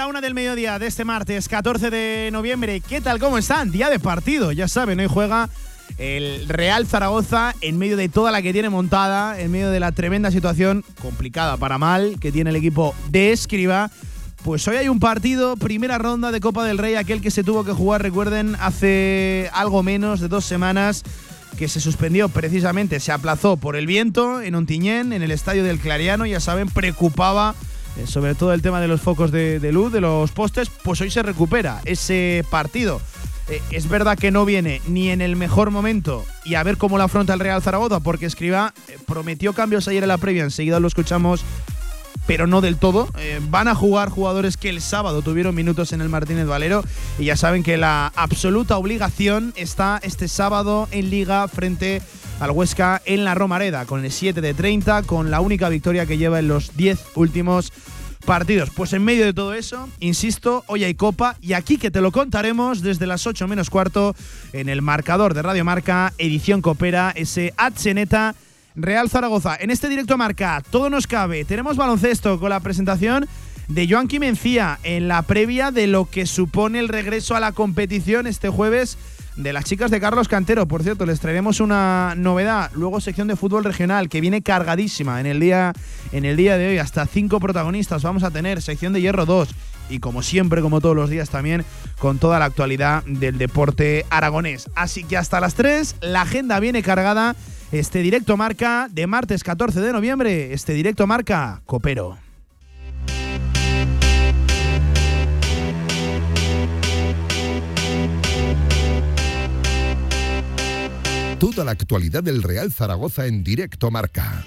La una del mediodía de este martes 14 de noviembre. ¿Qué tal? ¿Cómo están? Día de partido, ya saben, hoy juega el Real Zaragoza en medio de toda la que tiene montada, en medio de la tremenda situación complicada para mal que tiene el equipo de Escriba. Pues hoy hay un partido, primera ronda de Copa del Rey, aquel que se tuvo que jugar, recuerden, hace algo menos de dos semanas, que se suspendió precisamente, se aplazó por el viento en Ontiñén, en el estadio del Clariano, ya saben, preocupaba sobre todo el tema de los focos de, luz, de los postes, pues hoy se recupera ese partido. Eh, es verdad que no viene ni en el mejor momento y a ver cómo lo afronta el Real Zaragoza, porque Escriba eh, prometió cambios ayer en la previa, enseguida lo escuchamos, pero no del todo. van a jugar jugadores que el sábado tuvieron minutos en el Martínez Valero y ya saben que la absoluta obligación está este sábado en liga frente al Huesca en la Romareda, con el 7 de 30, con la única victoria que lleva en los 10 últimos partidos. Pues en medio de todo eso, insisto, hoy hay copa y aquí que te lo contaremos desde las 8 menos cuarto en el marcador de Radio Marca, edición Copera, ese Neta Real Zaragoza. En este directo marca, todo nos cabe. Tenemos baloncesto con la presentación de Joan Quimencía en la previa de lo que supone el regreso a la competición este jueves de las chicas de Carlos Cantero. Por cierto, les traeremos una novedad. Luego sección de fútbol regional que viene cargadísima en el día, en el día de hoy. Hasta cinco protagonistas vamos a tener. Sección de hierro 2. Y como siempre, como todos los días también, con toda la actualidad del deporte aragonés. Así que hasta las 3, la agenda viene cargada. Este directo marca de martes 14 de noviembre. Este directo marca Copero. Toda la actualidad del Real Zaragoza en directo marca.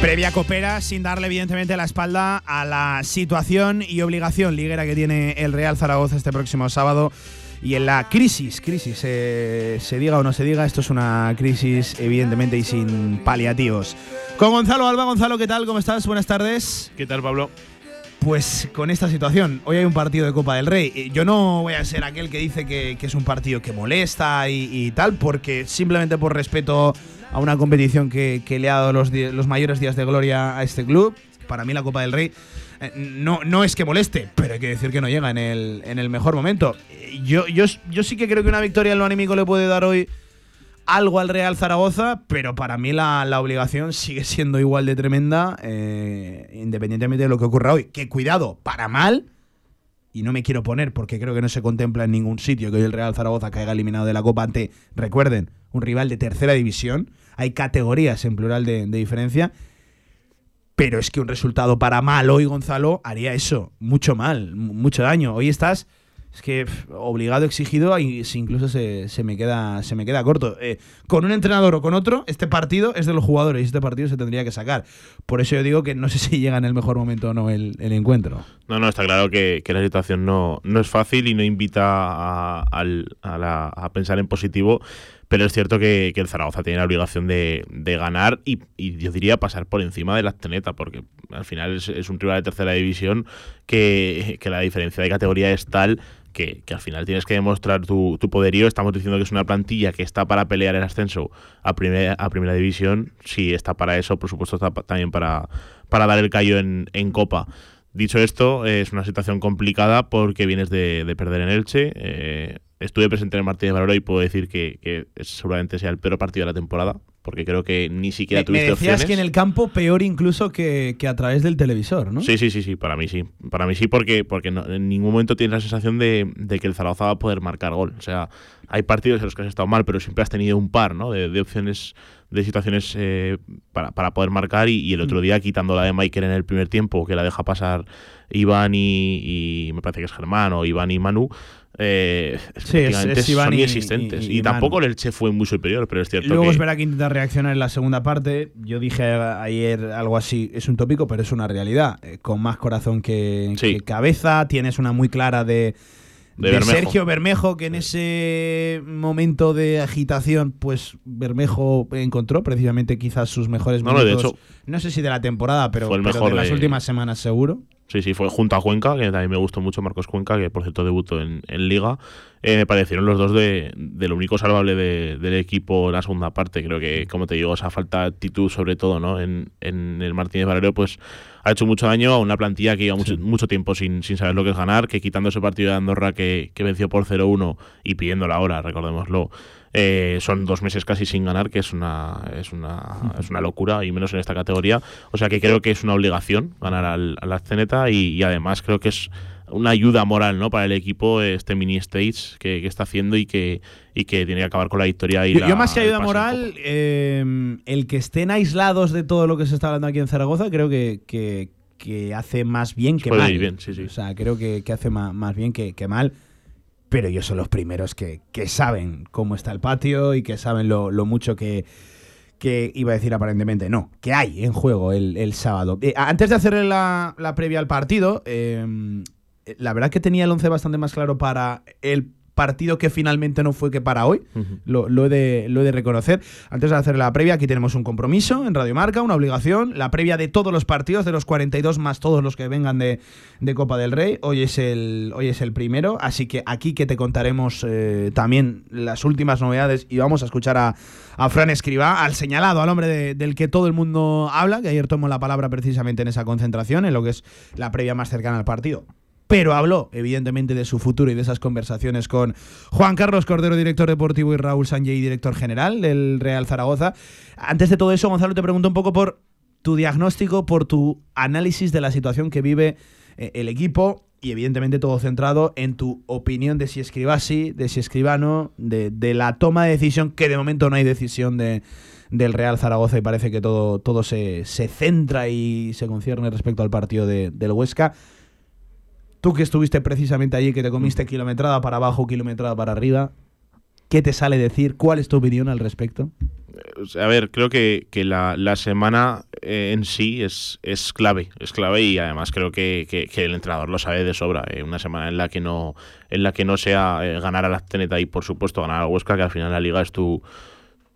Previa copera, sin darle evidentemente la espalda a la situación y obligación liguera que tiene el Real Zaragoza este próximo sábado. Y en la crisis, crisis, eh, se diga o no se diga, esto es una crisis evidentemente y sin paliativos. Con Gonzalo Alba, Gonzalo, ¿qué tal? ¿Cómo estás? Buenas tardes. ¿Qué tal, Pablo? Pues con esta situación, hoy hay un partido de Copa del Rey. Eh, yo no voy a ser aquel que dice que, es un partido que molesta y, tal, porque simplemente por respeto a una competición que, le ha dado los, mayores días de gloria a este club, para mí la Copa del Rey eh, no, no es que moleste, pero hay que decir que no llega en el, en el mejor momento. Eh, yo, yo, yo sí que creo que una victoria en lo anímico le puede dar hoy algo al Real Zaragoza, pero para mí la, obligación sigue siendo igual de tremenda, eh, independientemente de lo que ocurra hoy. Que cuidado, para mal, y no me quiero poner porque creo que no se contempla en ningún sitio que hoy el Real Zaragoza caiga eliminado de la Copa ante, recuerden, un rival de tercera división. Hay categorías en plural de, de diferencia. Pero es que un resultado para mal hoy, Gonzalo, haría eso, mucho mal, mucho daño. Hoy estás es que obligado, exigido, y incluso se, me queda, se me queda corto. Eh, con un entrenador o con otro, este partido es de los jugadores y este partido se tendría que sacar. Por eso yo digo que no sé si llega en el mejor momento o no el, encuentro. No, no, está claro que, la situación no, no es fácil y no invita a, a pensar en positivo pero es cierto que, el Zaragoza tiene la obligación de, ganar y, yo diría pasar por encima del Ateneta, porque al final es, un rival de tercera división que, la diferencia de categoría es tal que, al final tienes que demostrar tu, poderío. Estamos diciendo que es una plantilla que está para pelear el ascenso a primera, a primera división. Si está para eso, por supuesto, está también para, para dar el callo en, Copa. Dicho esto, es una situación complicada porque vienes de, perder en Elche. Eh, estuve presente en el Martínez Valero y puedo decir que, seguramente sea el peor partido de la temporada, porque creo que ni siquiera tuviste me decías que en el campo peor incluso que, a través del televisor, ¿no? Sí, sí, sí, sí, para mí sí. Para mí sí, porque, porque en ningún momento tienes la sensación de, que el Zaragoza va a poder marcar gol. O sea, hay partidos en los que has estado mal, pero siempre has tenido un par ¿no? de, opciones, de situaciones eh, para, poder marcar y, el otro mm. día quitando la de Michael en el primer tiempo, que la deja pasar Iván y, y me parece que es Germán o Iván y Manu, eh, Sí, es- es son y- inexistentes. y- Y, y tampoco Manu. el Che fue muy superior, pero es cierto Luego que es verdad que intenta reaccionar en la segunda parte. Yo dije ayer algo así, es un tópico, pero es una realidad. Eh, con más corazón que, Sí. que cabeza, tienes una muy clara de, De de Bermejo. Sergio Bermejo, que en ese momento de agitación, pues Bermejo encontró precisamente quizás sus mejores No, no, de minutos. hecho, no sé si de la temporada, pero, fue el pero mejor de las últimas semanas seguro. Sí, sí, fue junto a Cuenca, que también me gustó mucho Marcos Cuenca, que por cierto debutó en, en Liga. Eh, me parecieron los dos de, de lo único salvable de- del equipo en la segunda parte. Creo que, como te digo, esa falta de actitud, sobre todo ¿no? en, en el Martínez Valero, pues ha hecho mucho daño a una plantilla que lleva mucho, mucho tiempo sin, sin saber lo que es ganar, que quitando ese partido de Andorra que, que venció por 0-1 y pidiéndolo ahora, recordémoslo, eh, son dos meses casi sin ganar, que es una, es una, es una locura, y menos en esta categoría. O sea que creo que es una obligación ganar al, Azceneta y, y además creo que es una ayuda moral ¿no? para el equipo este mini stage que, que está haciendo y que, y que tiene que acabar con la victoria. Y Yo, la- yo más que ayuda moral, eh, el que estén aislados de todo lo que se está hablando aquí en Zaragoza, creo que, que, que hace más bien que Puede mal. ir bien, sí, sí. O sea, creo que, que hace ma- más, bien que, que mal. Pero ellos son los primeros que, que saben cómo está el patio y que saben lo, lo mucho que, que iba a decir aparentemente, no, que hay en juego el, el sábado. Eh, antes de hacerle la, la previa al partido, eh, la verdad que tenía el 11 bastante más claro para el partido que finalmente no fue que para hoy. Lo, lo he de, lo he de reconocer. Antes de hacer la previa, aquí tenemos un compromiso en Radio Marca, una obligación. La previa de todos los partidos, de los 42 más todos los que vengan de, de Copa del Rey. Hoy es el, hoy es el primero, así que aquí que te contaremos eh, también las últimas novedades y vamos a escuchar a, a Fran Escribá, al señalado, al hombre de- del que todo el mundo habla, que ayer tomó la palabra precisamente en esa concentración, en lo que es la previa más cercana al partido pero habló evidentemente de su futuro y de esas conversaciones con Juan Carlos Cordero, director deportivo, y Raúl Sanjay, director general del Real Zaragoza. Antes de todo eso, Gonzalo, te pregunto un poco por tu diagnóstico, por tu análisis de la situación que vive eh, el equipo y evidentemente todo centrado en tu opinión de si Escribasi, de si Escribano, de, de la toma de decisión, que de momento no hay decisión de, del Real Zaragoza y parece que todo, todo se, se centra y se concierne respecto al partido de- del Huesca. Tú que estuviste precisamente allí, que te comiste kilometrada para abajo, kilometrada para arriba, ¿qué te sale decir? ¿Cuál es tu opinión al respecto? Sea, A ver, creo que, que la, la semana eh, en sí es, es clave, es clave y además creo que, que- que el entrenador lo sabe de sobra. eh, una semana en la que no, en la que no sea eh, ganar a la Teneta y por supuesto ganar a Huesca, que al final la liga es tu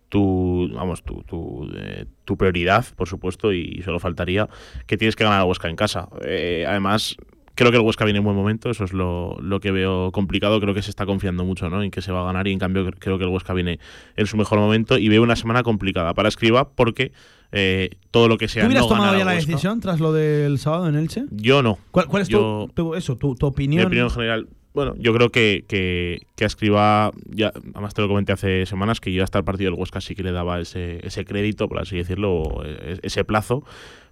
tu vamos tu, tu, eh, tu prioridad, por supuesto, y solo faltaría que tienes que ganar a Huesca en casa. Eh, además, creo que el Huesca viene en buen momento, eso es lo, lo que veo complicado. Creo que se está confiando mucho ¿no? en que se va a ganar y en cambio creo que el Huesca viene en su mejor momento y veo una semana complicada para Escriba porque eh, todo lo que sea ¿Tú hubieras no tomado ya la Huesca- decisión tras lo del sábado en Elche? Yo no. ¿Cuál, cuál es tu- Yo- tu, eso, tu, tu Mi opinión? opinión general, bueno, yo creo que, que, que a Escriba, ya, además te lo comenté hace semanas, que yo hasta el partido del Huesca sí que le daba ese, ese crédito, por así decirlo, o e- ese plazo.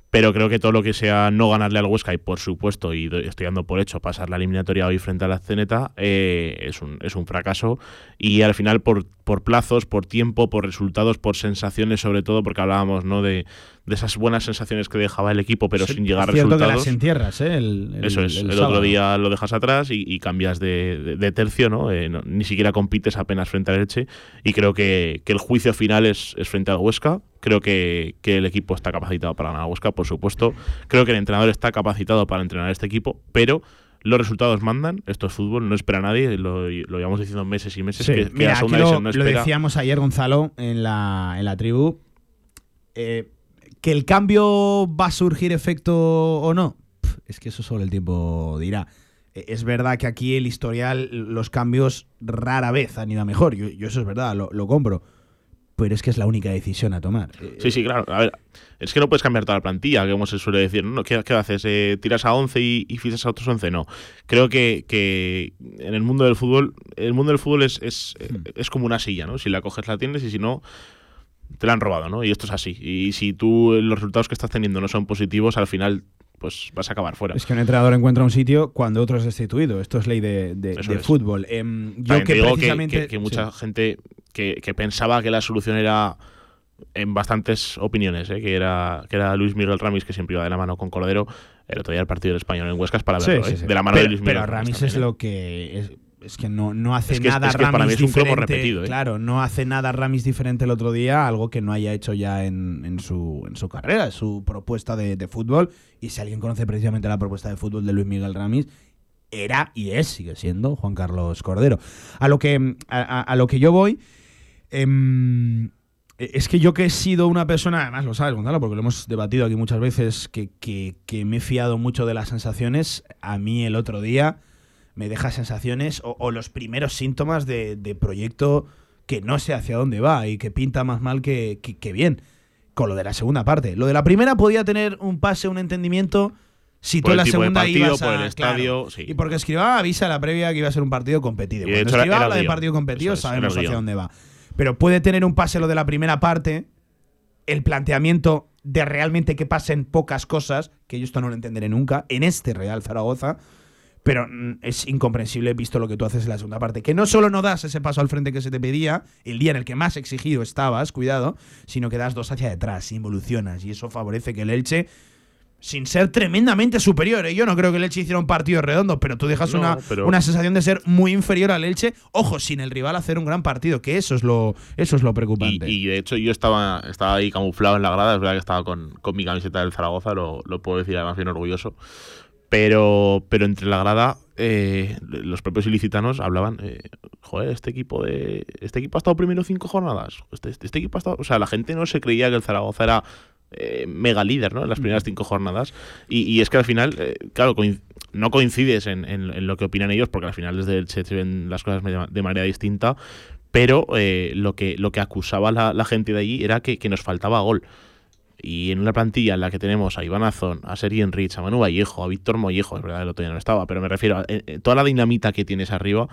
Pero creo que todo lo que sea no ganarle al Huesca y, por supuesto, y estoy dando por hecho pasar la eliminatoria hoy frente a la Ceneta, eh, es, un, es un fracaso. Y al final, por, por plazos, por tiempo, por resultados, por sensaciones, sobre todo, porque hablábamos ¿no? de, de esas buenas sensaciones que dejaba el equipo, pero Sí, sin llegar a resultados. que las entierras, ¿eh? El, el- Eso es, el, otro día lo dejas atrás y, y cambias de, de- de tercio, ¿no? Eh, no- Ni siquiera compites apenas frente al Elche y creo que, que el juicio final es, es frente al Huesca. Creo que, que el equipo está capacitado para ganar a Huesca, por supuesto. Creo que el entrenador está capacitado para entrenar a este equipo, pero los resultados mandan. Esto es fútbol, no espera a nadie. Lo, lo llevamos diciendo meses y meses Sí, que, que mira, la segunda aquí lo, división no lo espera. decíamos ayer, Gonzalo, en la, en la tribu. Eh, que el cambio va a surgir efecto o no, es que eso solo el tiempo dirá. Eh, Es verdad que aquí el historial, los cambios rara vez han ido a mejor. Yo, yo eso es verdad, lo, lo compro. Pero es que es la única decisión a tomar. Sí, sí, claro. A ver, es que no puedes cambiar toda la plantilla, como se suele decir. ¿no? ¿Qué, qué haces? Eh, ¿Tiras a 11 y, y fichas a otros 11? No. Creo que, que en el mundo del fútbol, el mundo del fútbol es, es, es como una silla, ¿no? Si la coges la tienes y si no, te la han robado, ¿no? Y esto es así. Y si tú los resultados que estás teniendo no son positivos, al final pues vas a acabar fuera. Es que un entrenador encuentra un sitio cuando otro es destituido. Esto es ley de, de- fútbol. Em, yo También que te digo que, precisamente. que- que mucha sí. gente que, que pensaba que la solución era en bastantes opiniones, ¿eh? que era que era Luis Miguel Ramis, que siempre iba de la mano con Cordero, el otro día el partido del español en Huesca es para verlo, sí, ¿eh? de la mano pero, de Luis Miguel Pero Ramis es ¿eh? lo que. Es, es que no, no hace Es que es- nada es que para Ramis mí es un cromo diferente. repetido, ¿eh? Claro, no hace nada Ramis diferente el otro día, algo que no haya hecho ya en, en su, en su carrera, en su propuesta de, de fútbol. Y si alguien conoce precisamente la propuesta de fútbol de Luis Miguel Ramis, era y es, sigue siendo Juan Carlos Cordero. A lo que, a, lo que yo voy. em, es que yo que he sido una persona, además lo sabes, Gonzalo, porque lo hemos debatido aquí muchas veces, que, que- que me he fiado mucho de las sensaciones, a mí el otro día me deja sensaciones o, o los primeros síntomas de, de proyecto que no sé hacia dónde va y que pinta más mal que, que- que bien, con lo de la segunda parte. Lo de la primera podía tener un pase, un entendimiento, si tú en la segunda partido, ibas a- por el claro. estadio, sí. Y porque Escribá avisa a la previa que iba a ser un partido competido. Y Cuando hecho habla de partido competido, es, sabemos hacia dónde va. Pero puede tener un pase lo de la primera parte, el planteamiento de realmente que pasen pocas cosas, que yo esto no lo entenderé nunca, en este Real Zaragoza. Pero mm, es incomprensible visto lo que tú haces en la segunda parte. Que no solo no das ese paso al frente que se te pedía, el día en el que más exigido estabas, cuidado, sino que das dos hacia detrás, involucionas. Y eso favorece que el Elche, sin ser tremendamente superior, ¿eh? yo no creo que el Elche hiciera un partido redondo, pero tú dejas No, una, pero- una sensación de ser muy inferior al Elche. Ojo, sin el rival hacer un gran partido, que eso es lo, eso es lo Y, preocupante. y, de hecho yo estaba, estaba ahí camuflado en la grada, es verdad que estaba con, con mi camiseta del Zaragoza, lo, lo puedo decir además bien orgulloso. Pero, pero entre la grada, eh, los propios ilicitanos hablaban, eh, joder, este equipo de. Este equipo ha estado primero cinco jornadas. Este, este, este equipo ha estado. O sea, la gente no se creía que el Zaragoza era eh, mega líder, ¿no? En las primeras cinco jornadas. Y, y es que al final, eh, claro, no coincides en, en- en lo que opinan ellos, porque al final desde el se ven las cosas de de manera distinta. Pero eh, lo, que, lo que acusaba la, la gente de allí era que, que nos faltaba gol. Y en una plantilla en la que tenemos a Iván Azón, a Sergio Rich, a Manu Vallejo, a Víctor Mollejo, es verdad, el otro día no estaba, pero me refiero a eh, eh, toda la dinamita que tienes arriba,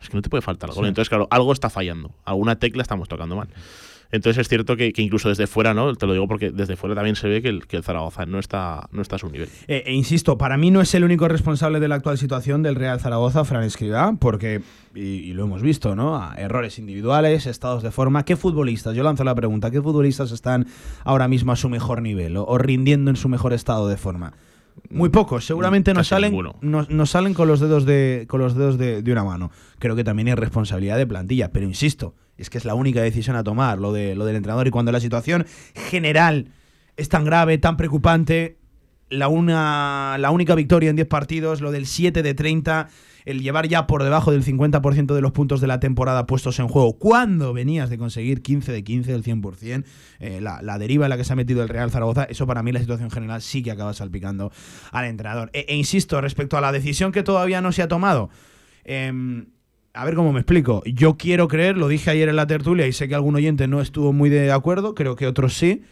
es que no te puede faltar gol. Sí. Entonces, claro, algo está fallando, alguna tecla estamos tocando mal. Entonces es cierto que, que incluso desde fuera, ¿no? Te lo digo porque desde fuera también se ve que el, que el Zaragoza no está, no está a su nivel. Eh, e insisto, para mí no es el único responsable de la actual situación del Real Zaragoza, Fran Escribá, porque, y, y lo hemos visto, ¿no? A errores individuales, estados de forma. ¿Qué futbolistas? Yo lanzo la pregunta, ¿qué futbolistas están ahora mismo a su mejor nivel o, o rindiendo en su mejor estado de forma? Muy pocos, seguramente nos Casi salen, nos, nos salen con los dedos, de, con los dedos de, de una mano. Creo que también hay responsabilidad de plantilla, pero insisto, es que es la única decisión a tomar, lo, de, lo del entrenador. Y cuando la situación general es tan grave, tan preocupante, la, una, la única victoria en 10 partidos, lo del 7 de 30, el llevar ya por debajo del 50% de los puntos de la temporada puestos en juego, cuando venías de conseguir 15 de 15, el 100%, eh, la, la deriva en la que se ha metido el Real Zaragoza, eso para mí la situación general sí que acaba salpicando al entrenador. E, e insisto, respecto a la decisión que todavía no se ha tomado, em, a ver cómo me explico. Yo quiero creer, lo dije ayer en la tertulia y sé que algún oyente no estuvo muy de acuerdo, creo que otros sí.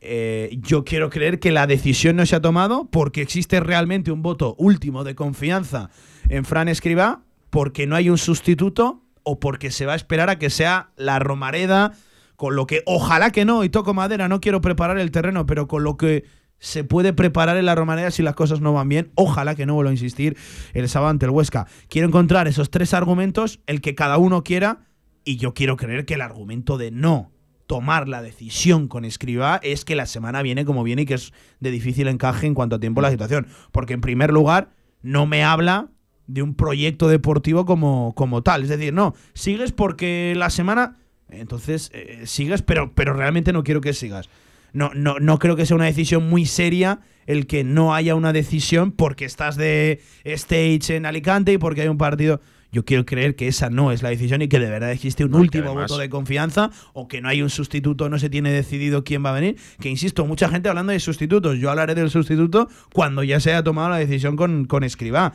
Eh, yo quiero creer que la decisión no se ha tomado porque existe realmente un voto último de confianza en Fran Escribá, porque no hay un sustituto o porque se va a esperar a que sea la Romareda, con lo que ojalá que no, y toco madera, no quiero preparar el terreno, pero con lo que se puede preparar en la Romareda si las cosas no van bien. Ojalá que no vuelva a insistir el sábado ante el Huesca. Quiero encontrar esos tres argumentos, el que cada uno quiera, y yo quiero creer que el argumento de no tomar la decisión con Escribá es que la semana viene como viene y que es de difícil encaje en cuanto a tiempo la situación. Porque en primer lugar, no me habla de un proyecto deportivo como, como tal. Es decir, no, sigues porque la semana. Entonces, eh, sigues, pero, pero realmente no quiero que sigas. No, no, no creo que sea una decisión muy seria el que no haya una decisión porque estás de stage en Alicante y porque hay un partido. Yo quiero creer que esa no es la decisión y que de verdad existe un No, último además- voto de confianza o que no hay un sustituto, no se tiene decidido quién va a venir. Que insisto, mucha gente hablando de sustitutos. Yo hablaré del sustituto cuando ya se haya tomado la decisión con, con Escribá.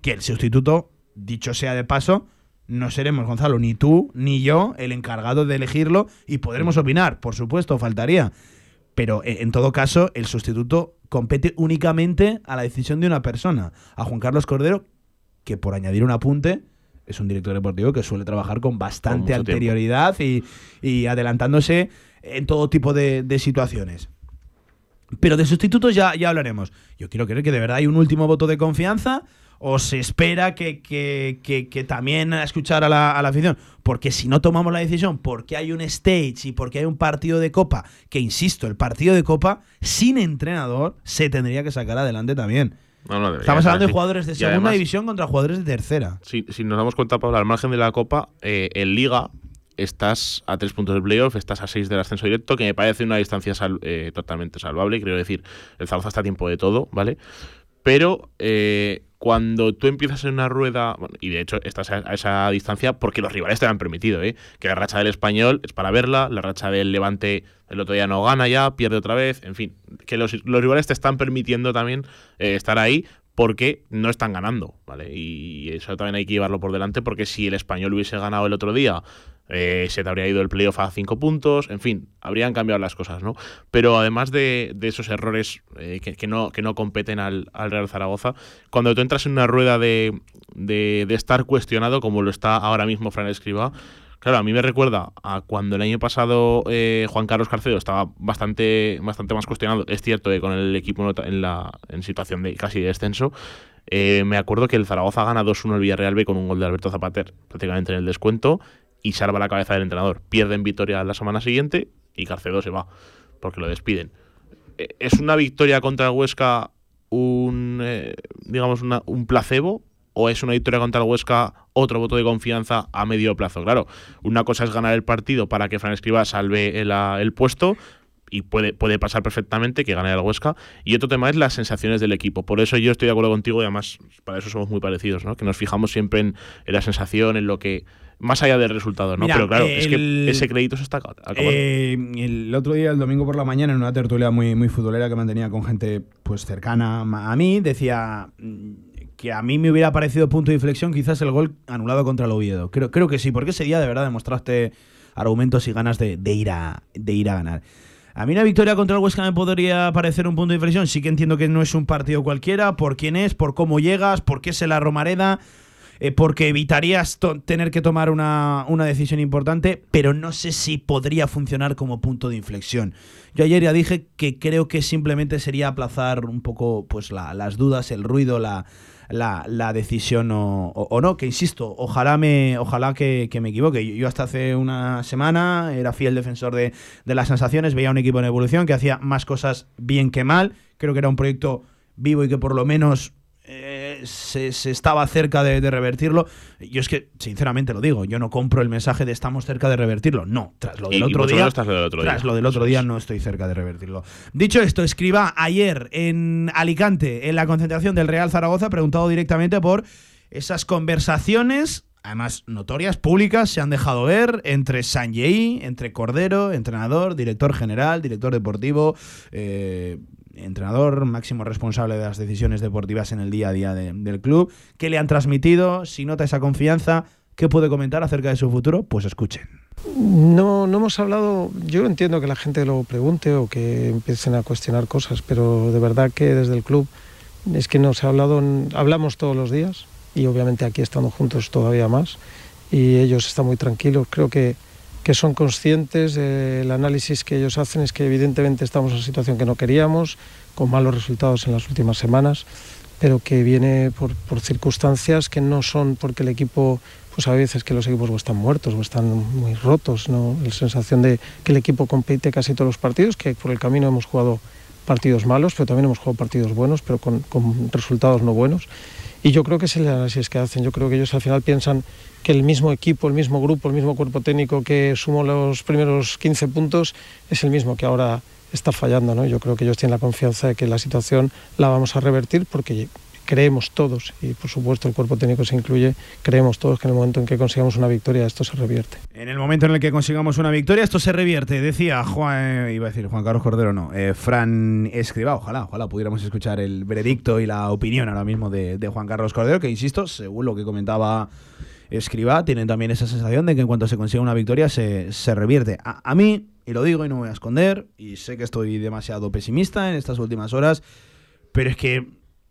Que el sustituto, dicho sea de paso, no seremos, Gonzalo, ni tú ni yo el encargado de elegirlo y podremos opinar, por supuesto, faltaría. Pero eh, en todo caso, el sustituto compete únicamente a la decisión de una persona, a Juan Carlos Cordero, que por añadir un apunte, es un director deportivo que suele trabajar con bastante anterioridad y, y adelantándose en todo tipo de, de situaciones. Pero de sustitutos ya, ya hablaremos. Yo quiero creer que de verdad hay un último voto de confianza o se espera que, que, que- que también escuchar a la, a la afición. Porque si no tomamos la decisión, porque hay un stage y porque hay un partido de copa, que insisto, el partido de copa sin entrenador se tendría que sacar adelante también. Estamos hablando de jugadores de segunda división contra jugadores de tercera. Si, si, nos damos cuenta, Pablo, al margen de la Copa, eh, en Liga estás a tres puntos del playoff, estás a seis del ascenso directo, que me parece una distancia eh, totalmente salvable. Quiero decir, el Zaragoza está a tiempo de todo, ¿vale? Pero eh, cuando tú empiezas en una rueda, y de hecho estás a, esa distancia porque los rivales te lo han permitido, ¿eh? que la racha del español es para verla, la racha del Levante el otro día no gana ya, pierde otra vez, en fin, que los, rivales te están permitiendo también eh, estar ahí porque no están ganando, ¿vale? Y eso también hay que llevarlo por delante porque si el español hubiese ganado el otro día eh, se te habría ido el playoff a cinco puntos, en fin, habrían cambiado las cosas, ¿no? Pero además de, esos errores eh, que, no, que no competen al, Real Zaragoza, cuando tú entras en una rueda de, de, estar cuestionado, como lo está ahora mismo Fran Escriba, Claro, a mí me recuerda a cuando el año pasado eh, Juan Carlos Carcedo estaba bastante, bastante más cuestionado. Es cierto que con el equipo en, la, en situación de casi de descenso. me acuerdo que el Zaragoza gana 2-1 el Villarreal B con un gol de Alberto Zapater prácticamente en el descuento y salva la cabeza del entrenador. Pierde en Vitoria la semana siguiente y Carcedo se va porque lo despiden. Eh, ¿Es una victoria contra Huesca un, eh, digamos, un placebo o es una victoria contra el Huesca otro voto de confianza a medio plazo? Claro, una cosa es ganar el partido para que Fran Escriba salve el, el puesto, y puede, puede pasar perfectamente que gane el Huesca. Y otro tema es las sensaciones del equipo. Por eso yo estoy de acuerdo contigo y además para eso somos muy parecidos, ¿no? Que nos fijamos siempre en, en la sensación, en lo que más allá del resultado, ¿no? Pero claro, es que ese crédito se está acabando. Eh, el otro día, el domingo por la mañana, en una tertulia muy, muy futbolera que mantenía con gente pues cercana a mí, decía que a mí me hubiera parecido punto de inflexión quizás el gol anulado contra el Oviedo. Creo, creo que sí, porque ese día de verdad demostraste argumentos y ganas de, ir, a, de ir a ganar. A mí una victoria contra el Huesca me podría parecer un punto de inflexión. Sí que entiendo que no es un partido cualquiera, por quién es, por cómo llegas, por qué es la Romareda. Eh, porque evitarías tener que tomar una, decisión importante, pero no sé si podría funcionar como punto de inflexión. Yo ayer ya dije que creo que simplemente sería aplazar un poco pues las dudas, el ruido, la, la, decisión o, no, que insisto, ojalá me ojalá que, me equivoque. Yo hasta hace una semana era fiel defensor de, de las sensaciones, veía un equipo en evolución que hacía más cosas bien que mal, creo que era un proyecto vivo y que por lo menos se, estaba cerca de, revertirlo. Yo es que, sinceramente lo digo, yo no compro el mensaje de estamos cerca de revertirlo. No, tras lo del otro día. tras lo del otro día no estoy cerca de revertirlo. Dicho esto, escriba ayer en Alicante, en la concentración del Real Zaragoza, preguntado directamente por esas conversaciones además notorias, públicas, se han dejado ver entre Sanjei, entre Cordero, entrenador, director general, director deportivo, eh, entrenador, máximo responsable de las decisiones deportivas en el día a día del club. ¿Qué le han transmitido? Si nota esa confianza, ¿qué puede comentar acerca de su futuro? Pues escuchen. No, no hemos hablado, yo entiendo que la gente lo pregunte o que empiecen a cuestionar cosas, pero de verdad que desde el club es que nos ha hablado, hablamos todos los días y obviamente aquí estando juntos todavía más y ellos están muy tranquilos. Creo que que son conscientes del análisis que ellos hacen es que evidentemente estamos en una situación que no queríamos, con malos resultados en las últimas semanas, pero que viene por, circunstancias que no son porque el equipo, pues a veces que los equipos o están muertos o están muy rotos, ¿no? la sensación de que el equipo compite casi todos los partidos, que por el camino hemos jugado partidos malos, pero también hemos jugado partidos buenos, pero con, con resultados no buenos. Y yo creo que es el análisis que hacen, yo creo que ellos al final piensan que el mismo equipo, el mismo grupo, el mismo cuerpo técnico que sumó los primeros 15 puntos es el mismo que ahora está fallando. ¿no? Yo creo que ellos tienen la confianza de que la situación la vamos a revertir porque creemos todos, y por supuesto el cuerpo técnico se incluye, creemos todos que en el momento en que consigamos una victoria esto se revierte. En el momento en el que consigamos una victoria esto se revierte, decía Juan, iba a decir Juan Carlos Cordero, no, eh, Fran Escriba, ojalá, ojalá pudiéramos escuchar el veredicto y la opinión ahora mismo de, de Juan Carlos Cordero, que insisto, según lo que comentaba escriba, tienen también esa sensación de que en cuanto se consiga una victoria se, revierte. A, mí, y lo digo y no me voy a esconder, y sé que estoy demasiado pesimista en estas últimas horas, pero es que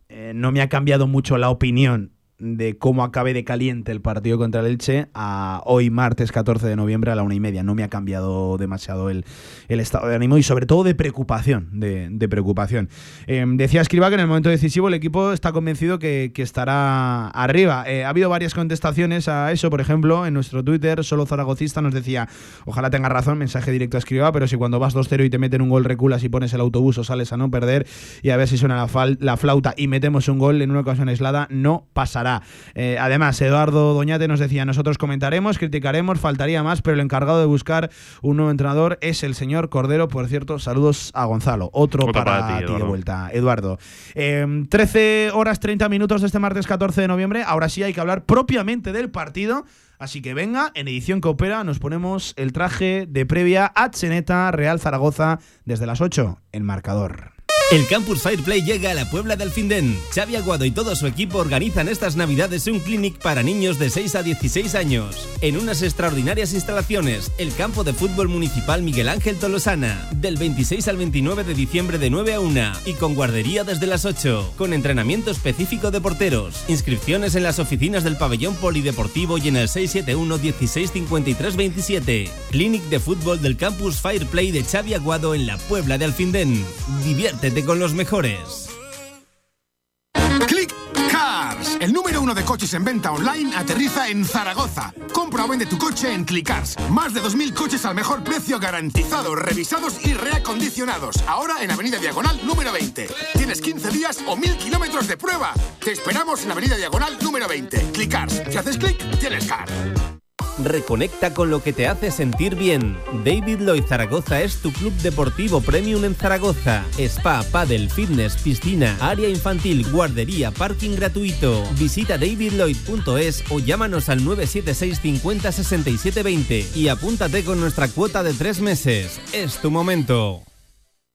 eh, no me ha cambiado mucho la opinión de cómo acabe de caliente el partido contra el Elche a hoy martes 14 de noviembre a la una y media. No me ha cambiado demasiado el, el estado de ánimo y sobre todo de preocupación. De, preocupación. Eh, decía Escriba que en el momento decisivo el equipo está convencido que, estará arriba. Eh, ha habido varias contestaciones a eso, por ejemplo, en nuestro Twitter, solo Zaragocista nos decía, ojalá tenga razón, mensaje directo a Escriba, pero si cuando vas 2-0 y te meten un gol reculas y pones el autobús o sales a no perder y a ver si suena la, la flauta y metemos un gol en una ocasión aislada, no pasará. Eh, además, Eduardo Doñate nos decía, nosotros comentaremos, criticaremos, faltaría más, pero el encargado de buscar un nuevo entrenador es el señor Cordero. Por cierto, saludos a Gonzalo. Otro, para, ti, de vuelta, Eduardo. 13 em, horas 30 minutos de este martes 14 de noviembre. Ahora sí hay que hablar propiamente del partido. Así que venga, en edición Coopera nos ponemos el traje de previa a Cheneta Real Zaragoza desde las 8 en marcador. El Campus Fireplay llega a la Puebla del Finden. Xavi Aguado y todo su equipo organizan estas navidades un clinic para niños de 6 a 16 años. En unas extraordinarias instalaciones, el campo de fútbol municipal Miguel Ángel Tolosana. Del 26 al 29 de diciembre de 9 a 1 y con guardería desde las 8. Con entrenamiento específico de porteros. Inscripciones en las oficinas del pabellón polideportivo y en el 671 16 53 27. Clinic de fútbol del Campus Fireplay de Xavi Aguado en la Puebla del Finden. Diviértete con los mejores. Click Cars, el número uno de coches en venta online, aterriza en Zaragoza. Compra o vende tu coche en Cars. Más de 2.000 coches al mejor precio, garantizados, revisados y reacondicionados. Ahora en Avenida Diagonal número 20. Tienes 15 días o 1.000 kilómetros de prueba. Te esperamos en Avenida Diagonal número 20. Cars. Si haces clic, tienes car. Reconecta con lo que te hace sentir bien. David Lloyd Zaragoza es tu club deportivo premium en Zaragoza. Spa, paddle, fitness, piscina, área infantil, guardería, parking gratuito. Visita davidlloyd.es o llámanos al 976 50 67 20 y apúntate con nuestra cuota de tres meses. Es tu momento.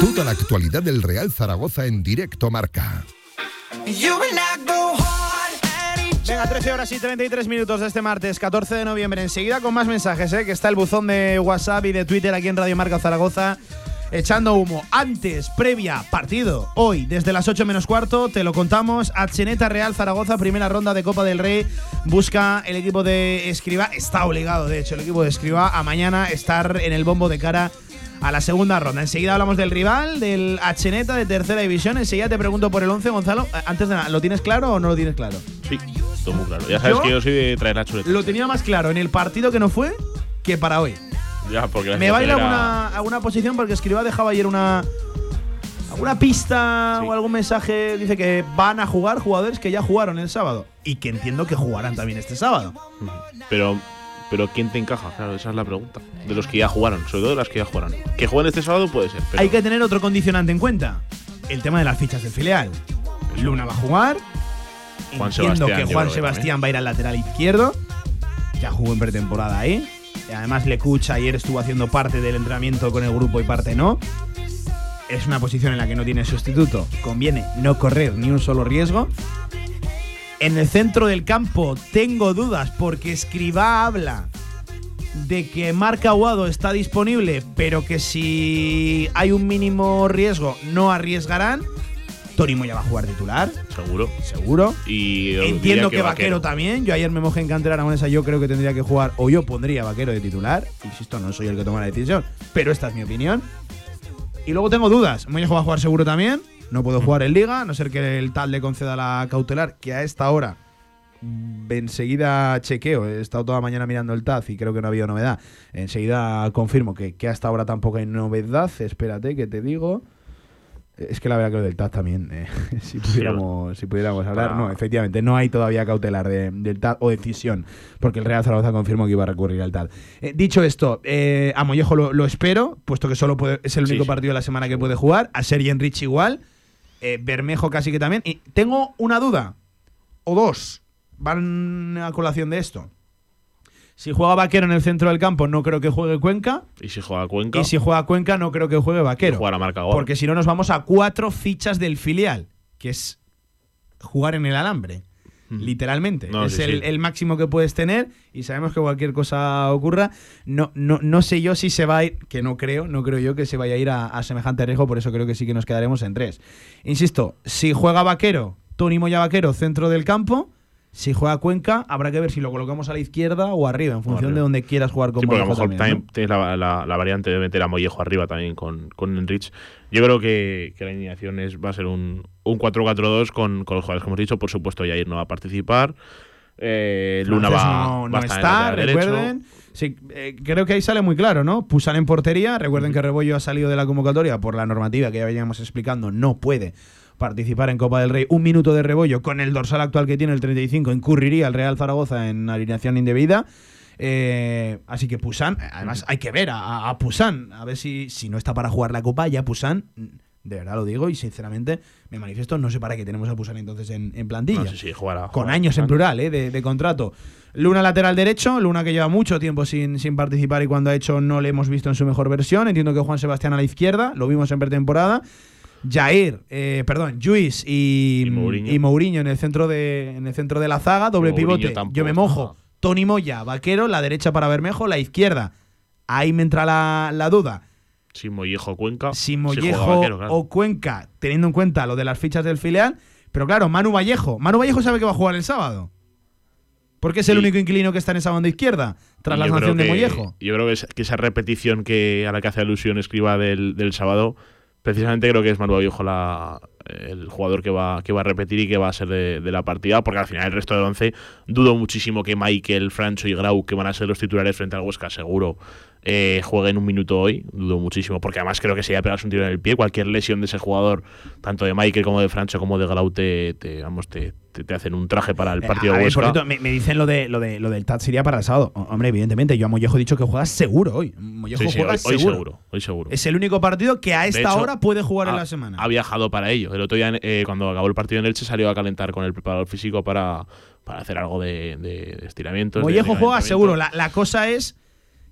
Toda la actualidad del Real Zaragoza en directo marca. Venga, 13 horas y 33 minutos de este martes, 14 de noviembre. Enseguida con más mensajes, ¿eh? que está el buzón de WhatsApp y de Twitter aquí en Radio Marca Zaragoza echando humo. Antes, previa, partido. Hoy, desde las 8 menos cuarto, te lo contamos. Acheneta Real Zaragoza, primera ronda de Copa del Rey. Busca el equipo de Escriba. Está obligado, de hecho, el equipo de Escriba a mañana estar en el bombo de cara a la segunda ronda. Enseguida hablamos del rival, del Acheneta de tercera división. Enseguida te pregunto por el 11, Gonzalo. Eh, antes de nada, ¿lo tienes claro o no lo tienes claro? Sí, todo muy claro. Ya sabes que yo soy de traer la chuleta. Lo tenía más claro en el partido que no fue que para hoy. Me va a ir a alguna, posición porque Escriba dejaba ayer una. alguna pista o algún mensaje. Dice que van a jugar jugadores que ya jugaron el sábado. Y que entiendo que jugarán también este sábado. Pero. Pero ¿quién te encaja? Claro, esa es la pregunta. De los que ya jugaron, sobre todo de los que ya jugaron. Que jueguen este sábado puede ser. Hay que tener otro condicionante en cuenta. El tema de las fichas del filial. Luna va a jugar. Juan Entiendo que Juan Sebastián va a ir al lateral izquierdo. Ya jugó en pretemporada ahí. Además, Lecucha ayer estuvo haciendo parte del entrenamiento con el grupo y parte no. Es una posición en la que no tiene sustituto. Conviene no correr ni un solo riesgo. En el centro del campo tengo dudas porque Escribá habla de que Marca Aguado está disponible, pero que si hay un mínimo riesgo no arriesgarán. Tony Moya va a jugar titular. Seguro. Seguro. Y Entiendo que, vaquero. también. Yo ayer me mojé en cantera aragonesa. Yo creo que tendría que jugar, o yo pondría Vaquero de titular. Insisto, no soy el que toma la decisión, pero esta es mi opinión. Y luego tengo dudas. Moya va a jugar seguro también. no puede jugar en Liga, a no ser que el tal le conceda la cautelar, que a esta hora mm, enseguida chequeo, he estado toda la mañana mirando el TAZ y creo que no ha habido novedad. Enseguida confirmo que, que hasta ahora tampoco hay novedad. Espérate que te digo. Es que la verdad que lo del TAZ también, eh, si, pudiéramos, si pudiéramos hablar, no, efectivamente, no hay todavía cautelar de- del TAZ o decisión, porque el Real Zaragoza confirmó que iba a recurrir al TAZ. Eh, dicho esto, eh, a Mollejo lo, lo espero, puesto que solo puede, es el único sí. partido de la semana que puede jugar, a Sergi Enrich igual, Bermejo casi que también. Y tengo una duda, o dos, van a colación de esto. Si juega Vaquero en el centro del campo, no creo que juegue Cuenca. Y si juega Cuenca, Y si juega Cuenca, no creo que juegue Vaquero. jugar a marca gol. Porque si no, nos vamos a cuatro fichas del filial, que es jugar en el alambre. Literalmente. No, es sí, el, sí. el máximo que puedes tener y sabemos que cualquier cosa ocurra. No, no, no sé yo si se va a ir, que no creo, no creo yo que se vaya a ir a, a semejante riesgo, por eso creo que sí que nos quedaremos en tres. Insisto, si juega Vaquero, Tony Moya Vaquero, centro del campo. Si juega Cuenca, habrá que ver si lo colocamos a la izquierda o arriba, en función arriba. de donde quieras jugar con Sí, porque a lo mejor también, también, ¿no? tienes la, la- la variante de meter a Mollejo arriba también con, con Enrich. Yo creo que, que la alineación es, va a ser un, un 4-4-2 con, con los jugadores que hemos dicho. Por supuesto, Yair no va a participar. Eh, Luna va, no, va no a estar derecho. recuerden. Sí, eh, creo que ahí sale muy claro, ¿no? Pusan en portería. Recuerden que Rebollo ha salido de la convocatoria por la normativa que ya veníamos explicando. No puede participar en Copa del Rey. Un minuto de Rebollo con el dorsal actual que tiene el 35 incurriría el Real Zaragoza en alineación indebida. Eh, así que Pusan, además hay que ver a, a Pusan, a ver si, si no está para jugar la Copa, ya Pusan, de verdad lo digo y sinceramente me manifiesto, no sé para qué tenemos a Pusan entonces en, en plantilla No sé si jugará. con años en plural ¿eh? de, de contrato. Luna lateral derecho, Luna que lleva mucho tiempo sin, sin participar y cuando ha hecho no le hemos visto en su mejor versión. Entiendo que Juan Sebastián a la izquierda, lo vimos en pretemporada. Jair, eh, perdón, Luis y, Y Mourinho. y Mourinho en el centro de en el centro de la zaga, doble Mourinho pivote. tampoco Yo me mojo. Tony Moya, vaquero, la derecha para Bermejo, la izquierda. Ahí me entra la, la duda. Si Mollejo Cuenca. Si juega Mollejo Vaquero, claro. o Cuenca, teniendo en cuenta lo de las fichas del filial. Pero claro, Manu Vallejo. Manu Vallejo sabe que va a jugar el sábado. Porque es el Sí. único inquilino que está en esa banda izquierda, tras Y la sanción de Mollejo. Yo creo que, es- que esa repetición que a la que hace alusión escriba del, del sábado, precisamente creo que es Manu Viejo la, el jugador que va, que va a repetir y que va a ser de, de la partida, porque al final el resto del once dudo muchísimo que Michael, Francho y Grau, que van a ser los titulares frente al Huesca, seguro, eh, jueguen un minuto hoy. Dudo muchísimo, porque además creo que si ya pegas un tiro en el pie, cualquier lesión de ese jugador, tanto de Michael como de Francho como de Grau, te, te, vamos, te, te- te hacen un traje para el Eh, partido ver, Huesca. por cierto, me, me dicen lo de lo de lo del TAT sería para el sábado. Hombre, evidentemente, yo a Mollejo he dicho que juega seguro hoy. Mollejo Sí, sí, juega hoy, hoy seguro. hoy seguro. Es el único partido que a esta hecho, hora puede jugar en la semana. Ha viajado para ello. El otro día, eh, cuando acabó el partido en Elche, salió a calentar con el preparador físico para, para hacer algo de, de, de estiramientos. Mollejo de juega seguro. La, la cosa es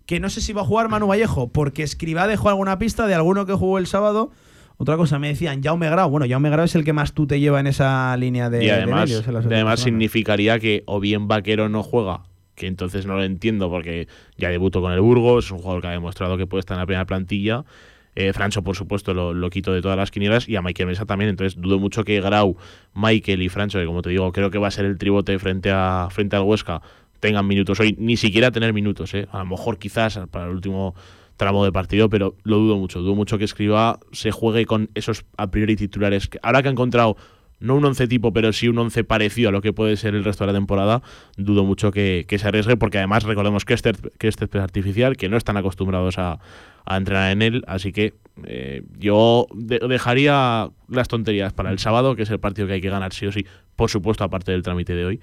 que no sé si va a jugar Manu Vallejo, porque Escribá dejó alguna pista de alguno que jugó el sábado. Otra cosa, me decían Jaume Grau. Bueno, Jaume Grau es el que más tú te lleva en esa línea de. y de además, medios además significaría que o bien Vaquero no juega, que entonces no lo entiendo porque ya debutó con el Burgos, es un jugador que ha demostrado que puede estar en la primera plantilla. Eh, Francho, por supuesto, lo, lo quito de todas las quinielas y a Michael Mesa también. Entonces, dudo mucho que Grau, Michael y Francho, que como te digo, creo que va a ser el tribote frente, a, frente al Huesca, tengan minutos hoy. Ni siquiera tener minutos, ¿eh? A lo mejor quizás para el último tramo de partido, pero lo dudo mucho. Dudo mucho que Escriba se juegue con esos a priori titulares. que- Ahora que ha encontrado no un once tipo, pero sí un once parecido a lo que puede ser el resto de la temporada, dudo mucho que, que se arriesgue, porque además recordemos que este, que este es artificial, que no están acostumbrados a, a entrenar en él, así que eh, yo de- dejaría las tonterías para el sábado, que es el partido que hay que ganar sí o sí, por supuesto, aparte del trámite de hoy.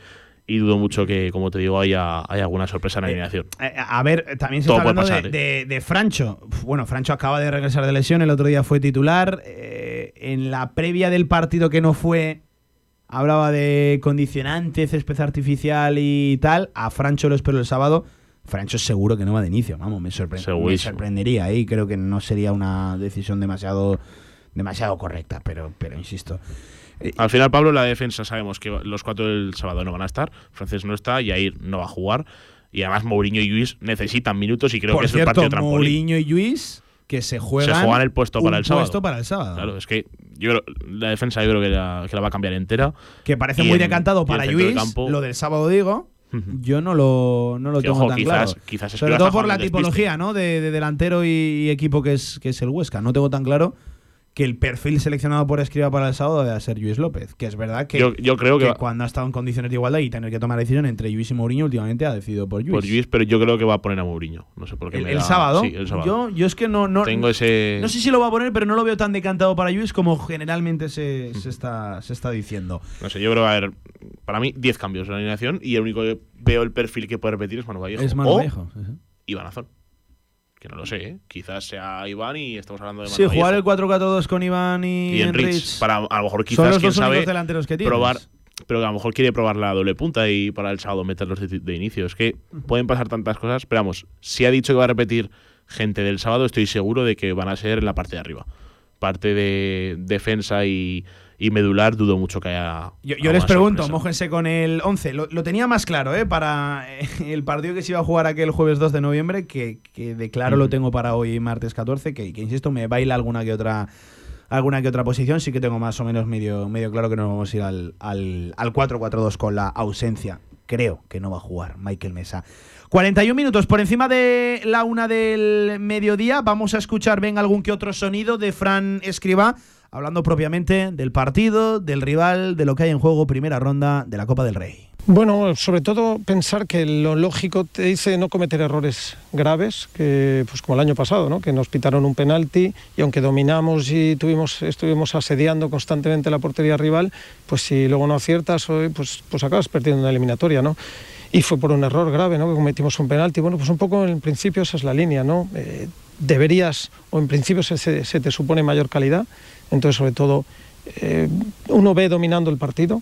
Y dudo mucho que, como te digo, haya, haya alguna sorpresa en la alineación. Eh, a ver, eh, también se Todo está puede hablando pasar, de, de- de Francho. Bueno, Francho acaba de regresar de lesión, el otro día fue titular. eh, en la previa del partido que no fue, hablaba de condicionantes, césped artificial y tal. A Francho lo espero el sábado. Francho seguro que no va de inicio, vamos, me, sorpre- me sorprendería y creo que no sería una decisión demasiado, demasiado correcta, pero, pero insisto. Eh, Al final, Pablo, la defensa sabemos que los cuatro del sábado no van a estar. Francés no está, Yair no va a jugar. Y además Mourinho y Luis necesitan minutos y creo Por que es cierto, el partido trampolín. Mourinho y Luis que se juegan, Se juegan el puesto para el sábado. puesto para el sábado. Claro, es que yo creo- la defensa yo creo que la, que la va a cambiar entera. que parece Y muy en- decantado para Luis, campo- lo del sábado digo, yo no lo, no lo tengo ojo, tan quizás- claro. quizás Sobre todo por la tipología ¿no? de, de delantero y, y equipo que es, que es el Huesca. No tengo tan claro que el perfil seleccionado por Escriba para el sábado debe ser Luis López. Que es verdad que, Yo, yo creo que, cuando ha estado en condiciones de igualdad y tener que tomar decisión entre Luis y Mourinho, últimamente ha decidido por Luis. por Luis, pero yo creo que va a poner a Mourinho. No sé por qué el, me el da- sábado. Sí, el sábado. Yo, yo es que no, no, Tengo ese. no sé si lo va a poner, pero no lo veo tan decantado para Luis como generalmente se, se está, se está diciendo. No sé, yo creo que va a haber, para mí, 10 cambios en la alineación y el único que veo el perfil que puede repetir es Manu Vallejo. Es Manu o Vallejo, sí. Iván Azón. Que no lo sé, ¿eh? Quizás sea Iván y estamos hablando de Manu Sí, jugar el Vallejo. 4-4-2 con Iván y, y Enrich. Enrich Para a lo mejor son quizás, los quién dos sabe, delanteros que tienes. probar. Pero a lo mejor quiere probar la doble punta y para el sábado meterlos de, de inicio. Es que pueden pasar tantas cosas. Pero vamos, si ha dicho que va a repetir gente del sábado, estoy seguro de que van a ser en la parte de arriba. Parte de defensa y, y medular, dudo mucho que haya. Yo, les pregunto, sorpresa. mójense con el 11. Lo, lo tenía más claro, ¿eh? Para eh, el partido que se iba a jugar aquel jueves 2 de noviembre, que, que de claro lo tengo para hoy, martes 14, que, que, insisto, me baila alguna que otra alguna que otra posición. Sí que tengo más o menos medio, medio claro que nos vamos a ir al, al, al 4-4-2 con la ausencia. Creo que no va a jugar Michael Mesa. 41 minutos por encima de la una del mediodía. Vamos a escuchar, ven, algún que otro sonido de Fran Escriba, hablando propiamente del partido, del rival, de lo que hay en juego, primera ronda de la Copa del Rey. Bueno, sobre todo pensar que lo lógico te dice no cometer errores graves, que pues como el año pasado, ¿no? que nos pitaron un penalti y aunque dominamos y tuvimos, estuvimos asediando constantemente la portería rival, pues si luego no aciertas, pues, pues acabas perdiendo una eliminatoria, ¿no? Y fue por un error grave, ¿no? Que cometimos un penalti. Bueno, pues un poco en principio esa es la línea, ¿no? Eh, deberías, o en principio se- se te supone mayor calidad, entonces sobre todo eh, uno ve dominando el partido,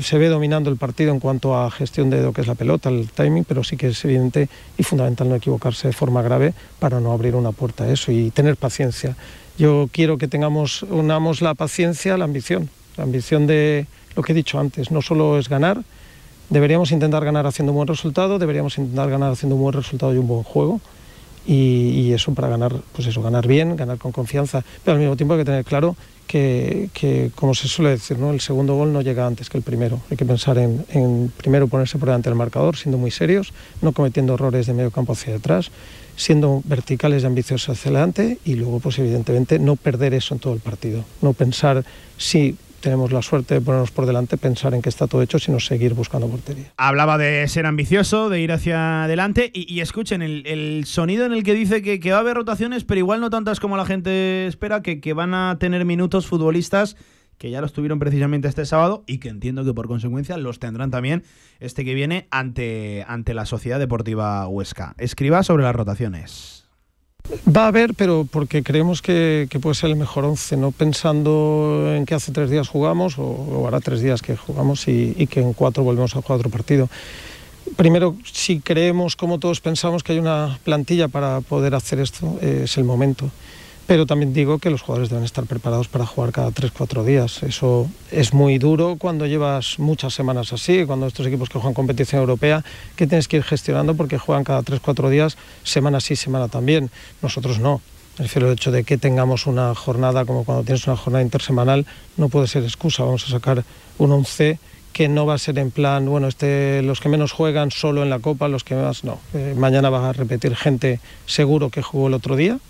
se ve dominando el partido en cuanto a gestión de lo que es la pelota, el timing, pero sí que es evidente y fundamental no equivocarse de forma grave para no abrir una puerta a eso y tener paciencia. Yo quiero que tengamos, unamos la paciencia a la ambición, la ambición de lo que he dicho antes, no solo es ganar, deberíamos intentar ganar haciendo un buen resultado, deberíamos intentar ganar haciendo un buen resultado y un buen juego. Y, eso para ganar, pues eso, ganar bien, ganar con confianza, pero al mismo tiempo hay que tener claro que, que, como se suele decir, ¿no? el segundo gol no llega antes que el primero. Hay que pensar en, en primero ponerse por delante del marcador, siendo muy serios, no cometiendo errores de medio campo hacia atrás, siendo verticales y ambiciosos hacia adelante y luego, pues evidentemente, no perder eso en todo el partido. No pensar si tenemos la suerte de ponernos por delante, pensar en que está todo hecho, sino seguir buscando portería. Hablaba de ser ambicioso, de ir hacia adelante. Y, escuchen el, sonido en el que dice que, que va a haber rotaciones, pero igual no tantas como la gente espera, que, que van a tener minutos futbolistas que ya los tuvieron precisamente este sábado y que entiendo que por consecuencia los tendrán también este que viene ante, ante la Sociedad Deportiva Huesca. Escriba sobre las rotaciones. Va a haber, pero porque creemos que, puede ser el mejor once, no pensando en que hace tres días jugamos o, hará tres días que jugamos y, y que en cuatro volvemos a jugar otro partido. Primero, si creemos, como todos pensamos, que hay una plantilla para poder hacer esto, eh, es el momento. Pero también digo que los jugadores deben estar preparados para jugar cada 3-4 días. Eso es muy duro cuando llevas muchas semanas así, cuando estos equipos que juegan competición europea, que tienes que ir gestionando porque juegan cada 3-4 días, semana sí, semana también. Nosotros no. Me refiero al hecho de que tengamos una jornada como cuando tienes una jornada intersemanal, no puede ser excusa. Vamos a sacar un 11 que no va a ser en plan, bueno, este, los que menos juegan solo en la Copa, los que más no. Eh, mañana va a repetir gente seguro que jugó el otro día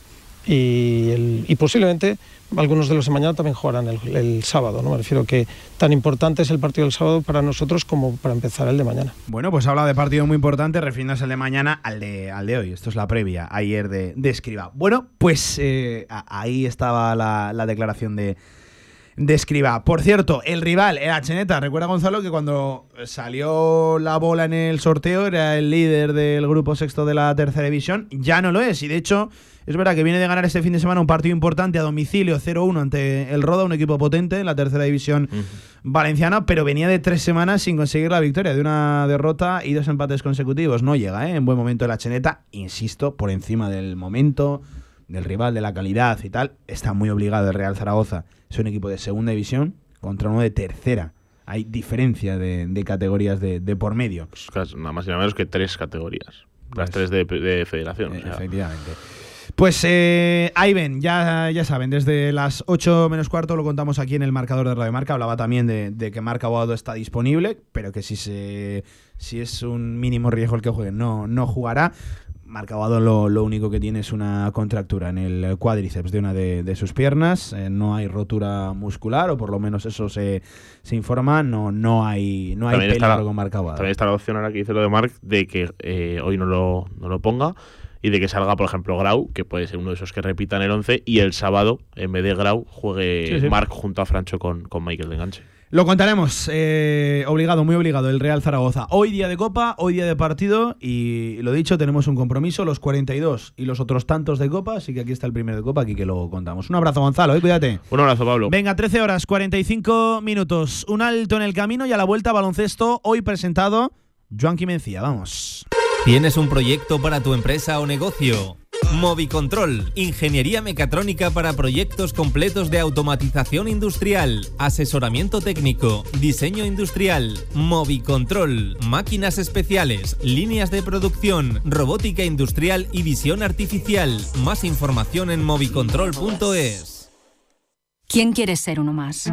y, el- posiblemente algunos de los de mañana también jugarán el, sábado. ¿no? Me refiero que tan importante es el partido del sábado para nosotros como para empezar el de mañana. Bueno, pues habla de partido muy importante, refiriéndose al de mañana al de, al de hoy. Esto es la previa, ayer de, Escriba. Bueno, pues eh, ahí estaba la, la declaración de, de Escriba. Por cierto, el rival era Cheneta. Recuerda, Gonzalo, que cuando salió la bola en el sorteo era el líder del grupo sexto de la tercera división. Ya no lo es. Y de hecho, es verdad que viene de ganar este fin de semana un partido importante a domicilio 0-1 ante el Roda, un equipo potente en la tercera división valenciana, pero venía de tres semanas sin conseguir la victoria, de una derrota y dos empates consecutivos. No llega, ¿eh? En buen momento la Cheneta, insisto, por encima del momento, del rival, de la calidad y tal, está muy obligado el Real Zaragoza. Es un equipo de segunda división contra uno de tercera. Hay diferencia de, de categorías de, de por medio. Pues, nada más y nada menos que tres categorías. Pues- Las tres de, de federación. o sea, Efectivamente. Pues eh, ahí ven, ya, ya saben, desde las 8 menos cuarto lo contamos aquí en el marcador de Radio Marca. Hablaba también de, de que Marca Abogado está disponible, pero que si, se, si es un mínimo riesgo el que juegue, no, no jugará. Marca lo, lo, único que tiene es una contractura en el cuádriceps de una de, sus piernas. Eh, no hay rotura muscular, o por lo menos eso se, se informa. No, no hay, no hay peligro con Marca También está la opción ahora que dice lo de Marc de que eh, hoy no lo, no lo ponga y de que salga, por ejemplo, Grau, que puede ser uno de esos que repitan el 11, y el sábado, en vez de Grau, juegue Marc junto a Francho con, con Michael de Enganche. Lo contaremos, eh, obligado, muy obligado, el Real Zaragoza. Hoy día de Copa, hoy día de partido y lo dicho, tenemos un compromiso, los 42 y los otros tantos de Copa, así que aquí está el primero de Copa, aquí que lo contamos. Un abrazo Gonzalo, eh, cuídate. Un abrazo Pablo. Venga, 13 horas, 45 minutos, un alto en el camino y a la vuelta baloncesto, hoy presentado Joan Quimencia, vamos. ¿Tienes un proyecto para tu empresa o negocio? Movicontrol, ingeniería mecatrónica para proyectos completos de automatización industrial, asesoramiento técnico, diseño industrial, Movicontrol, máquinas especiales, líneas de producción, robótica industrial y visión artificial. Más información en movicontrol.es. ¿Quién quiere ser uno más?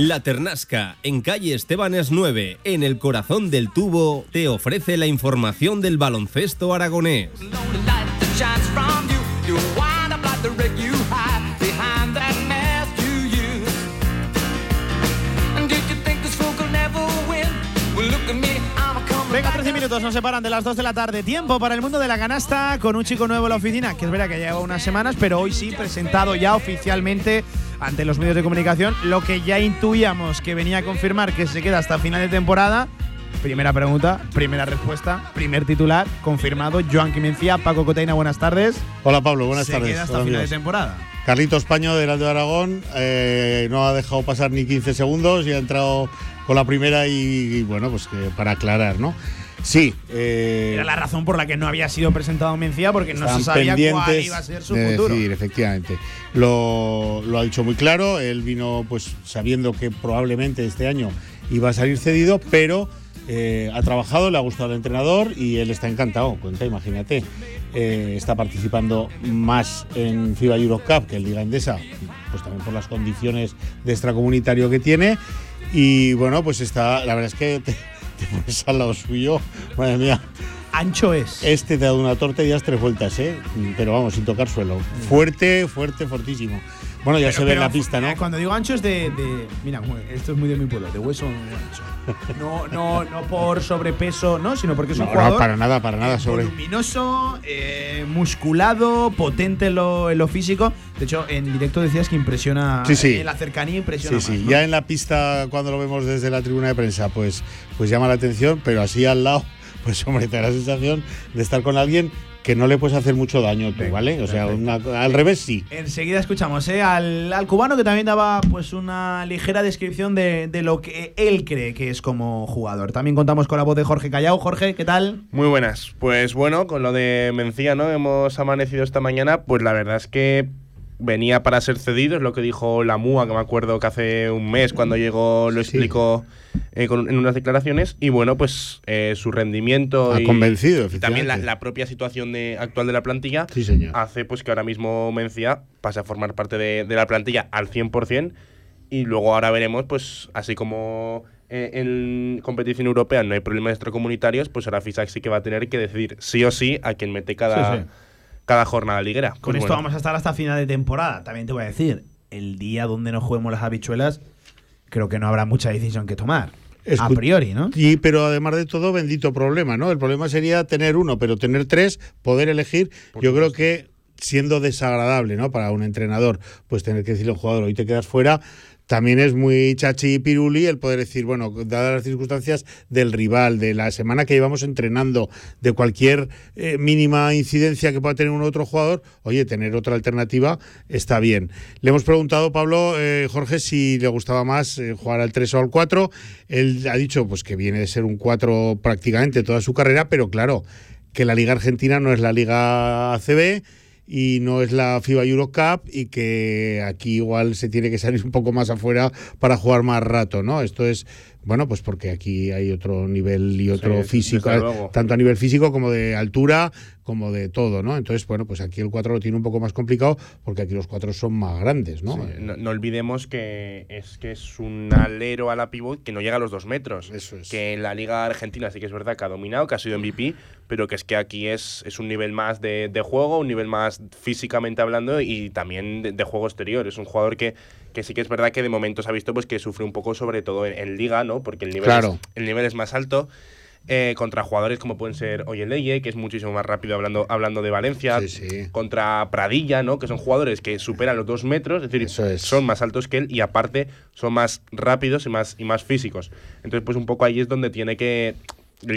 La Ternasca, en calle Estebanes 9, en el corazón del tubo, te ofrece la información del baloncesto aragonés. Venga, 13 minutos nos separan de las 2 de la tarde. Tiempo para el mundo de la canasta con un chico nuevo en la oficina, que es verdad que lleva unas semanas, pero hoy sí presentado ya oficialmente ante los medios de comunicación. Lo que ya intuíamos que venía a confirmar que se queda hasta final de temporada. Primera pregunta, primera respuesta, primer titular, confirmado. Joan Quimencia, Paco Cotaina, buenas tardes. Hola Pablo, buenas tardes. Se queda hasta final de temporada. Carlitos Paño del Alto de Aragón eh, no ha dejado pasar ni 15 segundos y ha entrado con la primera y, bueno, pues para aclarar, ¿no? Sí. Eh, Era la razón por la que no había sido presentado Mencía, porque no se sabía cuál iba a ser su futuro. Sí, efectivamente. Lo, ha dicho muy claro. Él vino pues sabiendo que probablemente este año iba a salir cedido, pero eh, ha trabajado, le ha gustado al entrenador y él está encantado. Cuenta, imagínate. Eh, está participando más en FIBA Eurocup que en Liga Endesa, pues también por las condiciones de extracomunitario que tiene. Y bueno, pues está, la verdad es que pones al lado suyo, madre mía. Ancho es. Este te ha dado una torta y das tres vueltas, ¿eh? Pero vamos, sin tocar suelo. Fuerte, fuerte, fortísimo. Bueno, ya se ve en la pista, ¿no? Cuando digo ancho es de, Mira, esto es muy de mi pueblo, de hueso ancho. No, no, no por sobrepeso, no, sino porque es un jugador. No, para nada, para nada sobre. Voluminoso, eh, musculado, potente en lo, en lo, físico. De hecho, en directo decías que impresiona. Sí, sí. En la cercanía impresiona. Sí, sí. Ya en la pista, cuando lo vemos desde la tribuna de prensa, pues, pues llama la atención, pero así al lado, pues hombre, te da la sensación de estar con alguien que no le puedes hacer mucho daño tú, ¿vale? O sea, al revés sí. Enseguida escuchamos ¿eh? al, cubano que también daba pues una ligera descripción de, lo que él cree que es como jugador. También contamos con la voz de Jorge Callao. Jorge, ¿qué tal? Muy buenas. Pues bueno, con lo de Mencía, ¿no? Hemos amanecido esta mañana, pues la verdad es que venía para ser cedido, es lo que dijo la MUA, que me acuerdo que hace un mes cuando llegó lo explicó eh, en unas declaraciones. Y bueno, pues eh, su rendimiento. Ha convencido, y también la, propia situación de, actual de la plantilla hace pues que ahora mismo Mencía pase a formar parte de, la plantilla al 100%. Y luego ahora veremos, pues así como eh, en competición europea no hay problemas extracomunitarios, pues ahora FISAC sí que va a tener que decidir sí o sí a quién mete cada cada jornada liguera. Con esto vamos a estar hasta final de temporada. También te voy a decir, el día donde no juguemos las habichuelas, creo que no habrá mucha decisión que tomar. a priori, ¿no? Y pero además de todo, bendito problema, ¿no? El problema sería tener uno, pero tener tres, poder elegir. yo creo que siendo desagradable, ¿no? Para un entrenador, pues tener que decirle al jugador, hoy te quedas fuera, también es muy chachi y piruli el poder decir, bueno, dadas las circunstancias del rival, de la semana que llevamos entrenando, de cualquier eh, mínima incidencia que pueda tener un otro jugador, oye, tener otra alternativa está bien. Le hemos preguntado, Pablo, eh, Jorge, si le gustaba más eh, jugar al 3 o al 4. Él ha dicho pues que viene de ser un 4 prácticamente toda su carrera, pero claro, que la Liga Argentina no es la Liga ACB y no es la FIBA Eurocup y que aquí igual se tiene que salir un poco más afuera para jugar más rato, ¿no? Esto es bueno, pues porque aquí hay otro nivel y otro físico, tanto a nivel físico como de altura, como de todo, ¿no? Entonces, bueno, pues aquí el 4 lo tiene un poco más complicado porque aquí los 4 son más grandes, ¿no? no, olvidemos que es que es un alero a la pivot que no llega a los dos metros. Eso es. Que en la Liga Argentina sí que es verdad que ha dominado, que ha sido MVP, pero que es que aquí es, es un nivel más de, juego, un nivel más físicamente hablando y también de, juego exterior. Es un jugador que, que sí que es verdad que de momento se ha visto pues que sufre un poco, sobre todo en, Liga, ¿no? Porque el nivel, es, el nivel es más alto. Eh, contra jugadores como pueden ser Oyeleye, que es muchísimo más rápido hablando, hablando de Valencia, contra Pradilla, ¿no? que son jugadores que superan los dos metros, es decir, son más altos que él y aparte son más rápidos y más, y más físicos. Entonces, pues un poco ahí es donde tiene que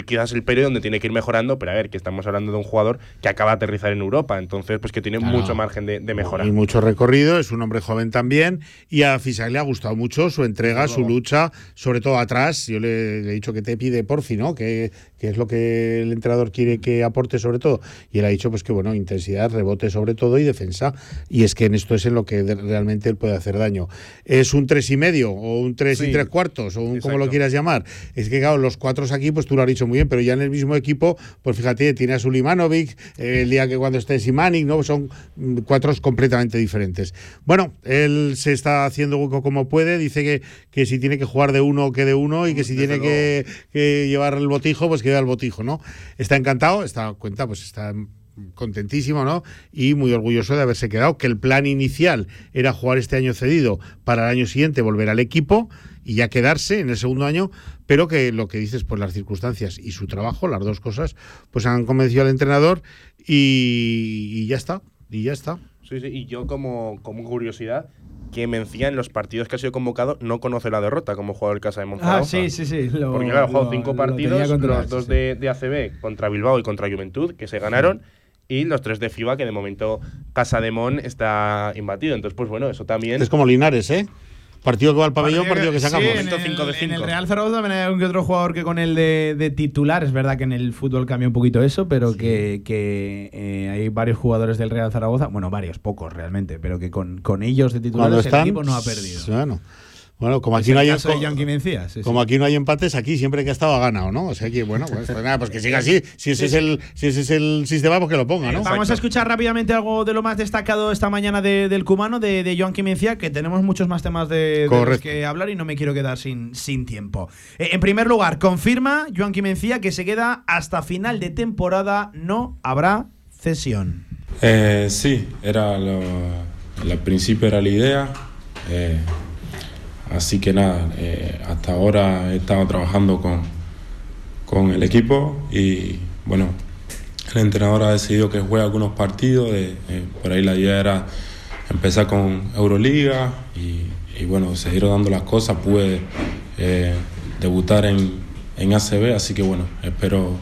quizás el periodo donde tiene que ir mejorando, pero a ver, que estamos hablando de un jugador que acaba de aterrizar en Europa, entonces pues que tiene mucho margen de, de mejora. Y mucho recorrido, es un hombre joven también, y a Fisac le ha gustado mucho su entrega, su lucha, sobre todo atrás, yo le, he dicho que te pide Porfi, ¿no? Que, que, es lo que el entrenador quiere que aporte sobre todo, y él ha dicho pues que bueno, intensidad, rebote sobre todo y defensa, y es que en esto es en lo que realmente él puede hacer daño. Es un tres y medio, o un tres y tres cuartos, o un como lo quieras llamar, es que claro, los cuatro aquí, pues tú lo dicho muy bien, pero ya en el mismo equipo, pues fíjate, tiene a Sulimanovic, eh, el día que cuando esté Simanic, ¿no? Son cuatro completamente diferentes. Bueno, él se está haciendo hueco como puede, dice que, que si tiene que jugar de uno, que de uno, y que si tiene que, llevar el botijo, pues que lleve el botijo, ¿no? Está encantado, está cuenta, pues está contentísimo, ¿no? Y muy orgulloso de haberse quedado, que el plan inicial era jugar este año cedido para el año siguiente volver al equipo y ya quedarse en el segundo año, pero que lo que dices, pues las circunstancias y su trabajo, las dos cosas, pues han convencido al entrenador y, ya está, y ya está. Sí, sí, y yo como, como curiosidad, que Mencía en los partidos que ha sido convocado no conoce la derrota como jugador del Casa de Monzaragoza. Ah, sí, sí, sí. Porque ha jugado cinco partidos, los dos de, de, ACB contra Bilbao y contra Juventud, que se ganaron, y los tres de FIBA, que de momento Casa de Mon está imbatido. Entonces, pues bueno, eso también. Es como Linares, ¿eh? Partido que va al pabellón, partido que sacamos. Sí, en, el, en el Real Zaragoza también hay un que otro jugador que con el de, titular. Es verdad que en el fútbol cambia un poquito eso, pero que, eh, hay varios jugadores del Real Zaragoza, bueno, varios, pocos realmente, pero que con, con ellos de titulares el equipo no ha perdido. Bueno. Bueno, como aquí, no hay, como aquí no hay empates, aquí siempre que ha estado ha ganado, ¿no? O sea que, bueno, pues, pues nada, pues que siga así. Si ese, es el, si ese es el sistema, pues que lo ponga, ¿no? Vamos a escuchar rápidamente algo de lo más destacado esta mañana del cumano, de, de Joan Quimencia, que tenemos muchos más temas de, los que hablar y no me quiero quedar sin, sin tiempo. Eh, en primer lugar, confirma Joan Quimencia que se queda hasta final de temporada, no habrá cesión. Eh, sí, era lo, al principio era la idea. Eh, Así que nada, eh, hasta ahora he estado trabajando con, con el equipo y bueno, el entrenador ha decidido que juegue algunos partidos, eh, por ahí la idea era empezar con Euroliga y, bueno, se dieron dando las cosas, pude eh, debutar en, en ACB, así que bueno, espero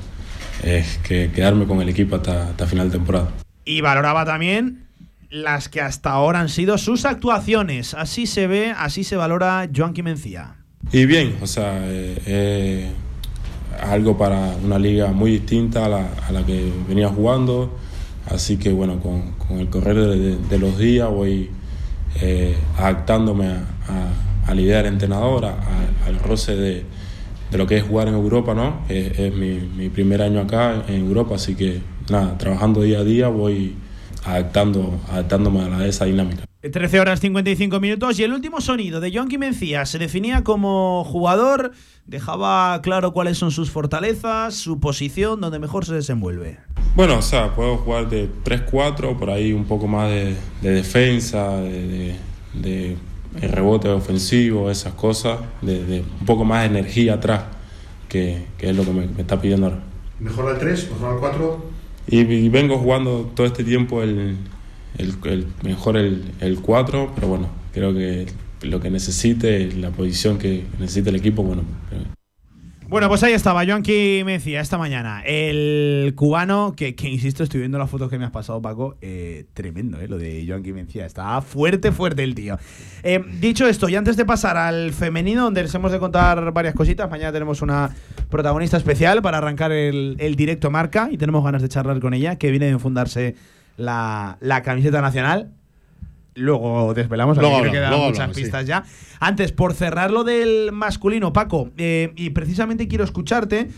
que quedarme con el equipo hasta, hasta final de temporada. Y valoraba también las que hasta ahora han sido sus actuaciones. Así se ve, así se valora Joan Quimencía. Y bien, o sea, eh, eh, algo para una liga muy distinta a la, que venía jugando. Así que bueno, con, el correr de, los días voy eh, adaptándome a, la idea del entrenador, al roce de, lo que es jugar en Europa, ¿no? Es, mi, mi primer año acá en Europa, así que nada, trabajando día a día voy adaptando, adaptándome a esa dinámica. 13 horas 55 minutos y el último sonido de John Mencía se definía como jugador, dejaba claro cuáles son sus fortalezas, su posición, donde mejor se desenvuelve. Bueno, o sea, puedo jugar de 3-4, por ahí un poco más de, defensa, de, rebote ofensivo, esas cosas, de, un poco más de energía atrás, que, es lo que me, está pidiendo ahora. ¿Mejor al 3, mejor al 4? Y, vengo jugando todo este tiempo el, el, mejor el 4, pero bueno, creo que lo que necesite, la posición que necesite el equipo, bueno. Bueno, pues ahí estaba, Joanqui Mencía, esta mañana. El cubano, que, insisto, estoy viendo las fotos que me has pasado, Paco. Eh, tremendo, ¿eh? Lo de Joanqui Mencía. Está fuerte, fuerte el tío. Eh, dicho esto, y antes de pasar al femenino, donde les hemos de contar varias cositas, mañana tenemos una protagonista especial para arrancar el, directo marca y tenemos ganas de charlar con ella, que viene a enfundarse la, la camiseta nacional. Luego desvelamos, luego que quedan muchas pistas ya. Antes, por cerrar lo del masculino, Paco, eh, y precisamente quiero escucharte.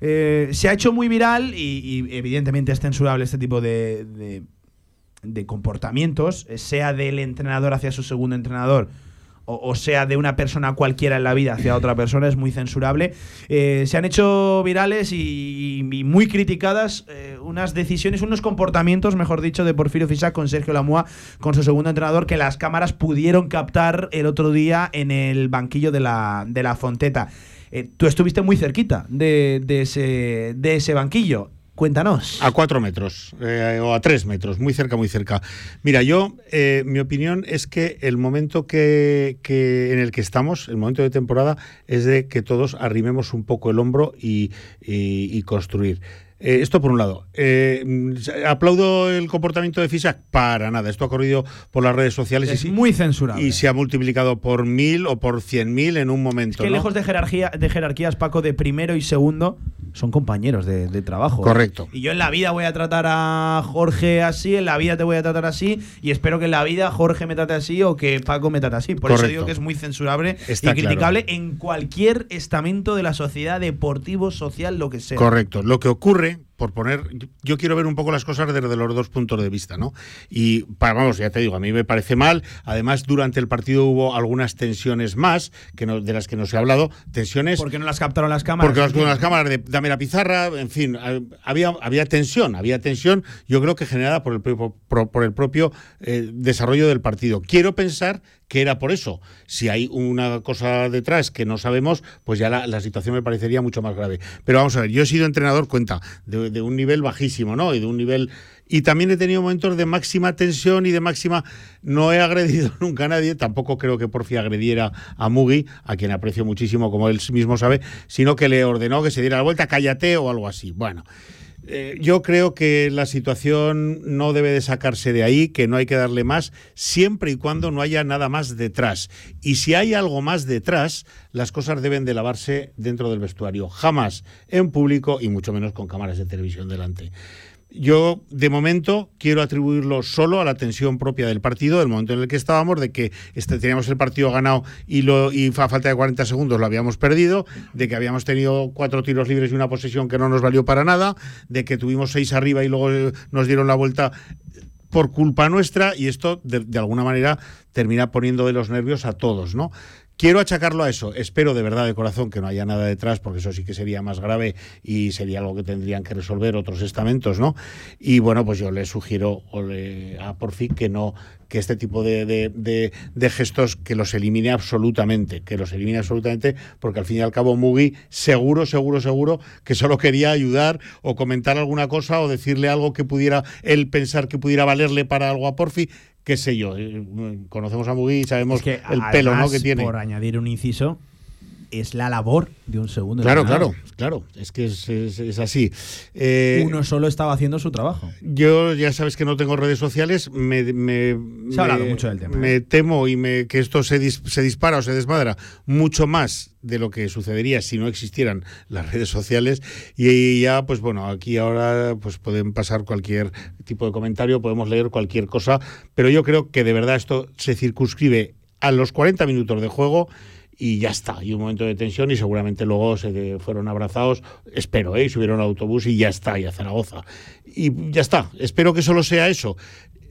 Eh, se ha hecho muy viral y, evidentemente es censurable este tipo de, de comportamientos, sea del entrenador hacia su segundo entrenador o, sea de una persona cualquiera en la vida hacia otra persona, es muy censurable. Eh, se han hecho virales y, muy criticadas eh, unas decisiones, unos comportamientos, mejor dicho, de Porfirio Fisac con Sergio Lamua, con su segundo entrenador, que las cámaras pudieron captar el otro día en el banquillo de la, de la Fonteta. Eh, tú estuviste muy cerquita de, de, ese, de ese banquillo. Cuéntanos. A cuatro metros eh, o a tres metros, muy cerca, muy cerca. Mira, yo, eh, mi opinión es que el momento que, en el que estamos, el momento de temporada, es de que todos arrimemos un poco el hombro y, y construir. Eh, esto por un lado. Eh, ¿Aplaudo el comportamiento de FISAC? Para nada. Esto ha corrido por las redes sociales. Es y, muy censurado. Y se ha multiplicado por mil o por cien mil en un momento. Es que lejos de, jerarquía, de jerarquías, Paco, de primero y segundo, son compañeros de, trabajo. Correcto. Y yo en la vida voy a tratar a Jorge así, en la vida te voy a tratar así, y espero que en la vida Jorge me trate así o que Paco me trate así. Por eso digo que es muy censurable y criticable en cualquier estamento de la sociedad, deportivo, social, lo que sea. Correcto. Lo que ocurre Okay por poner, yo quiero ver un poco las cosas desde los dos puntos de vista, ¿no? Y para, vamos, ya te digo, a mí me parece mal. Además, durante el partido hubo algunas tensiones más que no, de las que no se ha hablado. Tensiones. ¿Por qué no las captaron las cámaras? Porque las, las cámaras de dame la pizarra, en fin, había, había tensión, había tensión, yo creo que generada por el, por, el propio eh, desarrollo del partido. Quiero pensar que era por eso. Si hay una cosa detrás que no sabemos, pues ya la, situación me parecería mucho más grave. Pero vamos a ver, yo he sido entrenador, cuenta, de, un nivel bajísimo, ¿no? Y de un nivel. Y también he tenido momentos de máxima tensión y de máxima. No he agredido nunca a nadie, tampoco creo que por fin agrediera a Mugi, a quien aprecio muchísimo, como él mismo sabe, sino que le ordenó que se diera la vuelta, cállate o algo así. Bueno. Eh, yo creo que la situación no debe de sacarse de ahí, que no hay que darle más, siempre y cuando no haya nada más detrás. Y si hay algo más detrás, las cosas deben de lavarse dentro del vestuario, jamás en público y mucho menos con cámaras de televisión delante. Yo, de momento, quiero atribuirlo solo a la tensión propia del partido, del momento en el que estábamos, de que este, teníamos el partido ganado y, lo, y a falta de 40 segundos lo habíamos perdido, de que habíamos tenido cuatro tiros libres y una posesión que no nos valió para nada, de que tuvimos seis arriba y luego eh, nos dieron la vuelta por culpa nuestra y esto de, de, alguna manera termina poniendo de los nervios a todos, ¿no? Quiero achacarlo a eso. Espero de verdad de corazón que no haya nada detrás, porque eso sí que sería más grave y sería algo que tendrían que resolver otros estamentos, ¿no? Y bueno, pues yo le sugiero a Porfi que no, que este tipo de, de, gestos que los elimine absolutamente, que los elimine absolutamente, porque al fin y al cabo Mugi seguro, seguro, seguro que solo quería ayudar o comentar alguna cosa o decirle algo que pudiera él pensar que pudiera valerle para algo a Porfi qué sé yo, eh, conocemos a Mugi y sabemos que, el pelo ¿no? que tiene. Por añadir un inciso, es la labor de un segundo. Claro, claro, claro, es que es, así. Eh, Uno solo estaba haciendo su trabajo. Yo ya sabes que no tengo redes sociales, me, me, se ha hablado mucho del tema. Me ¿eh? temo y me, que esto se, se dispara o se desmadra mucho más de lo que sucedería si no existieran las redes sociales y ya pues bueno aquí ahora pues pueden pasar cualquier tipo de comentario podemos leer cualquier cosa pero yo creo que de verdad esto se circunscribe a los 40 minutos de juego y ya está, y un momento de tensión y seguramente luego se fueron abrazados, espero, ¿eh? subieron al autobús y ya está, y a Zaragoza. Y ya está, espero que solo sea eso.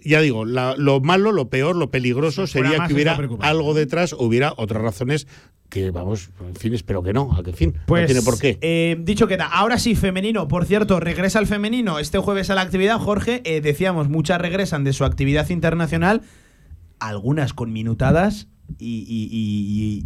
Ya digo, lo malo, lo peor, lo peligroso sería que hubiera algo detrás, hubiera otras razones que vamos, en fin, espero que no, a qué fin, pues, no tiene por qué. Eh, dicho queda, ahora sí, femenino, por cierto, regresa el femenino este jueves a la actividad, Jorge, eh, decíamos, muchas regresan de su actividad internacional, algunas con minutadas y, y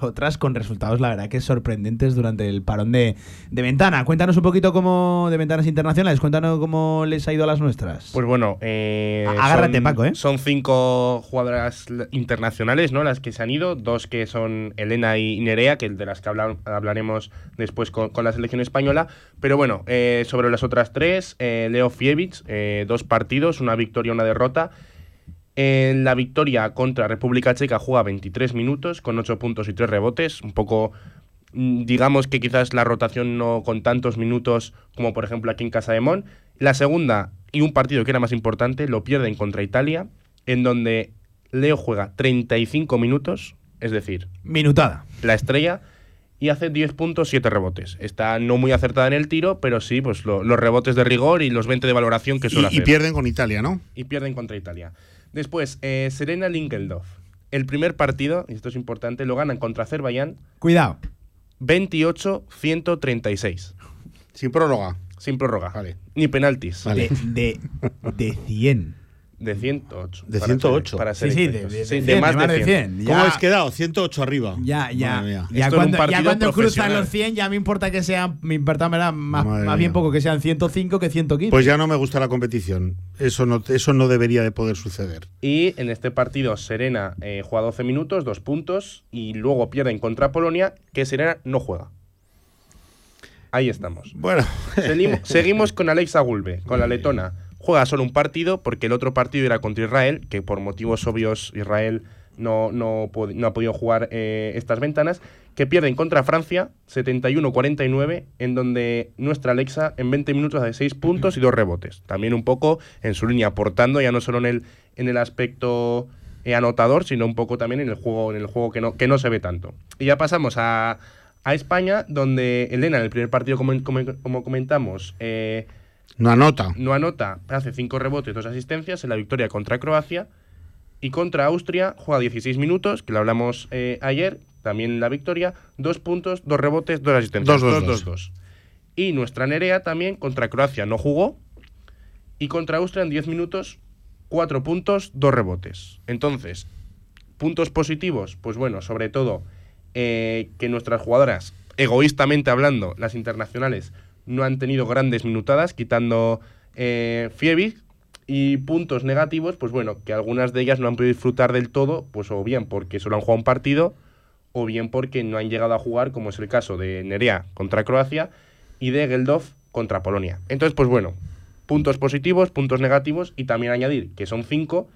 otras con resultados, la verdad, que sorprendentes durante el parón de, de ventana. Cuéntanos un poquito cómo, de ventanas internacionales, cuéntanos cómo les ha ido a las nuestras. Pues bueno, eh, agárrate, son, Paco, ¿eh? Son cinco jugadoras internacionales, ¿no? Las que se han ido, dos que son Elena y Nerea, que de las que habla, hablaremos después con, con, la selección española. Pero bueno, eh, sobre las otras tres, eh, Leo Fievich, eh, dos partidos, una victoria, una derrota. En la victoria contra República Checa juega 23 minutos con 8 puntos y 3 rebotes, un poco mm, digamos que quizás la rotación no con tantos minutos como por ejemplo aquí en Casa de Mon. La segunda y un partido que era más importante lo pierden contra Italia, en donde Leo juega 35 minutos, es decir, minutada. La estrella y hace 10 puntos, 7 rebotes. Está no muy acertada en el tiro, pero sí, pues lo, los rebotes de rigor y los 20 de valoración que suele y, hacer. Y pierden con Italia, ¿no? Y pierden contra Italia. Después, eh, Serena Linkeldorf. El primer partido, y esto es importante, lo ganan contra Azerbaiyán. Cuidado. 28-136. Sin prórroga. Sin prórroga. Vale. Ni penaltis. Vale. De, de, de 100. De 108. De 108. Para ser, sí, sí, exactos. de, de, Sí, de, más más de 100. 100. ¿Cómo Ya- has quedado? 108 arriba. Ya, ya. Ya cuando, ya cuando cruzan los 100, ya me importa que sean. Me importa me da más, bien poco que sean 105 que 115. Pues ya no me gusta la competición. Eso no, eso no debería de poder suceder. Y en este partido Serena eh, juega 12 minutos, 2 puntos, y luego pierden contra Polonia, que Serena no juega. Ahí estamos. Bueno, Seguimos, seguimos con Alexa Gulbe, con la letona. Juega solo un partido porque el otro partido era contra Israel, que por motivos obvios Israel no, no, no ha podido jugar eh, estas ventanas, que pierden contra Francia 71-49, en donde nuestra Alexa en 20 minutos hace 6 puntos y 2 rebotes. También un poco en su línea, aportando ya no solo en el, en el aspecto eh, anotador, sino un poco también en el juego, en el juego que, no, que no se ve tanto. Y ya pasamos a, a España, donde Elena en el primer partido, como, como- como comentamos, eh, no anota. no anota, hace 5 rebotes, 2 asistencias en la victoria contra Croacia. Y contra Austria juega 16 minutos, que lo hablamos eh, ayer, también la victoria, 2 puntos, 2 rebotes, 2 asistencias. Dos, dos, dos, dos. dos. Y nuestra Nerea también contra Croacia no jugó. Y contra Austria en 10 minutos, 4 puntos, 2 rebotes. Entonces, puntos positivos, pues bueno, sobre todo eh, que nuestras jugadoras, egoístamente hablando, las internacionales, no han tenido grandes minutadas, quitando eh. Y puntos negativos, pues bueno, que algunas de ellas no han podido disfrutar del todo, pues o bien porque solo han jugado un partido, o bien porque no han llegado a jugar, como es el caso de Nerea contra Croacia y de Geldov contra Polonia. Entonces, pues bueno, puntos positivos, puntos negativos, y también añadir que son cinco,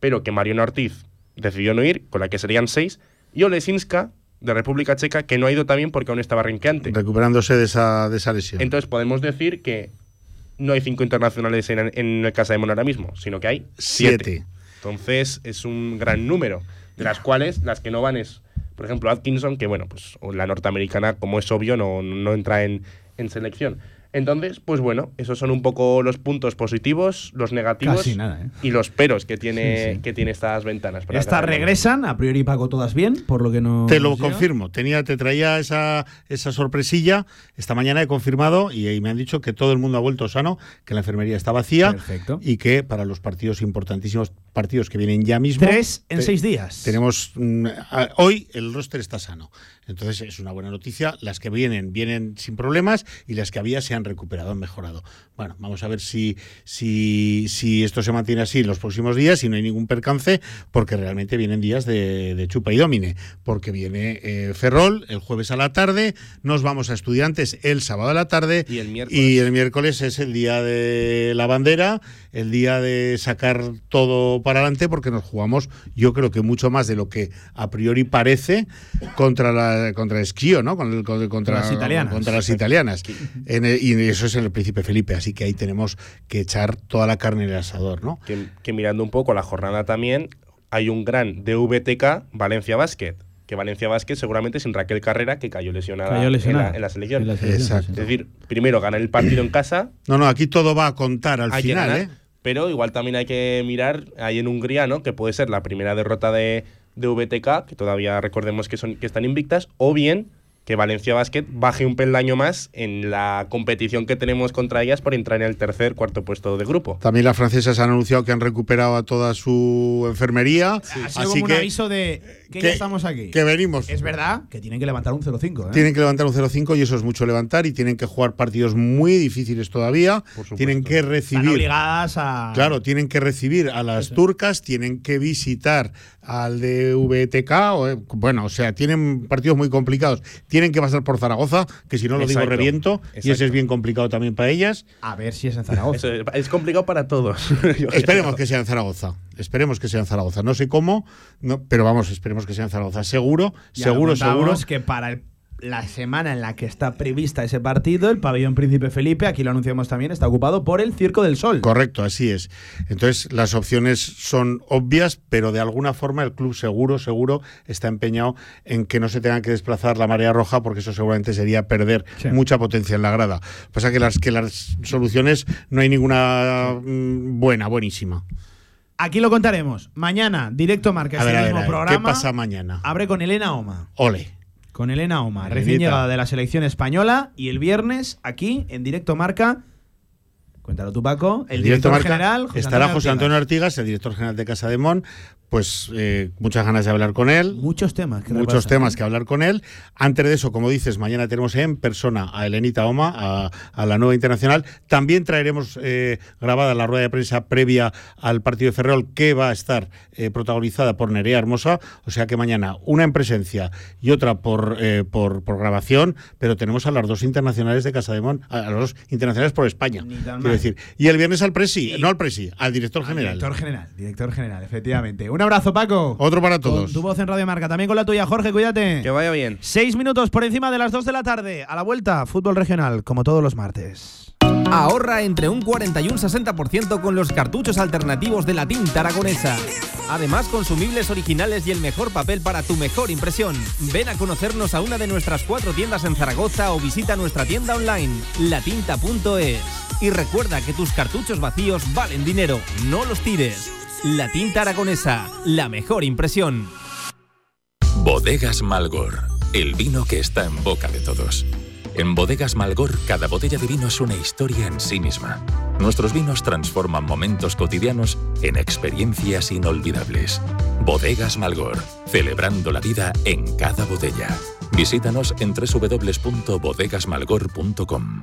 pero que Mariano Ortiz decidió no ir, con la que serían seis, y Olesinska, de República Checa, que no ha ido también porque aún estaba renqueante. Recuperándose de esa, de esa lesión. Entonces podemos decir que no hay cinco internacionales en, en el Casa de Mon ahora mismo, sino que hay siete. Siete. Entonces es un gran número, de las cuales las que no van es, por ejemplo, Atkinson, que bueno, pues la norteamericana, como es obvio, no, no entra en, en selección. Entonces, pues bueno, esos son un poco los puntos positivos, los negativos Casi nada, ¿eh? y los peros que tiene, Sí, sí. que tiene estas ventanas. Estas regresan, a priori Paco todas bien, por lo que no. Te lo confirmo. Tenía, te traía esa, esa sorpresilla. Esta mañana he confirmado y, ahí me han dicho que todo el mundo ha vuelto sano, que la enfermería está vacía Perfecto. y que para los partidos importantísimos, partidos que vienen ya mismo. Tres en te- seis días. Tenemos mm, a- hoy el roster está sano. Entonces es una buena noticia. Las que vienen, vienen sin problemas y las que había se han recuperado, han mejorado. Bueno, vamos a ver si, si, si esto se mantiene así los próximos días, si no hay ningún percance, porque realmente vienen días de, de chupa y domine. Porque viene eh, Ferrol el jueves a la tarde, nos vamos a estudiantes el sábado a la tarde Y el miércoles. y el miércoles es el día de la bandera, el día de sacar todo para adelante, porque nos jugamos, yo creo que mucho más de lo que a priori parece contra la contra Esquío, ¿no? Con contra, las italianas. contra las italianas. En el- y eso es el Príncipe Felipe, así que ahí tenemos que echar toda la carne en el asador, ¿no? que, que mirando un poco la jornada también, hay un gran DVTK Valencia Basket. Que Valencia Basket seguramente sin Raquel Carrera, que cayó lesionada, Cayó lesionada. En, la, en la selección. En la selección, Exacto. Es decir, primero ganar el partido en casa, No, no, aquí todo va a contar al final, ganar, ¿eh? pero igual también hay que mirar ahí en Hungría, ¿no? Que puede ser la primera derrota de, de VTK, que todavía recordemos que, son, que están invictas, o bien que Valencia Basket baje un peldaño más en la competición que tenemos contra ellas por entrar en el tercer, cuarto puesto de grupo. También las francesas han anunciado que han recuperado a toda su enfermería. Así como un aviso de que, ya estamos aquí. Que venimos. Es verdad que tienen que levantar un 0-5. ¿eh? Tienen que levantar un 0-5 y eso es mucho levantar y tienen que jugar partidos muy difíciles todavía. Tienen que recibir. Están obligadas a. Claro, tienen que recibir a las turcas, tienen que visitar al de VTK. O, eh, bueno, o sea, tienen partidos muy complicados. Tienen que pasar por Zaragoza, que si no lo digo reviento. Y ese es bien complicado también para ellas. A ver si es en Zaragoza. es complicado para todos. Esperemos que sea en Zaragoza. Esperemos que sea en Zaragoza. No sé cómo, no, pero vamos, esperemos que sea en Zaragoza. Seguro, seguro, seguro. que para el la semana en la que está prevista ese partido, el pabellón Príncipe Felipe, aquí lo anunciamos también, está ocupado por el Circo del Sol. Correcto, así es. Entonces, las opciones son obvias, pero de alguna forma el club seguro, seguro está empeñado en que no se tenga que desplazar la marea roja, porque eso seguramente sería perder mucha potencia en la grada. Pasa que las, que las soluciones no hay ninguna mm, buena, buenísima. Aquí lo contaremos. Mañana, directo marca, este mismo programa. ¿Qué pasa mañana? Abre con Elena Oma. Ole con Elena Oma, recién llegada de la selección española. Y el viernes, aquí, en directo marca, Cuéntalo tú, Paco. El, director, general. estará José Antonio Artigas, el director general de Casa de Mon, pues eh, muchas ganas de hablar con él. Muchos temas. Que muchos temas que hablar con él. Antes de eso, como dices, mañana tenemos en persona a Elenita Oma, a, la nueva internacional. También traeremos eh, grabada la rueda de prensa previa al partido de Ferrol, que va a estar eh, protagonizada por Nerea Hermosa. O sea que mañana una en presencia y otra por, por, grabación, pero tenemos a las dos internacionales de Casa de Mon, a, los dos internacionales por España. Quiero decir. Y el viernes al presi, no al presi, al director general. Director general, director general, efectivamente. Un abrazo, Paco. Otro para todos. tu voz en Radio Marca, también con la tuya, Jorge, cuídate. Que vaya bien. Seis minutos por encima de las dos de la tarde. A la vuelta, fútbol regional, como todos los martes. Ahorra entre un 40 y un 60% con los cartuchos alternativos de la tinta aragonesa. Además, consumibles originales y el mejor papel para tu mejor impresión. Ven a conocernos a una de nuestras cuatro tiendas en Zaragoza o visita nuestra tienda online, latinta.es. Y recuerda que tus cartuchos vacíos valen dinero, no los tires. La tinta aragonesa, la mejor impresión. Bodegas Malgor, el vino que está en boca de todos. En Bodegas Malgor, cada botella de vino es una historia en sí misma. Nuestros vinos transforman momentos cotidianos en experiencias inolvidables. Bodegas Malgor, celebrando la vida en cada botella. Visítanos en www.bodegasmalgor.com.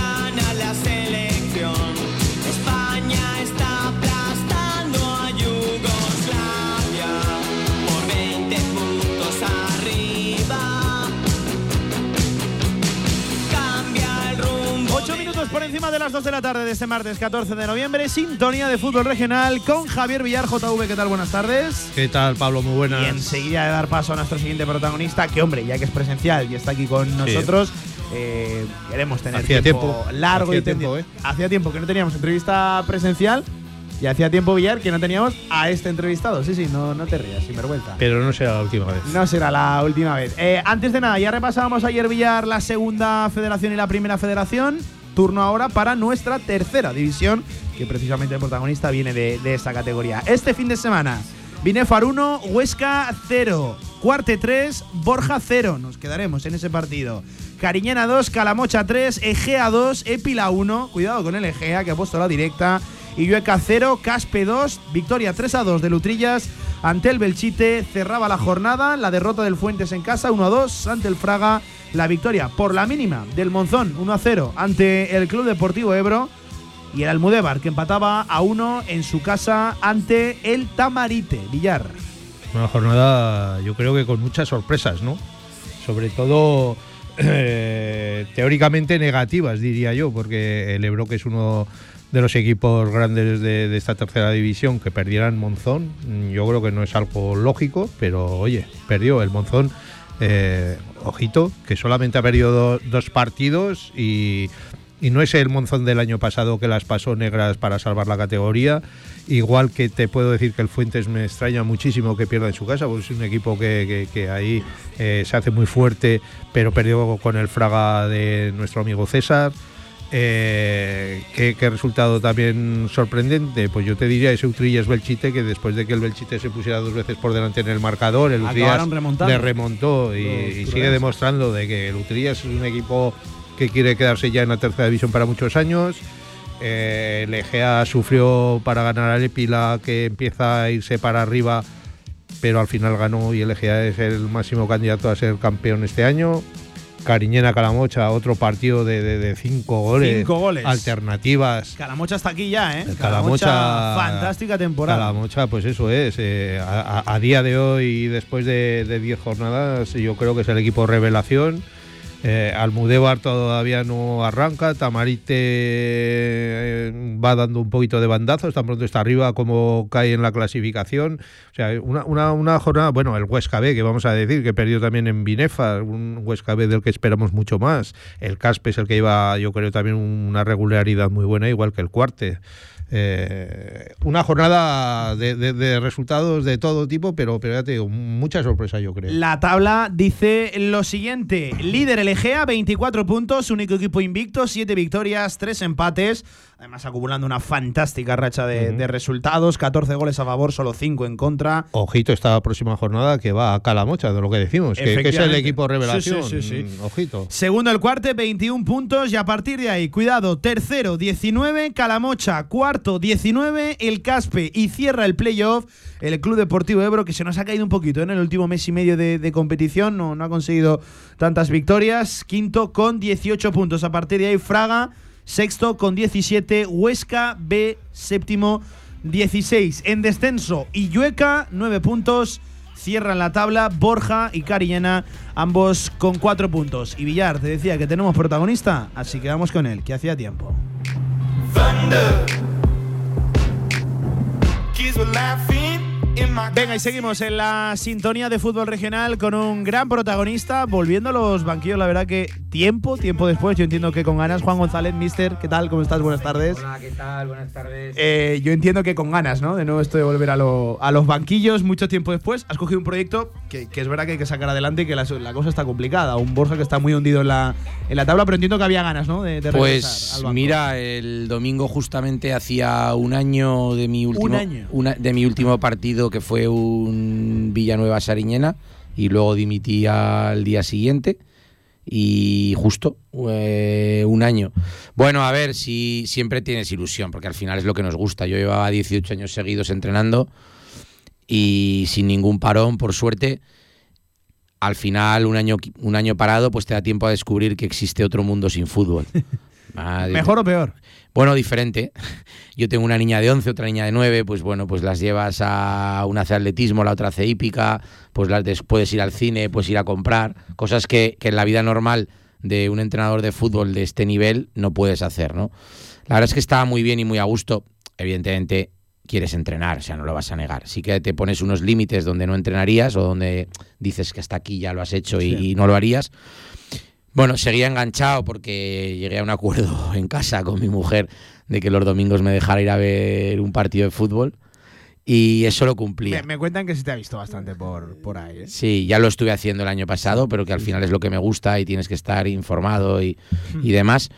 por encima de las 2 de la tarde de este martes 14 de noviembre. Sintonía de fútbol regional con Javier Villar, JV. ¿Qué tal? Buenas tardes. ¿Qué tal, Pablo? Muy buenas. Y enseguida de dar paso a nuestro siguiente protagonista, que hombre, ya que es presencial y está aquí con nosotros, eh, queremos tener tiempo, largo y tiempo. ¿eh? Hacía tiempo que no teníamos entrevista presencial. Y hacía tiempo, Villar, que no teníamos a este entrevistado. Sí, sí, no, no te rías, sin vergüenza. Pero no será la última vez. No será la última vez. Eh, antes de nada, ya repasábamos ayer, Villar, la segunda federación y la primera federación. Turno ahora para nuestra tercera división, que precisamente el protagonista viene de, esta categoría. Este fin de semana, Binefar 1, Huesca 0, Cuarte 3, Borja 0. Nos quedaremos en ese partido. Cariñena 2, Calamocha 3, Egea 2, Epila 1. Cuidado con el Egea que ha puesto la directa. Y 0, Caspe 2, victoria 3 a 2 de Lutrillas ante el Belchite. Cerraba la jornada, la derrota del Fuentes en casa 1 a 2 ante el Fraga la victoria por la mínima del Monzón 1 a 0 ante el Club Deportivo Ebro y el Almudévar que empataba a 1 en su casa ante el Tamarite Villar. Una jornada yo creo que con muchas sorpresas, ¿no? Sobre todo eh, teóricamente negativas diría yo, porque el Ebro que es uno de los equipos grandes de, esta tercera división que perdieran Monzón, yo creo que no es algo lógico, pero oye, perdió el Monzón eh, ojito, que solamente ha perdido dos partidos y, no es el Monzón del año pasado que las pasó negras para salvar la categoría. Igual que te puedo decir que el Fuentes me extraña muchísimo que pierda en su casa, porque es un equipo que ahí eh, se hace muy fuerte, pero perdió con el Fraga de nuestro amigo César. Eh, ¿qué, qué resultado también sorprendente? Pues yo te diría ese Utrillas Belchite, que después de que el Belchite se pusiera dos veces por delante en el marcador, el Utrillas le remontó y, sigue demostrando de que el Utrillas es un equipo que quiere quedarse ya en la tercera división para muchos años. Eh, el Egea sufrió para ganar al Epila, que empieza a irse para arriba, pero al final ganó y el Egea es el máximo candidato a ser campeón este año. Cariñena Calamocha, otro partido de, de- de cinco goles. Cinco goles. Alternativas. Calamocha está aquí ya, ¿eh? Calamocha- fantástica temporada. Calamocha, pues eso es. eh, a, día de hoy, después de de 10 jornadas, yo creo que es el equipo revelación. Eh, Almudévar todavía no arranca. Tamarite eh, va dando un poquito de bandazos. Tan pronto está arriba como cae en la clasificación. O sea, una, una, una jornada. Bueno, el Huesca B, que vamos a decir, que perdió también en Binefa. Un Huesca B del que esperamos mucho más. El Caspe es el que iba, yo creo, también una regularidad muy buena, igual que el Cuarte. Eh, una jornada de, de- resultados de todo tipo, pero, pero ya te digo, mucha sorpresa, yo creo. La tabla dice lo siguiente: líder el Egea, 24 puntos, único equipo invicto, 7 victorias, 3 empates. Además, acumulando una fantástica racha de, de resultados: 14 goles a favor, solo 5 en contra. Ojito esta próxima jornada que va a Calamocha, de lo que decimos, que, que es el equipo revelación. Sí, sí, sí, Ojito. Segundo el cuarte, 21 puntos. Y a partir de ahí, cuidado, tercero, 19, Calamocha. Cuarto, 19, el Caspe. Y cierra el playoff el Club Deportivo Ebro, que se nos ha caído un poquito ¿eh? en el último mes y medio de, de competición. No, no ha conseguido tantas victorias. Quinto con 18 puntos. A partir de ahí, Fraga. Sexto con 17, Huesca B, séptimo 16. En descenso, Illueca, 9 puntos. Cierran la tabla Borja y Cariñena, ambos con 4 puntos. Y Villar, te decía que tenemos protagonista, así que vamos con él, que hacía tiempo. Venga, y seguimos en la sintonía de fútbol regional con un gran protagonista, volviendo a los banquillos, la verdad que tiempo, tiempo después, yo entiendo que con ganas, Juan González, mister, ¿qué tal? ¿Cómo estás? Buenas tardes. Hola, ¿qué tal? Buenas tardes. Eh, yo entiendo que con ganas, ¿no? De nuevo esto de volver a, lo- a los banquillos mucho tiempo después. Has cogido un proyecto que, que es verdad que hay que sacar adelante y que la, la cosa está complicada. Un Borja que está muy hundido en la, en la tabla, pero entiendo que había ganas, ¿no? De, de Pues al banco. mira, el domingo justamente hacía un año de mi último año. una- de mi último partido que fue un Villanueva Sariñena y luego dimití al día siguiente y justo eh, un año. Bueno, a ver si siempre tienes ilusión porque al final es lo que nos gusta. Yo llevaba 18 años seguidos entrenando y sin ningún parón, por suerte. Al final, un año, un año parado, pues te da tiempo a descubrir que existe otro mundo sin fútbol. Ah, ¿Mejor o peor? Bueno, diferente. Yo tengo una niña de 11, otra niña de 9, pues bueno, pues las llevas a una hace atletismo, la otra hace hípica, pues las des- puedes ir al cine, puedes ir a comprar, cosas que, que en la vida normal de un entrenador de fútbol de este nivel no puedes hacer, ¿no? La verdad es que estaba muy bien y muy a gusto. Evidentemente quieres entrenar, o sea, no lo vas a negar. Sí que te pones unos límites donde no entrenarías o donde dices que hasta aquí ya lo has hecho y- Sí. y no lo harías. Bueno, seguía enganchado porque llegué a un acuerdo en casa con mi mujer de que los domingos me dejara ir a ver un partido de fútbol y eso lo cumplía. Me, me cuentan que se te ha visto bastante por, por ahí. ¿eh? Sí, ya lo estuve haciendo el año pasado, pero que al final es lo que me gusta y tienes que estar informado y, y demás.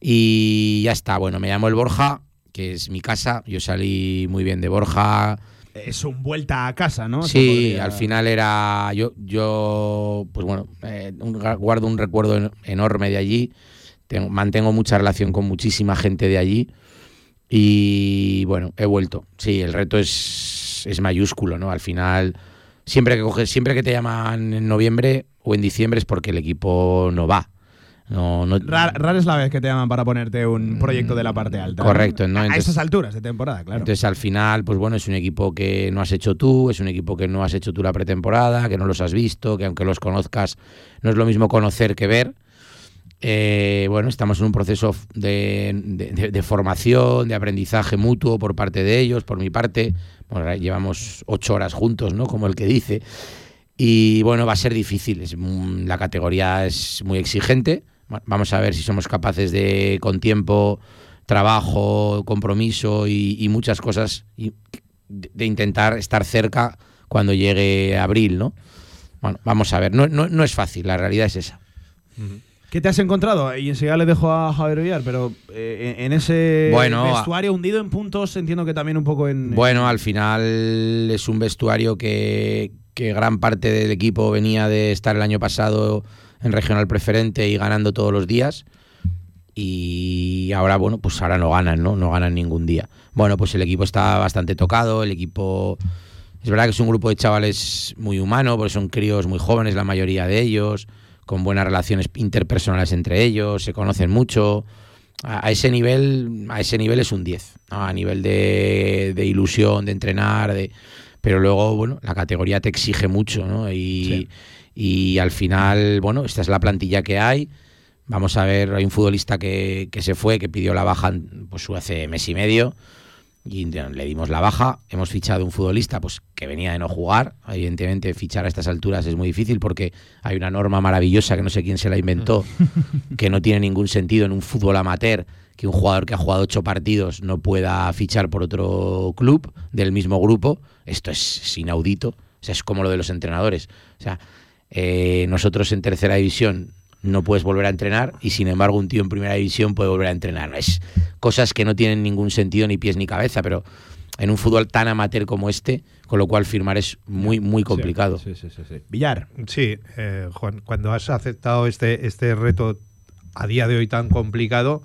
Y ya está, bueno, me llamo el Borja, que es mi casa, yo salí muy bien de Borja. Es un vuelta a casa, ¿no? Sí, podría- al final era. Yo, yo pues bueno, eh, un- guardo un recuerdo en- enorme de allí. Tengo- mantengo mucha relación con muchísima gente de allí. Y bueno, he vuelto. Sí, el reto es, es mayúsculo, ¿no? Al final, siempre que coges, siempre que te llaman en noviembre o en diciembre es porque el equipo no va. No, no, Rar- Rara es la vez que te llaman para ponerte un proyecto de la parte alta. Correcto, ¿no? A Entonces- esas alturas de temporada, claro. Entonces al final, pues bueno, es un equipo que no has hecho tú, es un equipo que no has hecho tú la pretemporada, que no los has visto, que aunque los conozcas, no es lo mismo conocer que ver. Eh, bueno, estamos en un proceso de, de- de- de formación, de aprendizaje mutuo por parte de ellos, por mi parte. Bueno, llevamos ocho horas juntos, ¿no? Como el que dice. Y bueno, va a ser difícil. Es, mm, la categoría es muy exigente, Bueno, vamos a ver si somos capaces de, con tiempo, trabajo, compromiso y, y muchas cosas, y de, intentar estar cerca cuando llegue abril, ¿no? Bueno, vamos a ver, no, no, no es fácil, la realidad es esa. ¿Qué te has encontrado? Y enseguida le dejo a Javier Villar, pero eh, en ese Bueno, vestuario hundido en puntos, entiendo que también un poco en. Bueno, al final es un vestuario que, que gran parte del equipo venía de estar el año pasado en regional preferente y ganando todos los días. Y ahora, bueno, pues ahora no ganan, ¿no? No ganan ningún día. Bueno, pues el equipo está bastante tocado, el equipo... Es verdad que es un grupo de chavales muy humano, porque son críos muy jóvenes la mayoría de ellos, con buenas relaciones interpersonales entre ellos, se conocen mucho. A, ese nivel, a ese nivel es un 10, ¿no? a nivel de, ilusión, de entrenar, de pero luego, bueno, la categoría te exige mucho, ¿no? Y, y al final, bueno, esta es la plantilla que hay. Vamos a ver, hay un futbolista que, que se fue, que pidió la baja pues hace mes y medio y le dimos la baja. Hemos fichado un futbolista pues que venía de no jugar. Evidentemente, fichar a estas alturas es muy difícil porque hay una norma maravillosa que no sé quién se la inventó, que no tiene ningún sentido en un fútbol amateur que un jugador que ha jugado ocho partidos no pueda fichar por otro club del mismo grupo. Esto es, es inaudito. O sea, es como lo de los entrenadores. O sea, eh, nosotros en tercera división no puedes volver a entrenar y sin embargo un tío en primera división puede volver a entrenar. Es cosas que no tienen ningún sentido ni pies ni cabeza, pero en un fútbol tan amateur como este, con lo cual firmar es muy, muy complicado. Sí, sí, sí, sí. Villar. Sí, eh, Juan, cuando has aceptado este, este reto a día de hoy tan complicado,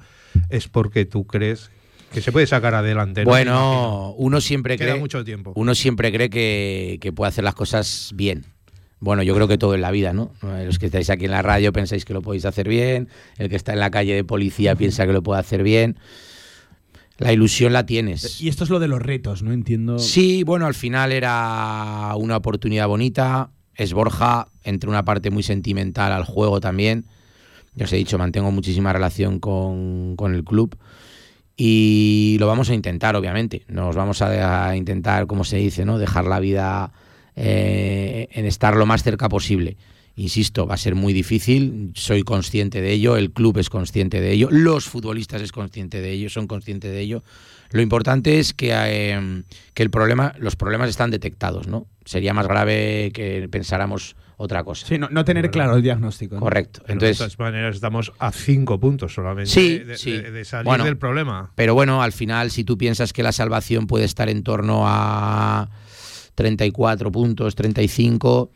es porque tú crees que se puede sacar adelante. ¿no? Bueno, uno siempre Queda cree. mucho tiempo. Uno siempre cree que, que puede hacer las cosas bien. Bueno, yo creo que todo en la vida, ¿no? Los que estáis aquí en la radio pensáis que lo podéis hacer bien, el que está en la calle de policía piensa que lo puede hacer bien. La ilusión la tienes. Y esto es lo de los retos, ¿no? Entiendo. Sí, bueno, al final era una oportunidad bonita. Es Borja, entre una parte muy sentimental al juego también. Ya os he dicho, mantengo muchísima relación con, con el club. Y lo vamos a intentar, obviamente. Nos vamos a, a intentar, como se dice, ¿no? Dejar la vida eh, en estar lo más cerca posible. Insisto, va a ser muy difícil, soy consciente de ello, el club es consciente de ello, los futbolistas es consciente de ello, son conscientes de ello. Lo importante es que, eh, que el problema, los problemas están detectados, ¿no? Sería más grave que pensáramos otra cosa. Sí, no, no tener claro el diagnóstico. ¿no? Correcto. Pero Entonces, de todas maneras estamos a cinco puntos solamente Sí, de, sí. de- de salir Bueno, del problema. Pero bueno, al final, si tú piensas que la salvación puede estar en torno a 34 puntos, 35,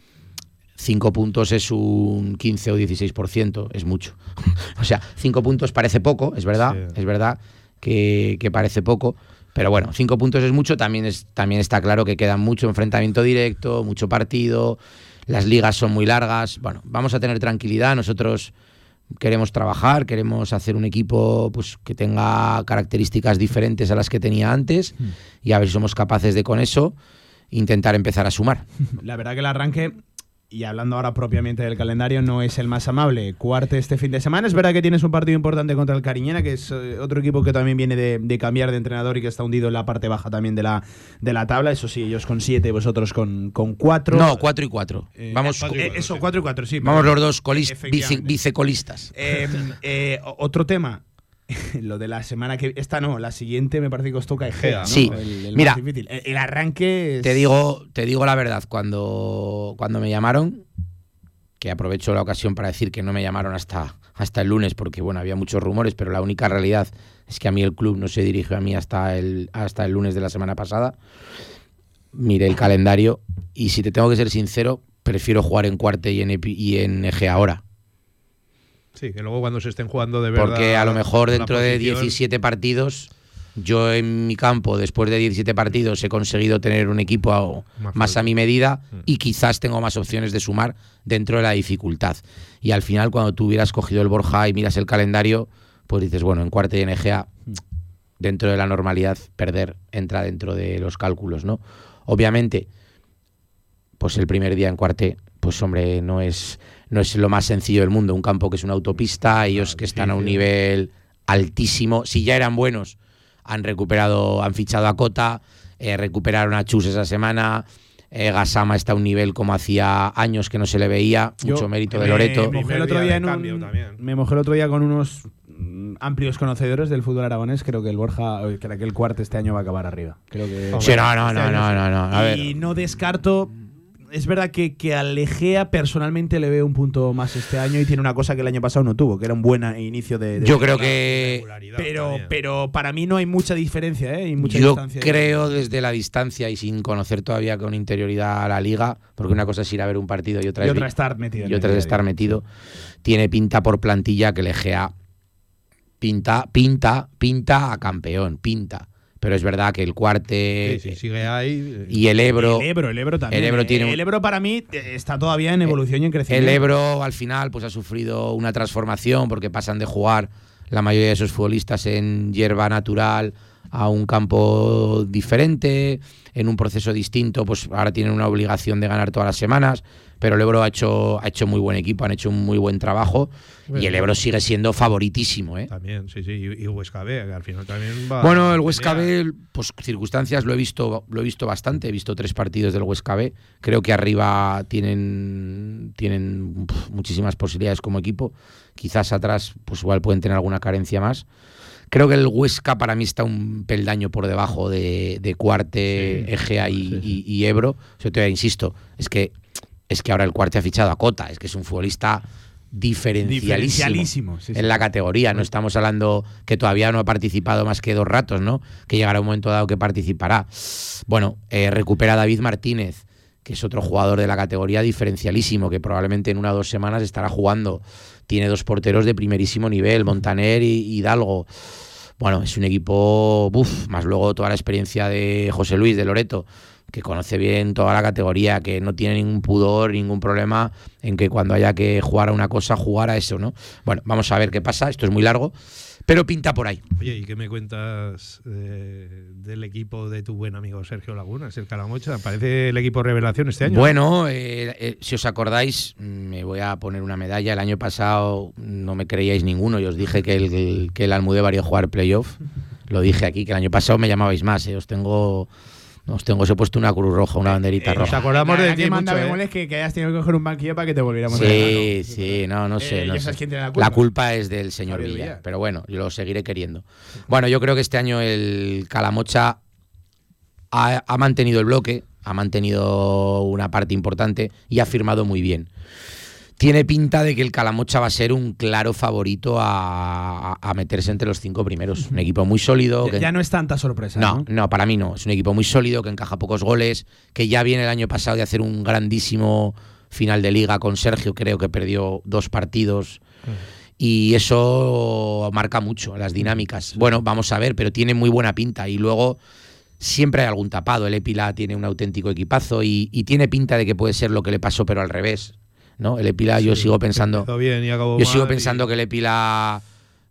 5 puntos es un 15 o 16%, es mucho. o sea, 5 puntos parece poco, es verdad, es verdad que, que parece poco. Pero bueno, 5 puntos es mucho, también, es, también está claro que queda mucho enfrentamiento directo, mucho partido, las ligas son muy largas. Bueno, vamos a tener tranquilidad, nosotros queremos trabajar, queremos hacer un equipo pues, que tenga características diferentes a las que tenía antes y a ver si somos capaces de con eso intentar empezar a sumar. La verdad que el arranque, y hablando ahora propiamente del calendario, no es el más amable. Cuarte este fin de semana. Es verdad que tienes un partido importante contra el Cariñena, que es eh, otro equipo que también viene de, de cambiar de entrenador y que está hundido en la parte baja también de la, de la tabla. Eso sí, ellos con siete, vosotros con, con cuatro. No, 4 y 4. Eh, vamos, eso, cuatro y cuatro, sí. vamos los dos colis- vice- vicecolistas. Eh, eh, otro tema. Lo de la semana que esta no, la siguiente me parece que os toca Egea, ¿no? Sí. El, el Mira, más difícil. El, el arranque es- Te digo, te digo la verdad, cuando, cuando me llamaron, que aprovecho la ocasión para decir que no me llamaron hasta, hasta el lunes, porque bueno, había muchos rumores, pero la única realidad es que a mí el club no se dirigió a mí hasta el, hasta el lunes de la semana pasada. Miré el calendario y si te tengo que ser sincero, prefiero jugar en cuarte y en, y en Eje ahora. Sí, que luego cuando se estén jugando de verdad. Porque a lo mejor dentro de posición- 17 partidos, yo en mi campo, después de 17 partidos, he conseguido tener un equipo a- Más más, a mi medida Mm. y quizás tengo más opciones de sumar dentro de la dificultad. Y al final, cuando tú hubieras cogido el Borja y miras el calendario, pues dices, bueno, en cuarta y en EGA, dentro de la normalidad, perder entra dentro de los cálculos, ¿no? Obviamente, pues el primer día en cuarte, pues hombre, no es, no es lo más sencillo del mundo. Un campo que es una autopista, ellos que están a un nivel altísimo. Si ya eran buenos, han recuperado, han fichado a Cota, eh, recuperaron a Chus esa semana. Eh, Gasama está a un nivel como hacía años que no se le veía, Yo mucho mérito de me Loreto. mojé el otro día en un- me mojé el otro día con unos mm, amplios conocedores del fútbol aragonés. Creo que el Borja, eh, que aquel cuarto este año va a acabar arriba. Creo que Sí, no, no, Este no, no, sí. no, no, a ver. Y no descarto. Es verdad que, que a Legea personalmente le veo un punto más este año y tiene una cosa que el año pasado no tuvo, que era un buen inicio de. de Yo creo que Pero, pero para mí no hay mucha diferencia, ¿eh? Hay mucha Yo distancia. creo desde la distancia y sin conocer todavía con interioridad a la liga, porque una cosa es ir a ver un partido y otra, Y es otra estar metido y otra es a estar metido. Tiene pinta por plantilla que el EGA pinta, pinta, pinta a campeón, pinta. Pero es verdad que el cuarte Sí, sí, sigue ahí. y el Ebro, El Ebro, el Ebro también. el Ebro eh. tiene El Ebro para mí eh, está todavía en evolución y en El crecimiento. Ebro al final pues ha sufrido una transformación porque pasan de jugar la mayoría de sus futbolistas en hierba natural a un campo diferente, en un proceso distinto, pues ahora tienen una obligación de ganar todas las semanas, pero el Ebro ha hecho, ha hecho muy buen equipo, han hecho un muy buen trabajo y el Ebro sigue siendo favoritísimo. ¿eh? También, sí, sí. Y, y Huesca B, que al final también va. Bueno, el Huesca. B, pues circunstancias lo he visto, lo he visto bastante. He visto tres partidos del Huesca B. Creo que arriba tienen, tienen pf, muchísimas posibilidades como equipo. Quizás atrás, pues igual pueden tener alguna carencia más. Creo que el Huesca para mí está un peldaño por debajo de, de Cuarte, Egea y, y- y Ebro. Yo te insisto, es que es que ahora el Cuarte ha fichado a Cota, es que es un futbolista diferencialísimo, Diferencialísimo, sí, sí. en la categoría. No estamos hablando que todavía no ha participado más que dos ratos, ¿no? Que llegará un momento dado que participará. Bueno, eh, recupera a David Martínez, que es otro jugador de la categoría diferencialísimo, que probablemente en una o dos semanas estará jugando. Tiene dos porteros de primerísimo nivel, Montaner y Hidalgo. Bueno, es un equipo, buf, más luego toda la experiencia de José Luis de Loreto, que conoce bien toda la categoría, que no tiene ningún pudor, ningún problema en que cuando haya que jugar a una cosa, jugar a eso, ¿no? Bueno, vamos a ver qué pasa, esto es muy largo, pero pinta por ahí. Oye, ¿y qué me cuentas eh, del equipo de tu buen amigo Sergio Laguna, el Calamocha? Parece el equipo revelación este año. Bueno, eh, eh, si os acordáis, me voy a poner una medalla. El año pasado no me creíais ninguno y os dije que el, que el Almudévar iba a jugar playoff. Lo dije aquí, que el año pasado me llamabais más. eh, Os tengo os tengo, os he puesto una cruz roja, una banderita Eh, roja. acordamos La de ti que manda mucho, ¿eh? bemoles que, que hayas tenido que coger un banquillo para que te volviéramos a Sí, sí, no, no sé. Eh, no ya sé. sabes quién tiene la La culpa. es del señor Javier Villa, Villar. pero bueno, yo lo seguiré queriendo. Bueno, yo creo que este año el Calamocha ha, ha mantenido el bloque, ha mantenido una parte importante y ha firmado muy bien. Tiene pinta de que el Calamocha va a ser un claro favorito a, meterse entre los cinco primeros. Un equipo muy sólido. Ya, que- ya no es tanta sorpresa. no, No, no, para mí no. Es un equipo muy sólido, que encaja pocos goles, que ya viene el año pasado de hacer un grandísimo final de liga con Sergio, creo que perdió dos partidos. Y eso marca mucho las dinámicas. Bueno, vamos a ver, pero tiene muy buena pinta. Y luego siempre hay algún tapado. El Epila tiene un auténtico equipazo y, y tiene pinta de que puede ser lo que le pasó, pero al revés. ¿No? El Epila, yo Sí, sigo pensando. bien y Yo sigo y- pensando que el Epila,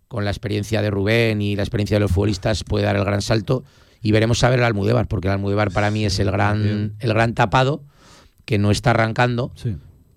con la experiencia de Rubén y la experiencia de los futbolistas, puede dar el gran salto. Y veremos a ver el Almudévar, porque el Almudévar para mí es el gran, el gran tapado, que no está arrancando.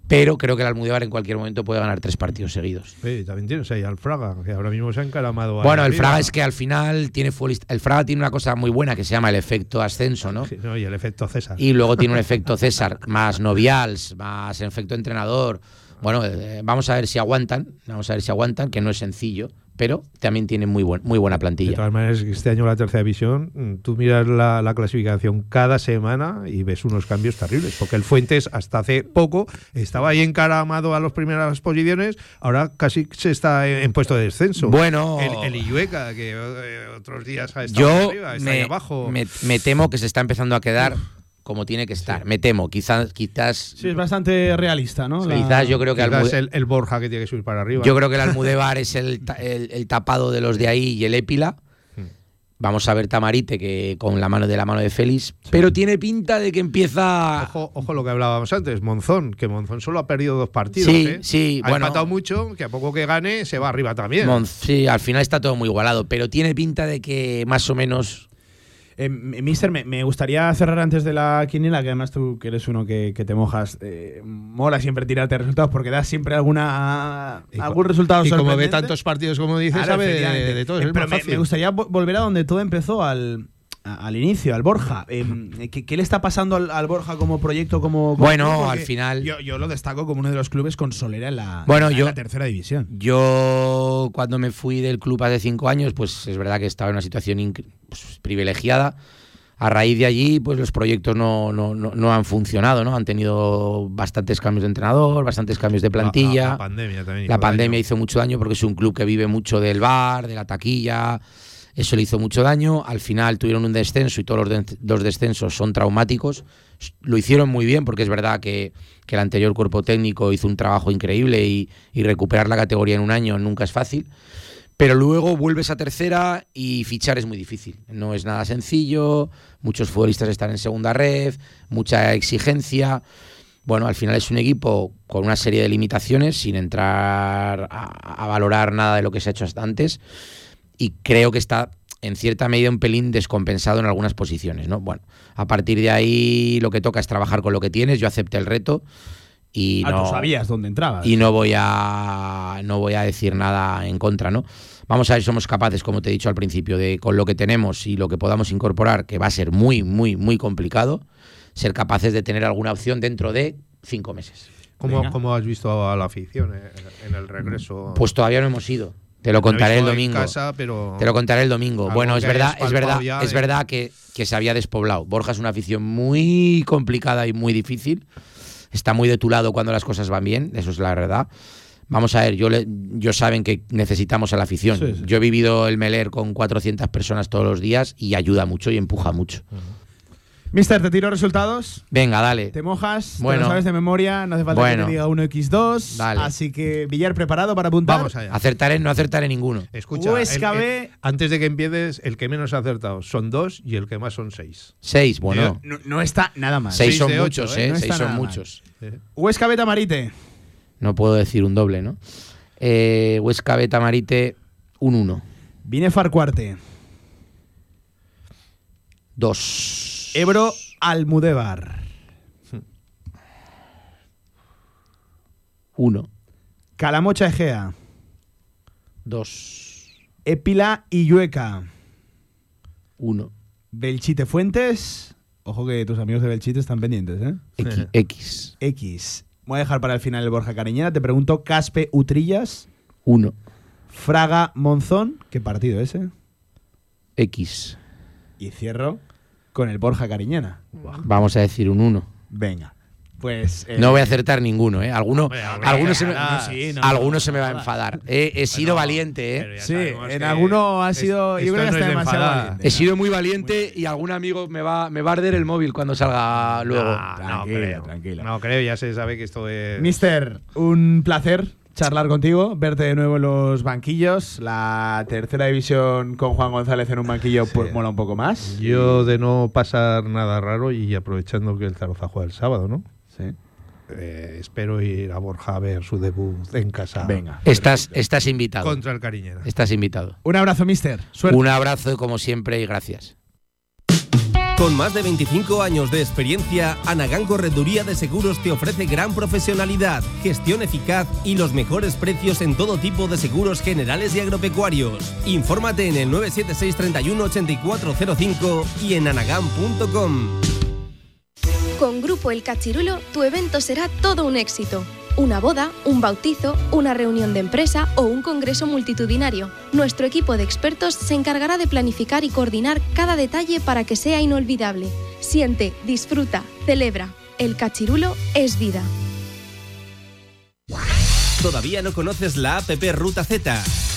Pero creo que el Almudévar en cualquier momento puede ganar tres partidos seguidos. Sí, también tienes ahí al Fraga, que ahora mismo se ha encaramado. ahí Bueno, el. Fraga es que al final tiene futbolista- El Fraga tiene una cosa muy buena que se llama el efecto ascenso, ¿no? Sí, no, y el efecto César. Y luego tiene un efecto César, más Novials, más efecto entrenador. Bueno, eh, vamos a ver si aguantan, vamos a ver si aguantan, que no es sencillo, pero también tienen muy, buen, muy buena De plantilla. todas maneras, este año la tercera división, mm, tú miras la, la clasificación cada semana y ves unos cambios terribles, porque el Fuentes hasta hace poco estaba ahí encaramado a las primeras posiciones, ahora casi se está en, en puesto de descenso. Bueno. el, el Illueca, que eh, otros días ha estado Yo arriba, está ahí me, abajo. me- me temo que se está empezando a quedar como tiene que estar. Me temo, quizás, quizás, Sí, es bastante realista, ¿no? La- quizás yo creo que Quizás Almude- el, el Borja que tiene que subir para arriba. Yo creo que el Almudévar es el, el- el tapado de los de ahí y el Épila. Vamos a ver Tamarite que con la mano de la mano de Félix, pero tiene pinta de que empieza Ojo, ojo lo que hablábamos antes, Monzón, que Monzón solo ha perdido dos partidos. Sí, ¿eh? sí, ha bueno. empatado mucho, que a poco que gane se va arriba también. Mon- sí, al final está todo muy igualado, pero tiene pinta de que más o menos Eh, Mister, me, me gustaría cerrar antes de la quiniela, que además tú que eres uno que, que te mojas, eh, mola siempre tirarte resultados porque das siempre alguna algún resultado y como ve tantos partidos como dices, Claro, sabe de, todo. Eh, Es pero más me, gustaría vo- volver a donde todo empezó, al, al inicio, al Borja. em, ¿qué, qué le está pasando al, al Borja como proyecto? Como, como Bueno, club? al final- Yo, yo lo destaco como uno de los clubes con solera en la, Bueno, en yo- la tercera división. Yo, cuando me fui del club hace cinco años, pues es verdad que estaba en una situación pues, privilegiada. A raíz de allí, pues los proyectos no, no, no, no han funcionado, ¿no? Han tenido bastantes cambios de entrenador, bastantes cambios de plantilla. La, la pandemia también. La hizo pandemia daño. hizo mucho daño porque es un club que vive mucho del bar, de la taquilla. Eso le hizo mucho daño. Al final tuvieron un descenso y todos los, de- descensos son traumáticos. Lo hicieron muy bien porque es verdad que, que el anterior cuerpo técnico hizo un trabajo increíble y, y recuperar la categoría en un año nunca es fácil. Pero luego vuelves a tercera y fichar es muy difícil. No es nada sencillo. Muchos futbolistas están en segunda red, mucha exigencia. Bueno, al final es un equipo con una serie de limitaciones, sin entrar a, a valorar nada de lo que se ha hecho hasta antes. Y creo que está en cierta medida un pelín descompensado en algunas posiciones, ¿no? Bueno, a partir de ahí lo que toca es trabajar con lo que tienes. Yo acepté el reto y Ah, no tú sabías dónde entrabas. y no voy a no voy a decir nada en contra, ¿no? Vamos a ver si somos capaces, como te he dicho al principio, de con lo que tenemos y lo que podamos incorporar, que va a ser muy, muy, muy complicado, ser capaces de tener alguna opción dentro de cinco meses. ¿Cómo, cómo has visto a la afición eh, en el regreso? Pues todavía no hemos ido. Te lo contaré el domingo. casa, pero Te lo contaré el domingo. Bueno, es verdad, es verdad, ya es verdad que, que se había despoblado. Borja es una afición muy complicada y muy difícil. Está muy de tu lado cuando las cosas van bien, eso es la verdad. Vamos a ver, yo, le, yo saben que necesitamos a la afición. Sí, sí. Yo he vivido el Meler con 400 personas todos los días y ayuda mucho y empuja mucho. Mister, te tiro resultados. Venga, dale. Te mojas, te Bueno. lo sabes de memoria, no hace falta Bueno. que te diga 1x2. Dale. Así que, Villar, preparado para apuntar. Vamos allá. Acertaré, no acertaré ninguno. Escucha, Huesca el- B. el- antes de que empieces, el que menos ha acertado son dos y el que más son seis. Seis, bueno. No, no está nada mal. Seis Seis son ocho, muchos, ¿eh? ¿eh? No Seis son nada mal. muchos. Huesca B, Tamarite. No puedo decir un doble, ¿no? Eh, Huesca Beta Marite, un 1. Vine Farcuarte. 2. Ebro Almudévar. 1. Calamocha Egea. 2. Épila Illueca. 1. Belchite Fuentes. Ojo que tus amigos de Belchite están pendientes, ¿eh? X. X. X. Voy a dejar para el final el Borja Cariñera. Te pregunto, Caspe Utrillas. 1. Fraga Monzón. ¿Qué partido ese? X. Y cierro con el Borja Cariñena. Vamos a decir un 1. Venga. Pues. eh, No voy a acertar ninguno, ¿eh? Alguno, alguno, se, me, ah, sí, no, alguno no, se me va a enfadar. He, he sido valiente, ¿eh? Sí, en alguno ha sido. Yo creo que está demasiado valiente. He sido muy valiente y algún amigo me va, me va a arder el móvil cuando salga luego. No, creo. No creo, ya se sabe que esto es. Mister, un placer charlar contigo, verte de nuevo en los banquillos. La tercera división con Juan González en un banquillo pues, mola un poco más. Yo de no pasar nada raro y aprovechando que el Zaragoza juega el sábado, ¿no? Sí. Eh, espero ir a Borja a ver su debut en casa. Venga. Estás, estás invitado. Contra el Cariñera. Estás invitado. Un abrazo, Mister. Suerte. Un abrazo como siempre y gracias. Con más de 25 años de experiencia, Anagán Correduría de Seguros te ofrece gran profesionalidad, gestión eficaz y los mejores precios en todo tipo de seguros generales y agropecuarios. Infórmate en el 976 31 8405 y en anagán.com. Con Grupo El Cachirulo, tu evento será todo un éxito. Una boda, un bautizo, una reunión de empresa o un congreso multitudinario. Nuestro equipo de expertos se encargará de planificar y coordinar cada detalle para que sea inolvidable. Siente, disfruta, celebra. El Cachirulo es vida. ¿Todavía no conoces la APP Ruta Z?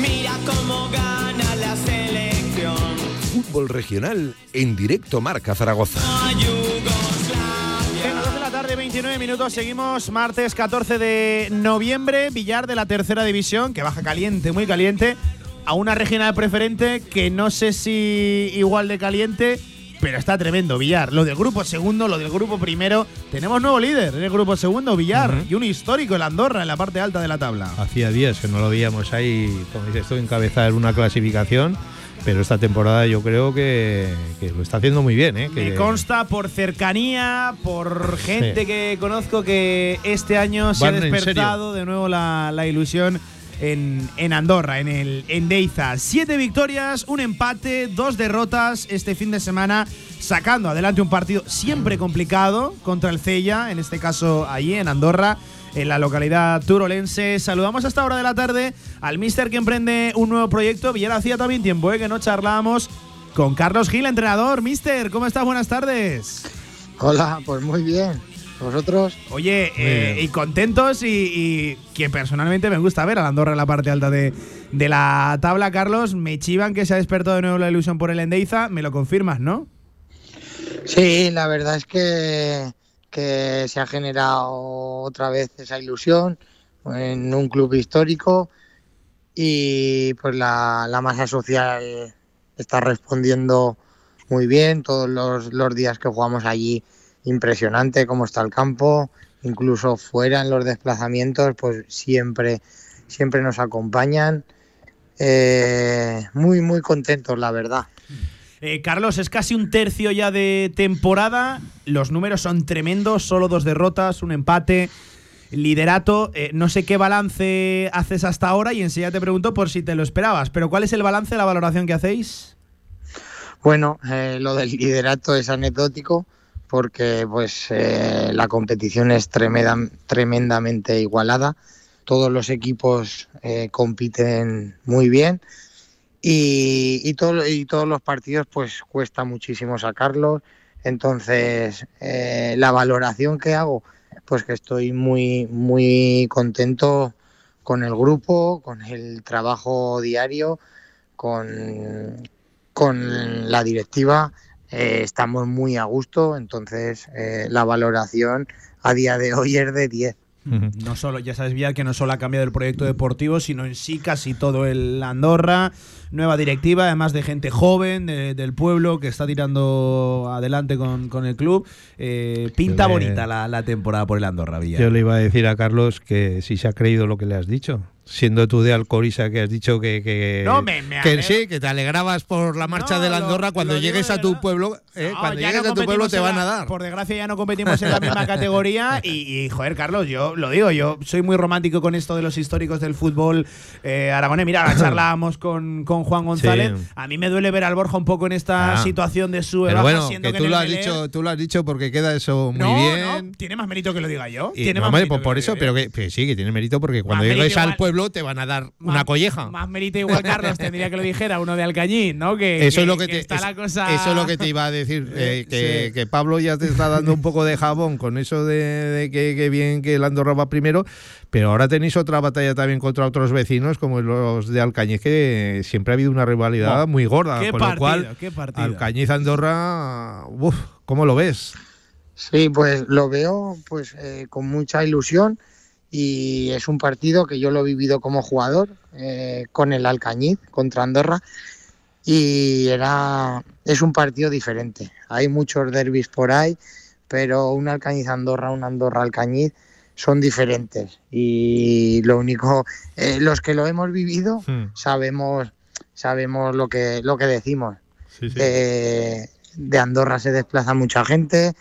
Mira cómo gana la selección. Fútbol regional en directo Marca Zaragoza. 2 de la tarde, 20 19 minutos, seguimos martes 14 de noviembre, Villar de la tercera división, que baja caliente, muy caliente, a una regional preferente que no sé si igual de caliente, pero está tremendo, Villar. Lo del grupo segundo, lo del grupo primero. Tenemos nuevo líder en el grupo segundo, Villar, y un histórico, el Andorra, en la parte alta de la tabla. Hacía días que no lo veíamos ahí, como dices tú, encabezar una clasificación. Pero esta temporada yo creo que, que lo está haciendo muy bien. ¿eh? Me Que- consta por cercanía, por gente Sí. que conozco que este año se Van ha despertado de nuevo la, la ilusión en, en Andorra, en el en Deiza. Siete victorias, un empate, dos derrotas este fin de semana, sacando adelante un partido siempre complicado contra el Cella, en este caso allí en Andorra. En la localidad turolense. Saludamos a esta hora de la tarde al mister que emprende un nuevo proyecto. Villar hacía también tiempo ¿eh? que no charlábamos con Carlos Gil, entrenador. Mister, ¿cómo estás? Buenas tardes. Hola, pues muy bien. ¿Vosotros? Oye, eh, y contentos y, y que personalmente me gusta ver a la Andorra en la parte alta de, de la tabla, Carlos. Me chivan que se ha despertado de nuevo la ilusión por el Endeiza. Me lo confirmas, ¿no? Sí, la verdad es que, que se ha generado otra vez esa ilusión en un club histórico y pues la, la masa social está respondiendo muy bien. Todos los, los días que jugamos allí, impresionante cómo está el campo, incluso fuera en los desplazamientos, pues siempre, siempre nos acompañan. Eh, muy, muy contentos, la verdad. Eh, Carlos, es casi un tercio ya de temporada. Los números son tremendos, solo dos derrotas, un empate. Liderato, eh, no sé qué balance haces hasta ahora y enseguida te pregunto por si te lo esperabas, pero ¿cuál es el balance, la valoración que hacéis? Bueno, lo del liderato es anecdótico porque pues eh, la competición es tremenda- tremendamente igualada. Todos los equipos eh, compiten muy bien y, y, todo- y todos los partidos pues cuesta muchísimo sacarlos. Entonces, eh, la valoración que hago, pues que estoy muy, muy contento con el grupo, con el trabajo diario, con, con la directiva. Eh, estamos muy a gusto, entonces eh, la valoración a día de hoy es de 10. No solo, ya sabes, Villar, que no solo ha cambiado el proyecto deportivo, sino en sí casi todo el Andorra. Nueva directiva, además de gente joven de- del pueblo que está tirando adelante con, con el club. Eh, pinta le- bonita la, la temporada por el Andorra, Villar. Yo le iba a decir a Carlos que si se ha creído lo que le has dicho. Siendo tú de Alcoriza que has dicho que, que, No, me- me que sí, que te alegrabas por la marcha No, de la Andorra cuando lo llegues de a tu pueblo, eh, No, cuando llegues a tu pueblo te van a dar. Por desgracia ya no competimos en la misma categoría y, y, joder, Carlos, yo lo digo, yo soy muy romántico con esto de los históricos del fútbol eh, aragonés. Mira, ahora charlábamos con, con Juan González. Sí. A mí me duele ver al Borja un poco en esta Ah. situación de sube Pero bueno, que que tú lo, has dicho, tú lo has dicho porque queda eso muy bien. tiene más mérito que lo diga yo. Y, tiene más hombre, pues por eso, pero que, sí, que tiene mérito porque cuando llegues al igual- pueblo te van a dar una colleja. Más mérito igual, Carlos, tendría que lo dijera uno de Alcañiz, ¿no? Que, Eso es lo que, que te, está es- la cosa. eso es lo que te iba a decir, eh, que, sí. que Pablo ya te está dando un poco de jabón con eso de, de que, que bien que el Andorra va primero, pero ahora tenéis otra batalla también contra otros vecinos como los de Alcañiz, que siempre ha habido una rivalidad muy gorda, qué con partido, lo cual qué partido. Alcañiz Andorra, uf, ¿cómo lo ves? Sí, pues lo veo pues eh, con mucha ilusión y es un partido que yo lo he vivido como jugador eh, con el Alcañiz contra Andorra y era es un partido diferente. Hay muchos derbis por ahí, pero un Alcañiz Andorra, un Andorra Alcañiz son diferentes y lo único eh, los que lo hemos vivido Hmm. sabemos sabemos lo que lo que decimos. Sí, sí. De, de Andorra se desplaza mucha gente,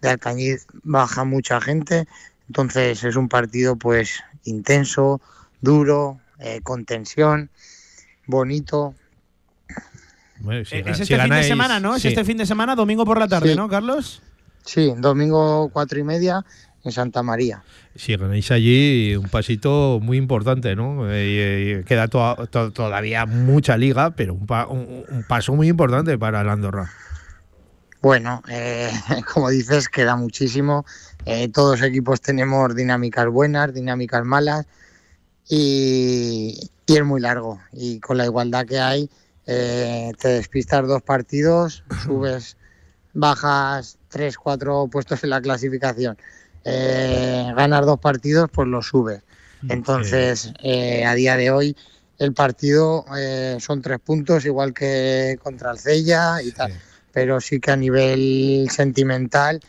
de Alcañiz baja mucha gente, entonces es un partido pues intenso, duro, eh, con tensión, bonito. Bueno, si Eh, es si este fin de semana, ¿no? Es este fin de semana, domingo por la tarde, Sí. ¿no, Carlos? Sí, domingo cuatro y media en Santa María. Si ganáis allí, un pasito muy importante, ¿no? Eh, eh, queda to- to- todavía mucha liga, pero un, pa- un- un paso muy importante para el Andorra. Bueno, eh, como dices, queda muchísimo. Eh, todos los equipos tenemos dinámicas buenas, dinámicas malas y, y es muy largo. Y con la igualdad que hay, eh, te despistas dos partidos, subes, bajas tres, cuatro puestos en la clasificación. eh, ganas dos partidos, pues lo subes. Entonces, eh, a día de hoy, el partido son tres puntos, igual que contra el Cella y tal. Pero sí que a nivel sentimental,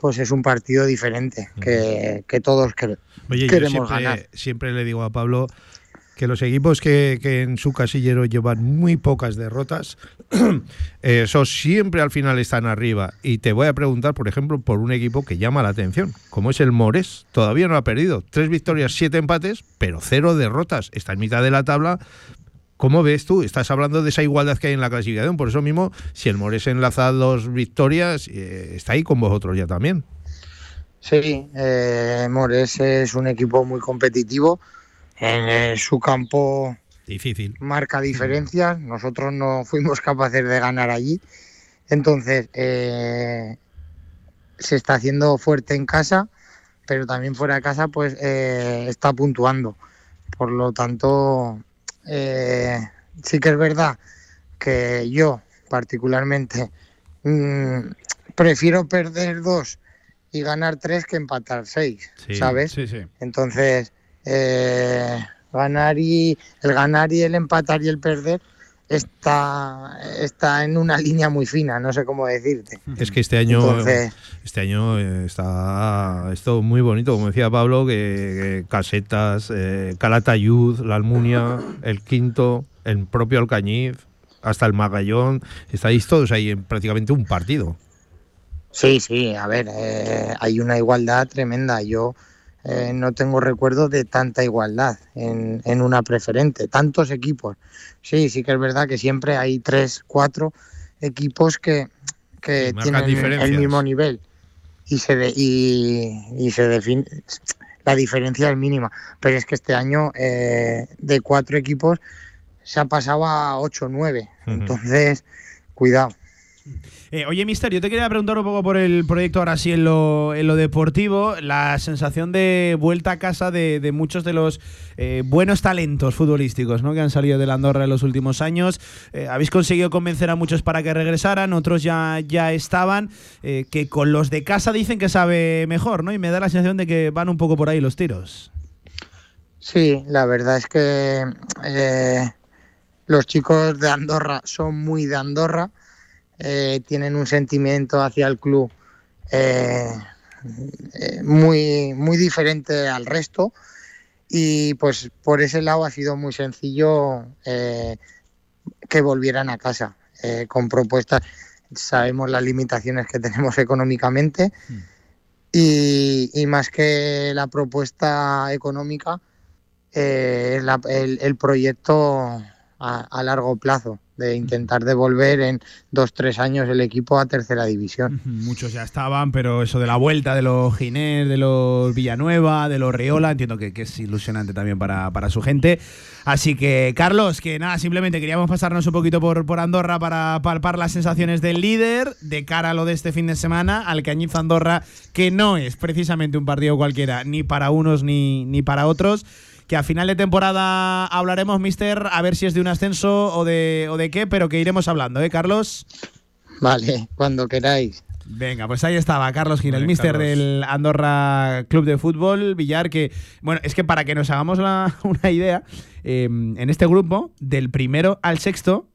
pues es un partido diferente, que, que todos quer- Oye, yo queremos siempre, ganar. siempre le digo a Pablo que los equipos que, que en su casillero llevan muy pocas derrotas, eh, esos siempre al final están arriba. Y te voy a preguntar, por ejemplo, por un equipo que llama la atención, como es el Mores. Todavía no ha perdido. Tres victorias, siete empates, pero cero derrotas. Está en mitad de la tabla. ¿Cómo ves tú? Estás hablando de esa igualdad que hay en la clasificación. Por eso mismo, si el Mores enlaza dos victorias, eh, está ahí con vosotros ya también. Sí, eh, Mores es un equipo muy competitivo. En eh, su campo Difícil. marca diferencias. Nosotros no fuimos capaces de ganar allí. Entonces, eh, se está haciendo fuerte en casa, pero también fuera de casa, pues está puntuando. Por lo tanto, eh, sí que es verdad que yo, particularmente, mm, prefiero perder dos y ganar tres que empatar seis, Sí, ¿sabes? sí, sí. Entonces, eh, ganar y el ganar y el empatar y el perder está, está en una línea muy fina, no sé cómo decirte. Es que este año, Entonces- este año eh, está esto muy bonito, como decía Pablo, que, que Casetas, eh, Calatayud, la Almunia, el Quinto, el propio Alcañiz, hasta el Magallón, estáis todos ahí en prácticamente un partido. Sí, sí, a ver, eh, hay una igualdad tremenda. Yo eh, no tengo recuerdo de tanta igualdad en, en una preferente, tantos equipos. Sí, sí que es verdad que siempre hay tres, cuatro equipos que, que tienen el mismo nivel y se de- y, y se define la diferencia es mínima. Pero es que este año eh, de cuatro equipos se ha pasado a ocho nueve. Entonces, cuidado. Eh, oye, Mister, yo te quería preguntar un poco por el proyecto ahora sí en lo, deportivo, la sensación de vuelta a casa de, muchos de los eh, buenos talentos futbolísticos ¿no? que han salido de Andorra en los últimos años. Eh, habéis conseguido convencer a muchos para que regresaran, otros ya, ya estaban, que con los de casa dicen que sabe mejor, ¿no? Y me da la sensación de que van un poco por ahí los tiros. Sí, la verdad es que los chicos de Andorra son muy de Andorra, eh, tienen un sentimiento hacia el club eh, eh, muy, muy diferente al resto. Y pues por ese lado ha sido muy sencillo eh, que volvieran a casa eh, con propuestas. Sabemos las limitaciones que tenemos económicamente. Y, y más que la propuesta económica, eh, la- el, el proyecto a, a largo plazo de intentar devolver en dos, tres años el equipo a tercera división. Muchos ya estaban, pero eso de la vuelta de los Ginés, de los Villanueva, de los Riola, entiendo que, que es ilusionante también para, para su gente. Así que, Carlos, que nada, simplemente queríamos pasarnos un poquito por, por Andorra para palpar las sensaciones del líder de cara a lo de este fin de semana, al Cañiz Andorra, que no es precisamente un partido cualquiera, ni para unos ni, ni para otros. Que a final de temporada hablaremos, mister, a ver si es de un ascenso o de, o de qué, pero que iremos hablando, ¿eh, Carlos? Vale, cuando queráis. Venga, pues ahí estaba Carlos Gil, el mister del Andorra Club de Fútbol, Villar, que, bueno, es que para que nos hagamos la- una idea, eh, en este grupo, del primero al sexto,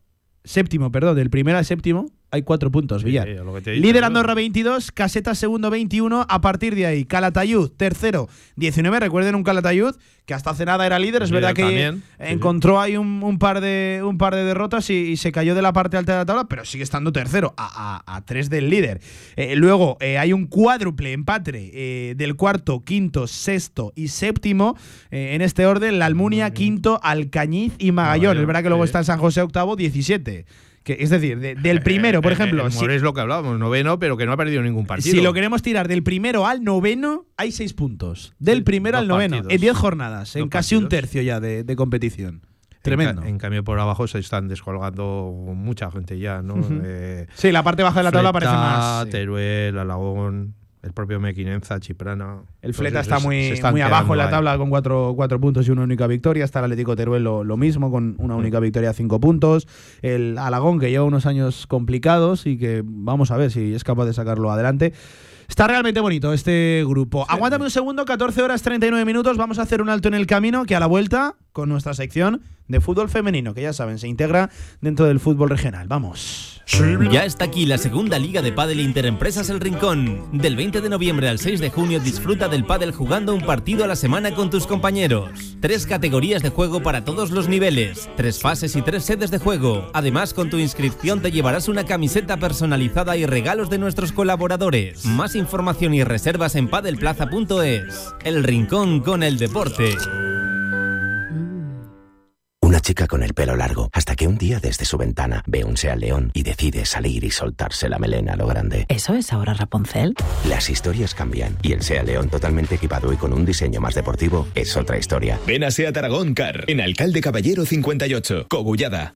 séptimo, perdón, del primero al séptimo, hay cuatro puntos, Villar. he dicho, Líder. Andorra 22, Caseta segundo 21, a partir de ahí, Calatayud tercero 19, recuerden un Calatayud que hasta hace nada era líder, es Líder verdad que también, sí, sí. encontró ahí un, un par de, un par de derrotas y, y se cayó de la parte alta de la tabla, pero sigue estando tercero, a, a- a tres del líder. Eh, luego eh, hay un cuádruple empate eh, del cuarto, quinto, sexto y séptimo eh, en este orden, la Almunia, quinto, Alcañiz y Magallón. Magallón, es verdad que luego sí. está San José octavo, 17. Que, es decir, de- del primero, por Eh, ejemplo, eh, si- Mores lo que hablábamos, noveno, pero que no ha perdido ningún partido. si lo queremos tirar del primero al noveno, hay seis puntos. Del primero dos al noveno, partidos. en diez jornadas, en Dos casi un tercio ya de, de competición. En Tremendo. En, cambio, por abajo se están descolgando mucha gente ya, ¿no? Eh, Sí, la parte baja de la tabla Fleta, parece más. Teruel, Alagón, el propio Mequinenza, Chiprana. El Fleta está muy, muy abajo en la ahí. tabla con cuatro, cuatro puntos y una única victoria. Está el Atlético Teruel lo, lo mismo, con una única victoria, cinco puntos. El Alagón, que lleva unos años complicados y que vamos a ver si es capaz de sacarlo adelante. Está realmente bonito este grupo. Aguántame un segundo, 14 horas 39 minutos. Vamos a hacer un alto en el camino que a la vuelta con nuestra sección de fútbol femenino, que ya saben, se integra dentro del fútbol regional. Vamos. Ya está aquí la segunda liga de pádel Interempresas El Rincón. Del 20 de noviembre al 6 de junio disfruta del pádel jugando un partido a la semana con tus compañeros. Tres categorías de juego para todos los niveles, tres fases y tres sedes de juego. Además, con tu inscripción te llevarás una camiseta personalizada y regalos de nuestros colaboradores. Más información y reservas en padelplaza.es. El Rincón con el deporte. Chica con el pelo largo, hasta que un día desde su ventana ve un Seat León y decide salir y soltarse la melena a lo grande. ¿Eso es ahora Rapunzel? Las historias cambian y el Seat León totalmente equipado y con un diseño más deportivo es otra historia. Ven a Seat Aragón Car, en Alcalde Caballero 58, Cogullada.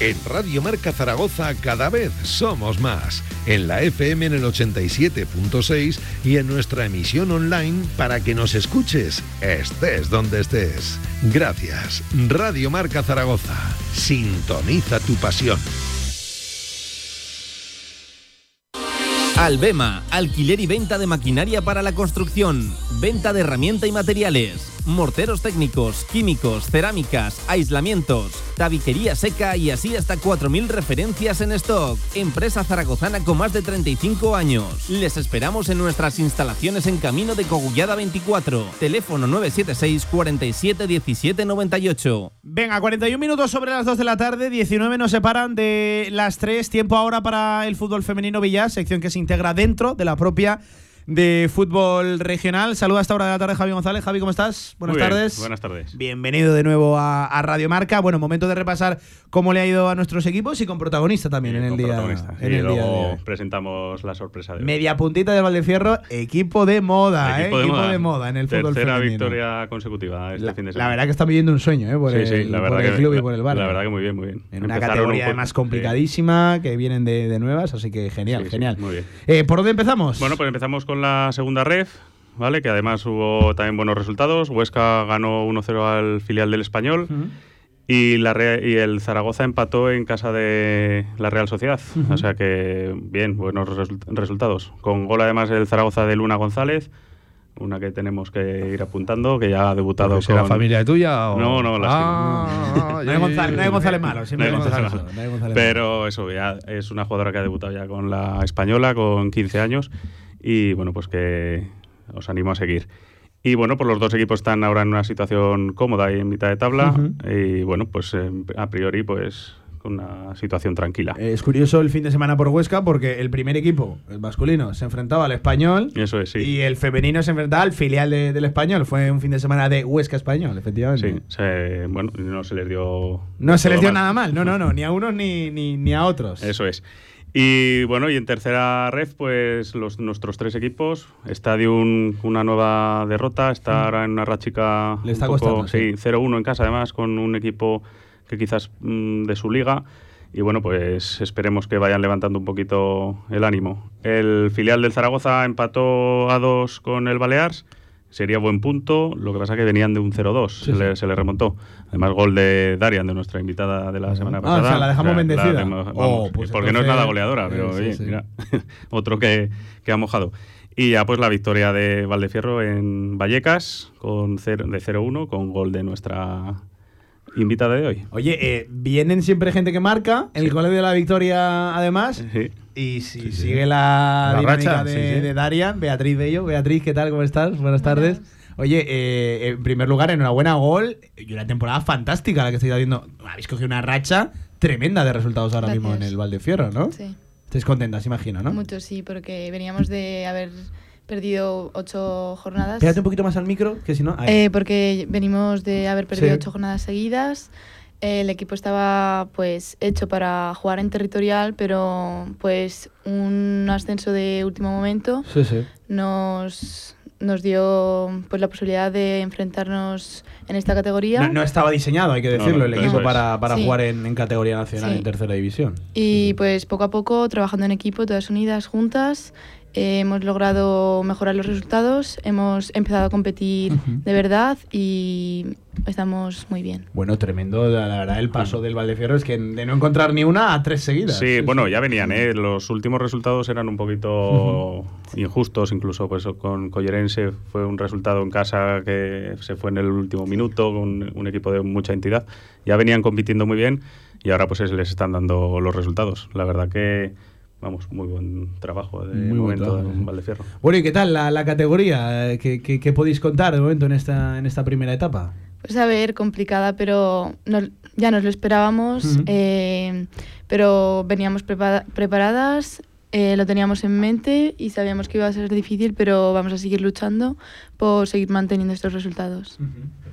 En Radio Marca Zaragoza cada vez somos más. En la FM en el 87.6 y en nuestra emisión online para que nos escuches, estés donde estés. Gracias. Radio Marca Zaragoza. Sintoniza tu pasión. Albema, alquiler y venta de maquinaria para la construcción, venta de herramienta y materiales, morteros técnicos, químicos, cerámicas, aislamientos, tabiquería seca y así hasta 4.000 referencias en stock. Empresa zaragozana con más de 35 años. Les esperamos en nuestras instalaciones en Camino de Cogullada 24. Teléfono 976 47 17 98. Venga, 41 minutos sobre las 2 de la tarde, 19 nos separan de las 3. Tiempo ahora para el fútbol femenino Villar, sección que se integra dentro de la propia de fútbol regional. Saluda a esta hora de la tarde Javi González. Javi, ¿cómo estás? Buenas bien, tardes. Buenas tardes. Bienvenido de nuevo a, a Radio Marca. Bueno, momento de repasar cómo le ha ido a nuestros equipos y con protagonista también en el día. Protagonista. en el de luego presentamos la sorpresa de hoy. Media puntita del Valdefierro, equipo de moda, Equipo ¿eh? de equipo moda. de moda en el fútbol Tercera victoria consecutiva este fin de La semana. verdad que están viviendo un sueño, ¿eh? Por, Sí, el, la verdad por el que- club y la- por el barrio. la verdad que muy bien, muy bien. En una Empezaron un categoría poco- además complicadísima, que vienen de, de nuevas, así que genial, genial. muy bien. Eh, ¿Por dónde empezamos? Bueno, pues empezamos con la segunda ref, ¿vale? Que además hubo también buenos resultados. Huesca ganó 1-0 al filial del Español. Y, la y el Zaragoza empató en casa de la Real Sociedad. Ujú. O sea que, bien, buenos result- resultados. Con gol además el Zaragoza de Luna González, una que tenemos que ir apuntando, que ya ha debutado será con... familia tuya o- No, no, Ah, lástima. no hay González, no hay González malo, No siempre hay hay González González malo. malo, no hay González Pero eso, ya es una jugadora que ha debutado ya con la española, con 15 años. Y bueno, pues que os animo a seguir. Y bueno, pues los dos equipos están ahora en una situación cómoda y en mitad de tabla. Ujú. Y bueno, pues eh, a priori, pues con una situación tranquila. Eh, Es curioso el fin de semana por Huesca porque el primer equipo, el masculino, se enfrentaba al español Eso es, sí. y el femenino se enfrentaba al filial de- del español. Fue un fin de semana de Huesca español, efectivamente. Sí, se- bueno, no se les dio. No se les dio mal. nada mal, no, no, no, ni a unos ni, ni, ni a otros. Eso es. Y bueno, y en tercera ref, pues los, nuestros tres equipos. Stadium, una nueva derrota. Está ahora en una rachica. Le está un poco- costando, sí. Sí, 0-1 en casa, además, con un equipo que quizás mm, de su liga. Y bueno, pues esperemos que vayan levantando un poquito el ánimo. El filial del Zaragoza empató a 2 con el Balears. Sería buen punto, lo que pasa que venían de un 0-2, se, le, se le remontó. Además, gol de Darian, de nuestra invitada de la semana Ah, pasada. o sea, la dejamos bendecida. dejamos- Oh, pues porque no es nada goleadora, pero Sí, sí, oye, sí. mira, otro que, que ha mojado. Y ya pues la victoria de Valdefierro en Vallecas con cero- de 0-1 con gol de nuestra invitada de hoy. Oye, eh, vienen siempre gente que marca, el gol de la victoria además. Sí. Y si sigue la, La dinámica racha, de, sí, sí. de Darian, Beatriz Bello. Beatriz, ¿qué tal? ¿Cómo estás? Buenas tardes. Oye, eh, en primer lugar, enhorabuena, gol. Y una temporada fantástica la que estáis haciendo. Habéis cogido una racha tremenda de resultados ahora mismo en el Valdefierro, ¿no? Sí. Estáis contentas, imagino, ¿no? Mucho sí, porque veníamos de haber perdido ocho jornadas. Pégate un poquito más al micro, que si no. Eh, porque venimos de haber perdido Sí. ocho jornadas seguidas. El equipo estaba pues hecho para jugar en territorial, pero pues un ascenso de último momento Sí, sí. nos, nos dio pues la posibilidad de enfrentarnos en esta categoría. No, no estaba diseñado, hay que decirlo, No, el equipo es. para, para Sí. jugar en, en categoría nacional, Sí. en tercera división. Y pues poco a poco, trabajando en equipo, todas unidas, juntas, eh, hemos logrado mejorar los resultados, hemos empezado a competir de verdad y estamos muy bien. Bueno, tremendo, la, la verdad, el paso del Valdefierro es que de no encontrar ni una a tres seguidas. Sí, bueno, ya venían, ¿eh? Los últimos resultados eran un poquito injustos, incluso pues con Collerense fue un resultado en casa que se fue en el último minuto, con un equipo de mucha entidad. Ya venían compitiendo muy bien y ahora pues les están dando los resultados. La verdad que, vamos, muy buen trabajo de Muy buen momento trabajo, sí. en Valdefierro. Bueno, ¿y qué tal la, la categoría? Eh, ¿Qué, qué, qué podéis contar de momento en esta, en esta primera etapa? Pues a ver, complicada, pero nos- ya nos lo esperábamos, Ujú. eh, pero veníamos prepa- preparadas, eh, lo teníamos en mente y sabíamos que iba a ser difícil, pero vamos a seguir luchando por seguir manteniendo estos resultados.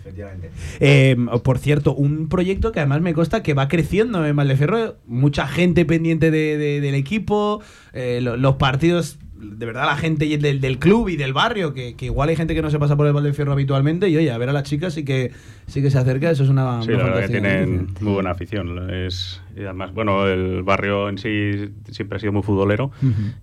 Efectivamente. Eh, por cierto, un proyecto que además me consta que va creciendo en Valdeferro, mucha gente pendiente de- de- del equipo, eh, lo- los partidos, de verdad la gente del, del club y del barrio, que, que igual hay gente que no se pasa por el Valdefierro habitualmente y oye, a ver a las chicas sí que, sí que se acerca, eso es una... Sí, la verdad que tienen muy buena afición. Es, y además, bueno, el barrio en sí siempre ha sido muy futbolero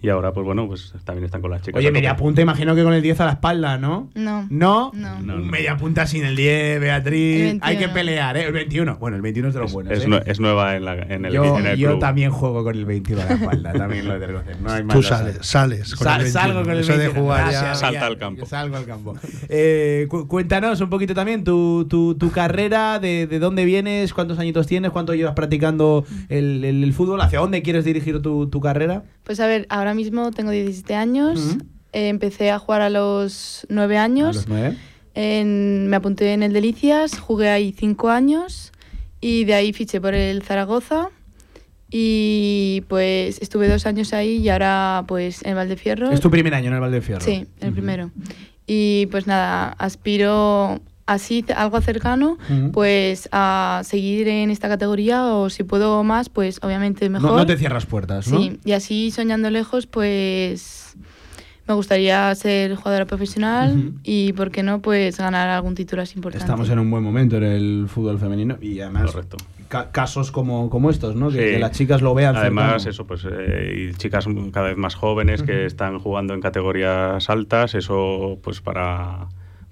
y ahora, pues bueno, pues también están con las chicas. Oye, media punta, imagino que con el 10 a la espalda, ¿no? No. ¿No? No. Un media punta sin el 10, Beatriz. El Hay que 21. pelear, ¿eh? El 21. Bueno, el 21 es de los buenos. Es, ¿eh? es nueva en, la, en el, yo en el yo club. también juego con el 21 a la espalda, también lo he de reconocer. No hay Tú sales, sales con Sal- el 21. Salgo con el Eso de 21. jugar ya- Salta al campo. Salgo al campo. Eh, cu- cuéntanos un poquito también tu, tu, tu carrera, de, de dónde vienes, cuántos añitos tienes, cuánto llevas practicando el, el- el fútbol, hacia dónde quieres dirigir tu, tu carrera. Pues a ver, ahora mismo tengo 17 años, eh, empecé a jugar a los 9 años. A los nueve. En- me apunté en el Delicias, jugué ahí cinco años y de ahí fiché por el Zaragoza y pues estuve dos años ahí y ahora pues en Valdefierro. Es tu primer año en el Valdefierro. Sí, el primero. Y pues nada, aspiro así algo cercano pues a seguir en esta categoría o si puedo más pues obviamente mejor. no te cierras puertas, ¿no? Sí, y así soñando lejos, pues me gustaría ser jugadora profesional y, ¿por qué no?, pues ganar algún título así importante. Estamos en un buen momento en el fútbol femenino y además ca- casos como, como estos, ¿no? Que, Sí. que las chicas lo vean. Además, cercano. eso, pues, eh, y chicas cada vez más jóvenes que están jugando en categorías altas, eso, pues, para,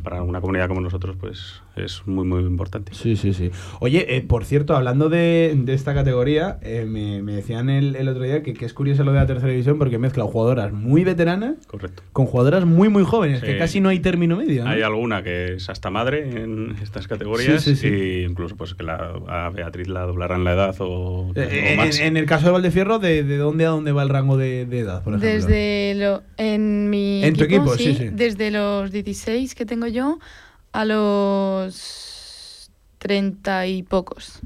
para una comunidad como nosotros, pues, es muy, muy importante. Sí, sí, sí. Oye, eh, por cierto, hablando de, de esta categoría, eh, me, me decían el, el otro día que, que es curioso lo de la tercera división porque mezcla jugadoras muy veteranas Correcto. con jugadoras muy, muy jóvenes, que casi no hay término medio. ¿no? Hay alguna que es hasta madre en estas categorías Sí, sí, sí. y incluso pues que la, a Beatriz la doblarán la edad o, Eh, o más. en, en el caso de Valdefierro, ¿de, de dónde a dónde va el rango de, de edad, por ejemplo? Desde lo, en mi En tu equipo, sí, sí. Desde los 16 que tengo yo a los 30 y pocos.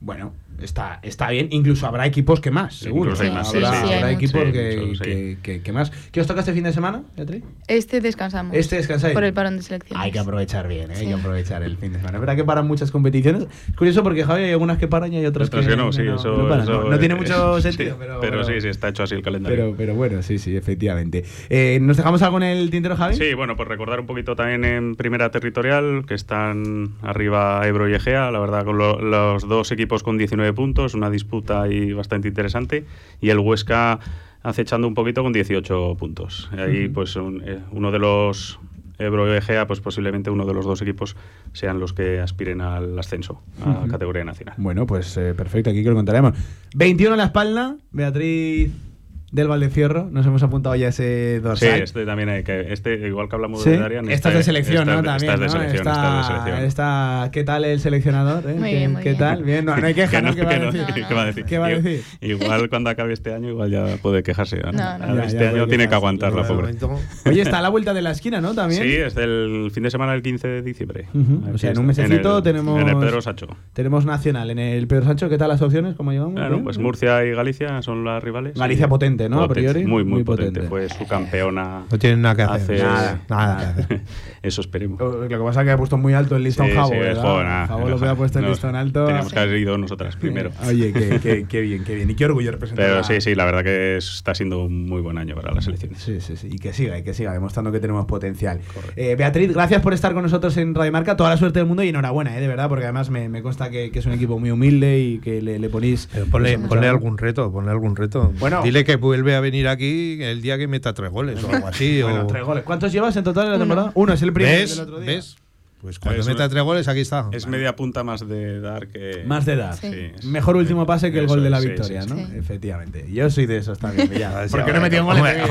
Bueno, está, está bien. Incluso habrá equipos que más, seguro. hay más, habrá sí, sí, habrá hay equipos que, que- que- que más. ¿Qué os toca este fin de semana, Beatriz? Este descansamos. Este descansáis. Por el parón de selecciones. Hay que aprovechar bien, ¿eh? hay que aprovechar el fin de semana. Es verdad que paran muchas competiciones. Es curioso porque, Javi, hay algunas que paran y hay otras, Otras que no, sí, no, eso, no paran. eso, No- no tiene mucho sí, sentido, pero, pero sí, sí, está hecho así el calendario. Pero, pero bueno, sí, sí, efectivamente. Eh, ¿Nos dejamos algo en el tintero, Javi? Sí, bueno, pues recordar un poquito también en primera territorial que están arriba Ebro y Egea, la verdad, con lo- los dos equipos con 19 puntos, una disputa ahí bastante interesante, y el Huesca acechando un poquito con 18 puntos. Ahí, Ujú. pues, un- eh, uno de los Ebro y Egea, pues posiblemente uno de los dos equipos sean los que aspiren al ascenso a Ujú. categoría nacional. Bueno, pues eh, perfecto, aquí que lo contaremos. 21 en la espalda, Beatriz del Valdefierro. Nos hemos apuntado ya ese Sí, dorsal. este también hay que, este, igual que hablamos Sí, de Darian, esta es de selección, esta ¿no? También, esta es de ¿no? selección, Esta- esta es de selección. esta- ¿Qué tal el seleccionador? eh? Muy ¿Qué, bien, muy qué bien. tal? Bien, no, no hay queja, ¿Qué va a decir? que- que va a decir. ¿Qué va a Igual- decir? Igual cuando acabe este año, igual ya puede quejarse. ¿no? Ya, este ya, año tiene que aguantar la pobre. Oye, está a la vuelta de la esquina, ¿no? También. Sí, es del fin de semana del 15 de diciembre. O sea, en un mesecito tenemos. En el Pedro Sacho. Tenemos Nacional. En el Pedro Sancho, ¿qué tal las opciones? ¿Cómo llevamos? Claro, pues Murcia y Galicia son las rivales. Galicia potente, potente, ¿no? A priori. Muy, muy, potente. Fue su campeona. No tienen nada que hacer. hace- Nada, nada que hacer. Eso esperemos. Lo que pasa es que ha puesto muy alto el listón Sí, Javo, sí, Javo no, lo que ha puesto el listón alto. Teníamos que haber ido nosotras primero. Oye, qué, qué- qué bien, qué bien. Y qué orgullo representar Pero sí, sí, la verdad que está siendo un muy buen año para las elecciones. Sí, sí, sí. Y que siga, y que siga, demostrando que tenemos potencial. Eh, Beatriz, gracias por estar con nosotros en Radio Marca. Toda la suerte del mundo y enhorabuena, eh, de verdad, porque además me, me consta que, que es un equipo muy humilde y que le, le ponéis. Ponle, mucha- ponle algún reto, ponle algún reto. Bueno. Dile que vuelve a venir aquí el día que meta tres goles o algo así. Bueno, o... tres goles. ¿Cuántos llevas en total en la temporada? Uno, es el primero ¿Ves? del otro día. ¿Ves? Pues cuando meta tres goles, aquí está. Es media punta más de dar que. Más de edad. Sí. es- Mejor último pase que el Eso gol de la victoria, sí, ¿no? sí. Efectivamente. Yo soy de esos también. ya. Sí, Porque no vida. hombre,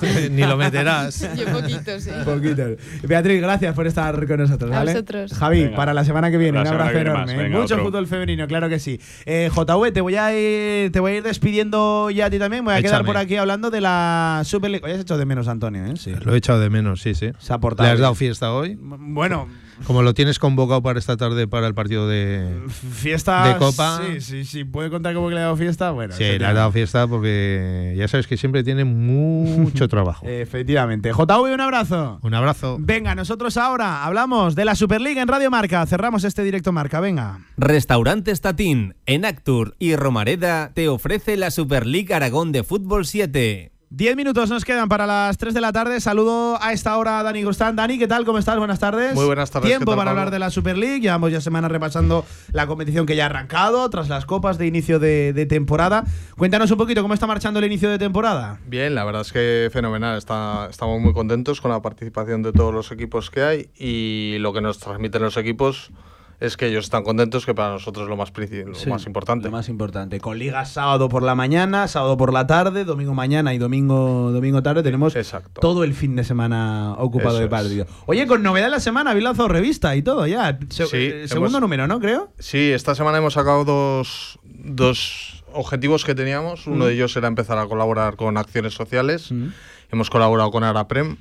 tú ni lo meterás. Yo poquito, sí. Poquito. Beatriz, gracias por estar con nosotros. A ¿vale? vosotros. Javi, Venga. para la semana que viene, un abrazo enorme. Mucho otro. fútbol femenino, claro que sí. Eh, JV, te voy, a ir, te voy a ir despidiendo ya a ti también. Voy a quedar por aquí hablando de la Super League. Hoy has hecho de menos, Antonio, ¿eh? Sí. Lo he echado de menos, sí, sí. Se ha portado ¿Le has dado fiesta hoy? Bueno, Como lo tienes convocado para esta tarde para el partido de. fiesta. De Copa. Sí, sí, sí. ¿Puede contar cómo que le ha dado fiesta? Bueno. Sí, le has dado fiesta porque ya sabes que siempre tiene mucho trabajo. Efectivamente. JV, un abrazo. Un abrazo. Venga, nosotros ahora hablamos de la Superliga en Radio Marca. Cerramos este directo Marca, venga. Restaurante Statín, en Actur y Romareda te ofrece la Super League Aragón de Fútbol 7. Diez minutos nos quedan para las 3 de la tarde. Saludo a esta hora a Dani Gustán. Dani, ¿qué tal? ¿Cómo estás? Buenas tardes. Muy buenas tardes, Tiempo ¿qué tal, para Pablo? hablar de la Super League. Llevamos ya semanas repasando la competición que ya ha arrancado tras las copas de inicio de, de temporada. Cuéntanos un poquito cómo está marchando el inicio de temporada. Bien, la verdad es que fenomenal. Está, estamos muy contentos con la participación de todos los equipos que hay y lo que nos transmiten los equipos es que ellos están contentos, que para nosotros es lo más, lo Sí, más importante. Lo más importante. Con ligas sábado por la mañana, sábado por la tarde, domingo mañana y domingo domingo tarde. Tenemos todo el fin de semana ocupado Eso de es. partido. Oye, con novedad en la semana, habéis lanzado revista y todo ya. Se- Sí, eh, segundo hemos- número, ¿no? Creo. Sí, esta semana hemos sacado dos, dos objetivos que teníamos. Uno Mm. de ellos era empezar a colaborar con acciones sociales. Hemos colaborado con ARAPREM,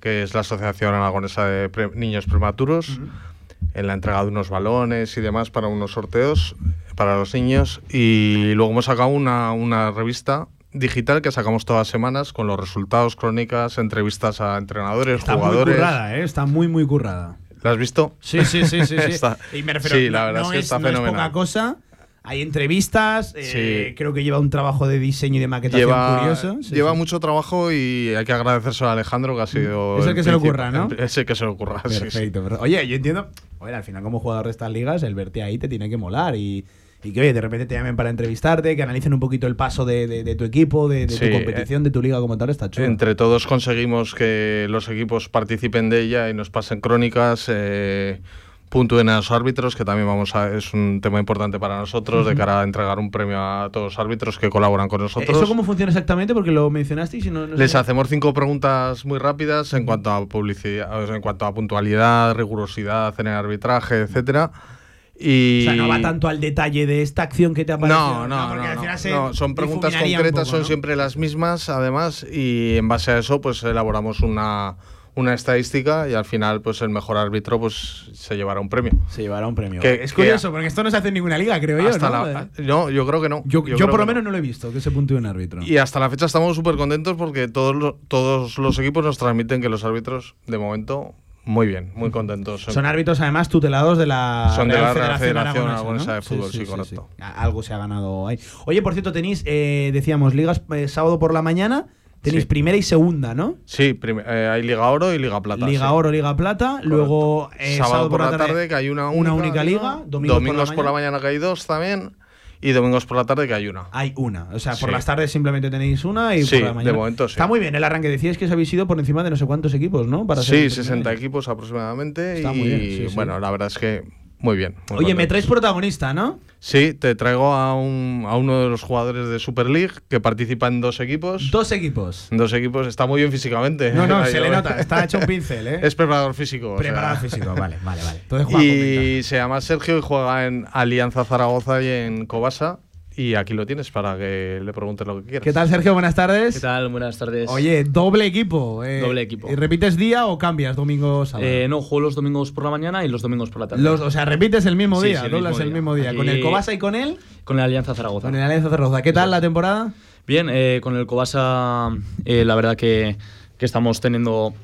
que es la Asociación Aragonesa de Pre- Niños Prematuros, en la entrega de unos balones y demás para unos sorteos para los niños. Y luego hemos sacado una, una revista digital que sacamos todas las semanas con los resultados, crónicas, entrevistas a entrenadores, Está muy jugadores. currada, ¿eh? Está muy, muy currada. ¿La has visto? Sí, sí, sí, sí. sí. Está- y me refiero, sí, la verdad no es que está no fenomenal. poca cosa. Hay entrevistas, eh, Sí. creo que lleva un trabajo de diseño y de maquetación lleva, curioso. Sí, lleva sí. mucho trabajo y hay que agradecérselo a Alejandro que ha sido Es el que se le ocurra, ¿no? Es el que se le ocurra. Perfecto. pero- Oye, yo entiendo. Oye, al final, como jugador de estas ligas, el verte ahí te tiene que molar y. Y que, oye, de repente te llamen para entrevistarte, que analicen un poquito el paso de, de- de tu equipo, de, de Sí, tu competición, de tu liga como tal, está chulo. Entre todos conseguimos que los equipos participen de ella y nos pasen crónicas, eh, puntúen a los árbitros, que también vamos a, es un tema importante para nosotros de Ujú. cara a entregar un premio a todos los árbitros que colaboran con nosotros. ¿Eso cómo funciona exactamente? Porque lo mencionasteis y no, no Les sé. hacemos cinco preguntas muy rápidas en cuanto a publicidad, en cuanto a puntualidad, rigurosidad en el arbitraje, etcétera. Y O sea, no va tanto al detalle de esta acción que te ha parecido. no, no, no, al no, final se no, son preguntas concretas, poco, son siempre las mismas, además, y en base a eso, pues elaboramos una, una estadística y al final, pues el mejor árbitro, pues se llevará un premio. Se llevará un premio. Que- es que curioso, porque esto no se hace en ninguna liga, creo yo. hasta ¿no? la- no, yo creo que no. Yo, yo por lo menos no. lo he visto, que se puntúe un árbitro. Y hasta la fecha estamos súper contentos porque todos, todos los equipos nos transmiten que los árbitros, de momento, muy bien, muy contentos. Son árbitros además tutelados de la Son de la Federación Federación Aragonesa, Aragonesa ¿no? de Fútbol, sí, correcto. Algo se ha ganado ahí. Oye, por cierto, tenéis, eh, decíamos, ligas eh, sábado por la mañana, tenéis Sí. primera y segunda, ¿no? Sí, eh, hay Liga Oro y Liga Plata. Liga sí. Oro, Liga Plata, luego eh, sábado, por la tarde, que hay una única, una única liga, domingos, domingos por la mañana. que hay dos también y domingos por la tarde que hay una. Hay una. O sea, por las tardes simplemente tenéis una y Sí, por la de mañana. momento sí. Está muy bien el arranque. Decíais que os habéis ido por encima de no sé cuántos equipos, ¿no? Para sí, el 60 primero. equipos aproximadamente Está y muy bien, bueno, la verdad es que muy bien. muy Oye, me traes protagonista, ¿no? Sí, te traigo a, un, a uno de los jugadores de Super League que participa en dos equipos. Dos equipos. Dos equipos, está muy bien físicamente. No, no, se le nota, está hecho un pincel, ¿eh? Es preparador físico. o sea. Preparador físico, vale, vale, vale. Entonces y se llama Sergio y juega en Alianza Zaragoza y en Cobasa. Y aquí lo tienes para que le preguntes lo que quieras. ¿Qué tal, Sergio? Buenas tardes. ¿Qué tal? Buenas tardes. Oye, doble equipo. eh, Doble equipo. ¿y ¿Repites día o cambias domingo sábado? Eh, no, juego los domingos por la mañana y los domingos por la tarde. Los- o sea, repites el mismo Sí, día, sí, el doblas mismo el día. mismo día. ¿Con el Aquí- Cobasa y con él? Con el Alianza Zaragoza. Con el Alianza Zaragoza. ¿Qué tal la temporada? Bien, eh, con el Cobasa, eh, la verdad que, que estamos teniendo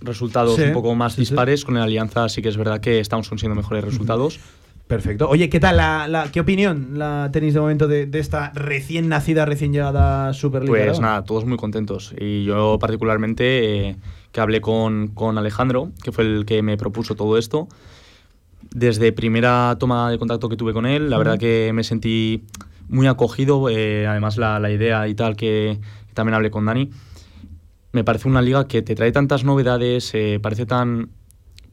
resultados Sí, un poco más sí, sí. dispares. Con el Alianza sí que es verdad que estamos consiguiendo mejores resultados. Perfecto. Oye, ¿qué tal la, la- qué opinión la tenéis de momento de, de esta recién nacida, recién llegada Superliga? Pues nada, todos muy contentos. Y yo particularmente, eh, que hablé con, con Alejandro, que fue el que me propuso todo esto, desde primera toma de contacto que tuve con él, la verdad que me sentí muy acogido, eh, además la, la idea y tal que, que también hablé con Dani, me parece una liga que te trae tantas novedades, eh, parece tan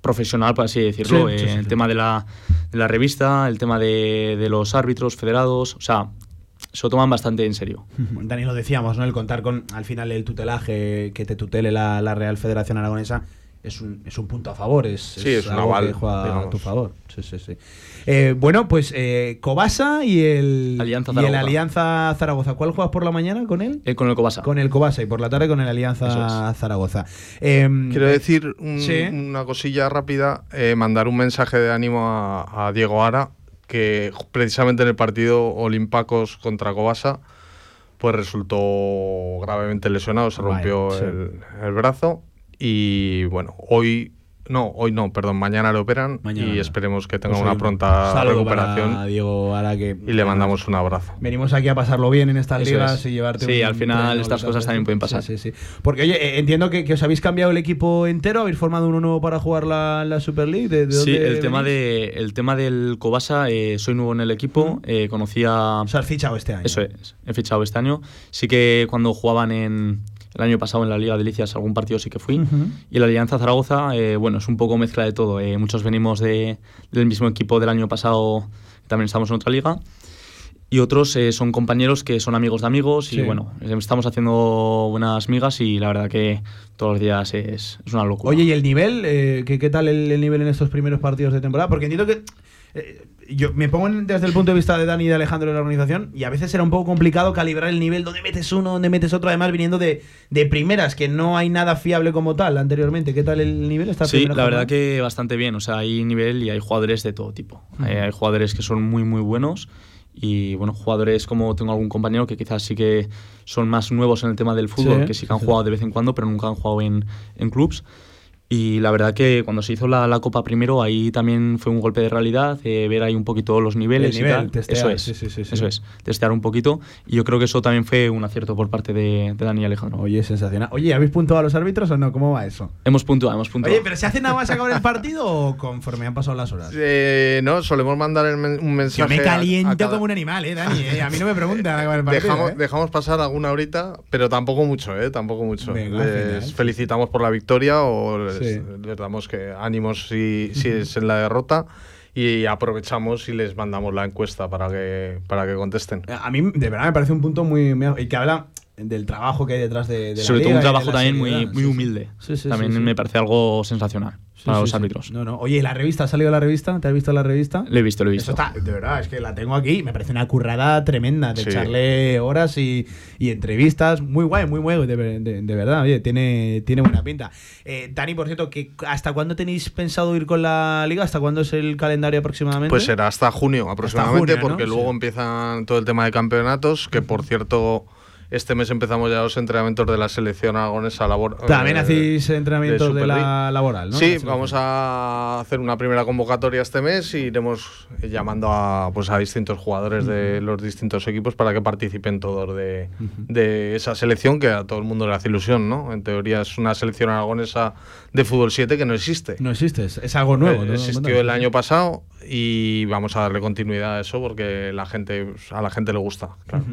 profesional, por así decirlo, Sí, eh, sí, sí, el tema de la, de la revista, el tema de, de los árbitros federados, o sea, se lo toman bastante en serio. Dani, lo decíamos, ¿no? El contar con al final el tutelaje que te tutele la, la Real Federación Aragonesa es un, es un punto a favor. Es, Sí, es un algo aval, que juega a tu favor. Sí, sí, sí. Eh, bueno, pues eh, Cobasa y el Alianza y el Zaragoza. Alianza Zaragoza. ¿Cuál juegas por la mañana con él? Eh, con el Cobasa. Con el Cobasa y por la tarde con el Alianza Zaragoza. Em, Quiero decir un- Sí. una cosilla rápida, eh, mandar un mensaje de ánimo a, a Diego Ara, que precisamente en el partido Olimpacos contra Cobasa, pues resultó gravemente lesionado, se rompió sí. el, el brazo y bueno, hoy no, hoy no, perdón, mañana lo operan Mañana. y esperemos que tenga Pues una un pronta recuperación para Diego Ara que y le mandamos un abrazo. Venimos aquí a pasarlo bien en estas Eso ligas es. y llevarte Sí, un al final estas cosas tal. también pueden pasar. Sí, sí, sí. Porque, oye, entiendo que, que os habéis cambiado el equipo entero, habéis formado uno nuevo para jugar la, la Super League. ¿De, de Sí, dónde el tema, de, el tema del Cobasa, eh, soy nuevo en el equipo, eh, conocía... O sea, has fichado este año. Eso es, he fichado este año. Sí que cuando jugaban en el año pasado en la Liga de Delicias algún partido sí que fui. Ujú. Y la Alianza Zaragoza, eh, bueno, es un poco mezcla de todo. eh, muchos venimos de- del mismo equipo del año pasado, también estamos en otra liga. Y otros eh, son compañeros que son amigos de amigos Sí. y bueno, estamos haciendo buenas migas y la verdad que todos los días es, es una locura. Oye, ¿y el nivel? Eh, ¿qué, qué tal el, el nivel en estos primeros partidos de temporada? Porque entiendo que. Yo me pongo en- desde el punto de vista de Dani y de Alejandro de la organización y a veces era un poco complicado calibrar el nivel, dónde metes uno, dónde metes otro, además viniendo de, de primeras, que no hay nada fiable como tal anteriormente. ¿Qué tal el nivel? Esta Sí, la verdad que bastante bien. O sea, hay nivel y hay jugadores de todo tipo. Ujú. Eh, hay jugadores que son muy, muy buenos. Y bueno, jugadores como tengo algún compañero que quizás sí que son más nuevos en el tema del fútbol, Sí, que sí que han sí. jugado de vez en cuando, pero nunca han jugado en, en clubs. Y la verdad que cuando se hizo la, la Copa primero, ahí también fue un golpe de realidad, eh, ver ahí un poquito los niveles El nivel, y tal. testear, eso es, sí, sí, sí, sí. eso es, testear un poquito. Y yo creo que eso también fue un acierto por parte de, de Dani Alejandro. Oye, sensacional. Oye, ¿habéis puntuado a los árbitros o no? ¿Cómo va eso? Hemos puntuado, hemos puntuado. Oye, ¿pero se hace nada más acabar el partido o conforme han pasado las horas? Eh, no, solemos mandar el men- un mensaje. Yo me a- a caliento cada- como un animal, ¿eh, Dani? eh. A mí no me preguntan acabar el partido. Dejamos, ¿eh? dejamos pasar alguna horita, pero tampoco mucho, ¿eh? Tampoco mucho. Venga, les felicitamos por la victoria o les, Sí. les damos que ánimos si, si es en la derrota y aprovechamos y les mandamos la encuesta para que, para que contesten. A mí, de verdad, me parece un punto muy. y que habla del trabajo que hay detrás de, de la Sobre todo liga un trabajo la también muy, muy Sí, sí. humilde. Sí, sí, también sí, sí. me parece algo sensacional Sí, para sí, los sí. árbitros. No, no. Oye, ¿y la revista? ¿Ha salido la revista? ¿Te has visto la revista? Lo he visto, lo he Eso visto. está, de verdad, es que la tengo aquí. Me parece una currada tremenda de echarle horas y, y entrevistas. Muy guay, muy guay, de, de- de verdad. Oye, tiene, tiene buena pinta. Eh, Dani, por cierto, que ¿hasta cuándo tenéis pensado ir con la liga? ¿Hasta cuándo es el calendario aproximadamente? Pues será hasta junio aproximadamente, junio, ¿no? porque luego empiezan todo el tema de campeonatos, que por cierto, este mes empezamos ya los entrenamientos de la selección aragonesa labor. También eh, hacéis entrenamientos de, la laboral, ¿no? Sí, vamos a hacer una primera convocatoria este mes y iremos llamando a, pues, a distintos jugadores de los distintos equipos para que participen todos de, de esa selección que a todo el mundo le hace ilusión, ¿no? En teoría es una selección aragonesa de fútbol 7 que no existe. No existe, es, es algo nuevo. Eh, ¿no? existió el año pasado y vamos a darle continuidad a eso porque la gente, a la gente le gusta. claro.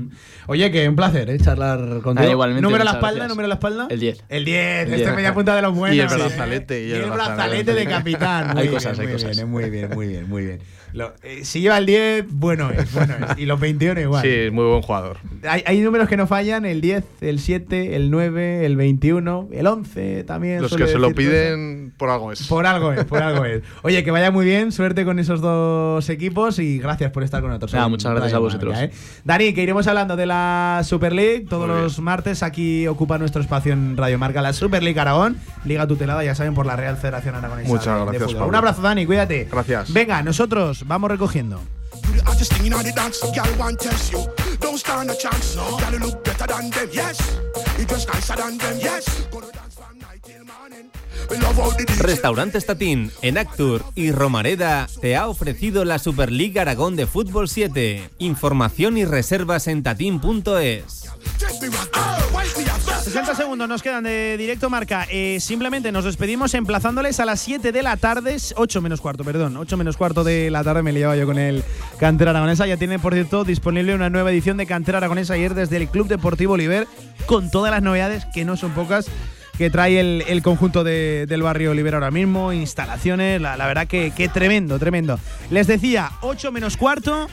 Oye, que un placer, ¿eh? Charlar contigo. Ah, igualmente, ¿Número a la espalda? gracias. ¿Número a la espalda? El 10. El 10, El este 10. media punta de los buenos. Y el ¿eh? brazalete, y el el brazalete. brazalete de capitán. Muy Hay bien, cosas, hay muy cosas. Bien, muy bien, muy bien, muy bien. Lo- eh, si lleva el 10, bueno es, bueno es. Y los 21 igual. Sí, es muy buen jugador. Hay, hay números que no fallan, el 10, el 7, el 9, el 21, el 11 también. Los que se lo piden por algo es. Por algo es, por algo es. Oye, que vaya muy bien, suerte con esos dos equipos y gracias por estar con nosotros. Muchas gracias a vosotros. ¿eh? Dani, que iremos hablando de la Super League todos Muy bien. los martes. Aquí ocupa nuestro espacio en Radio Marca, la Super League Aragón, liga tutelada, ya saben, por la Real Federación Aragonesa. Muchas de gracias, Fútbol. Pablo. Un abrazo, Dani, cuídate. Gracias. Venga, nosotros vamos recogiendo. I Fastest thing in the dance, girl want test you. Don't stand a chance, no. Girl you look better than them, yes. You dress nicer than them, yes. Gonna dance from night till morning. We love how the DJ Restaurante Statín, en Actur y Romareda te ha ofrecido la Superliga Aragón de Fútbol 7. Información y reservas en tatín.es. 60 segundos nos quedan de directo marca. Eh, simplemente nos despedimos emplazándoles a las 7 de la tarde, 8 menos cuarto, perdón, 8 menos cuarto de la tarde me liaba yo con el Cantera Aragonesa. Ya tiene, por cierto, disponible una nueva edición de Cantera Aragonesa ayer desde el Club Deportivo Oliver con todas las novedades, que no son pocas, que trae el, conjunto de- del barrio Oliver ahora mismo, instalaciones, la, la verdad que, que tremendo, tremendo. Les decía, 8 menos cuarto,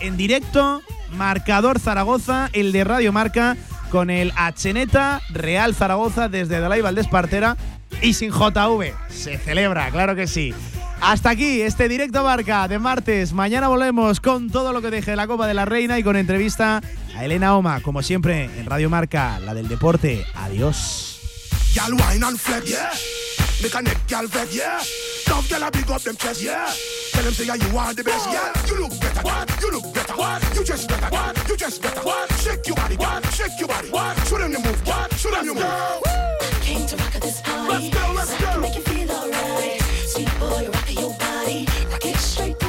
en directo, marcador Zaragoza, el de Radio Marca, con el Acheneta Real Zaragoza desde Dalai Valdés Partera y sin JV. Se celebra, claro que sí. Hasta aquí este directo marca de martes. Mañana volvemos con todo lo que deje de la Copa de la Reina y con entrevista a Elena Oma, como siempre en Radio Marca, la del deporte. Adiós. Make a neck gal vex. Yeah. Love gal a big up them chest. Yeah. Tell them say yeah, you are the best. Yeah. You look better. What? You look better. What? You just better. What? You just better. What? Shake your body. What? Shake your body. What? Show them the move. What? Show them the move. Woo! Came to rock at this party. Let's go. Let's go. Make you feel alright. Sweet boy, rock your body. Rock it straight.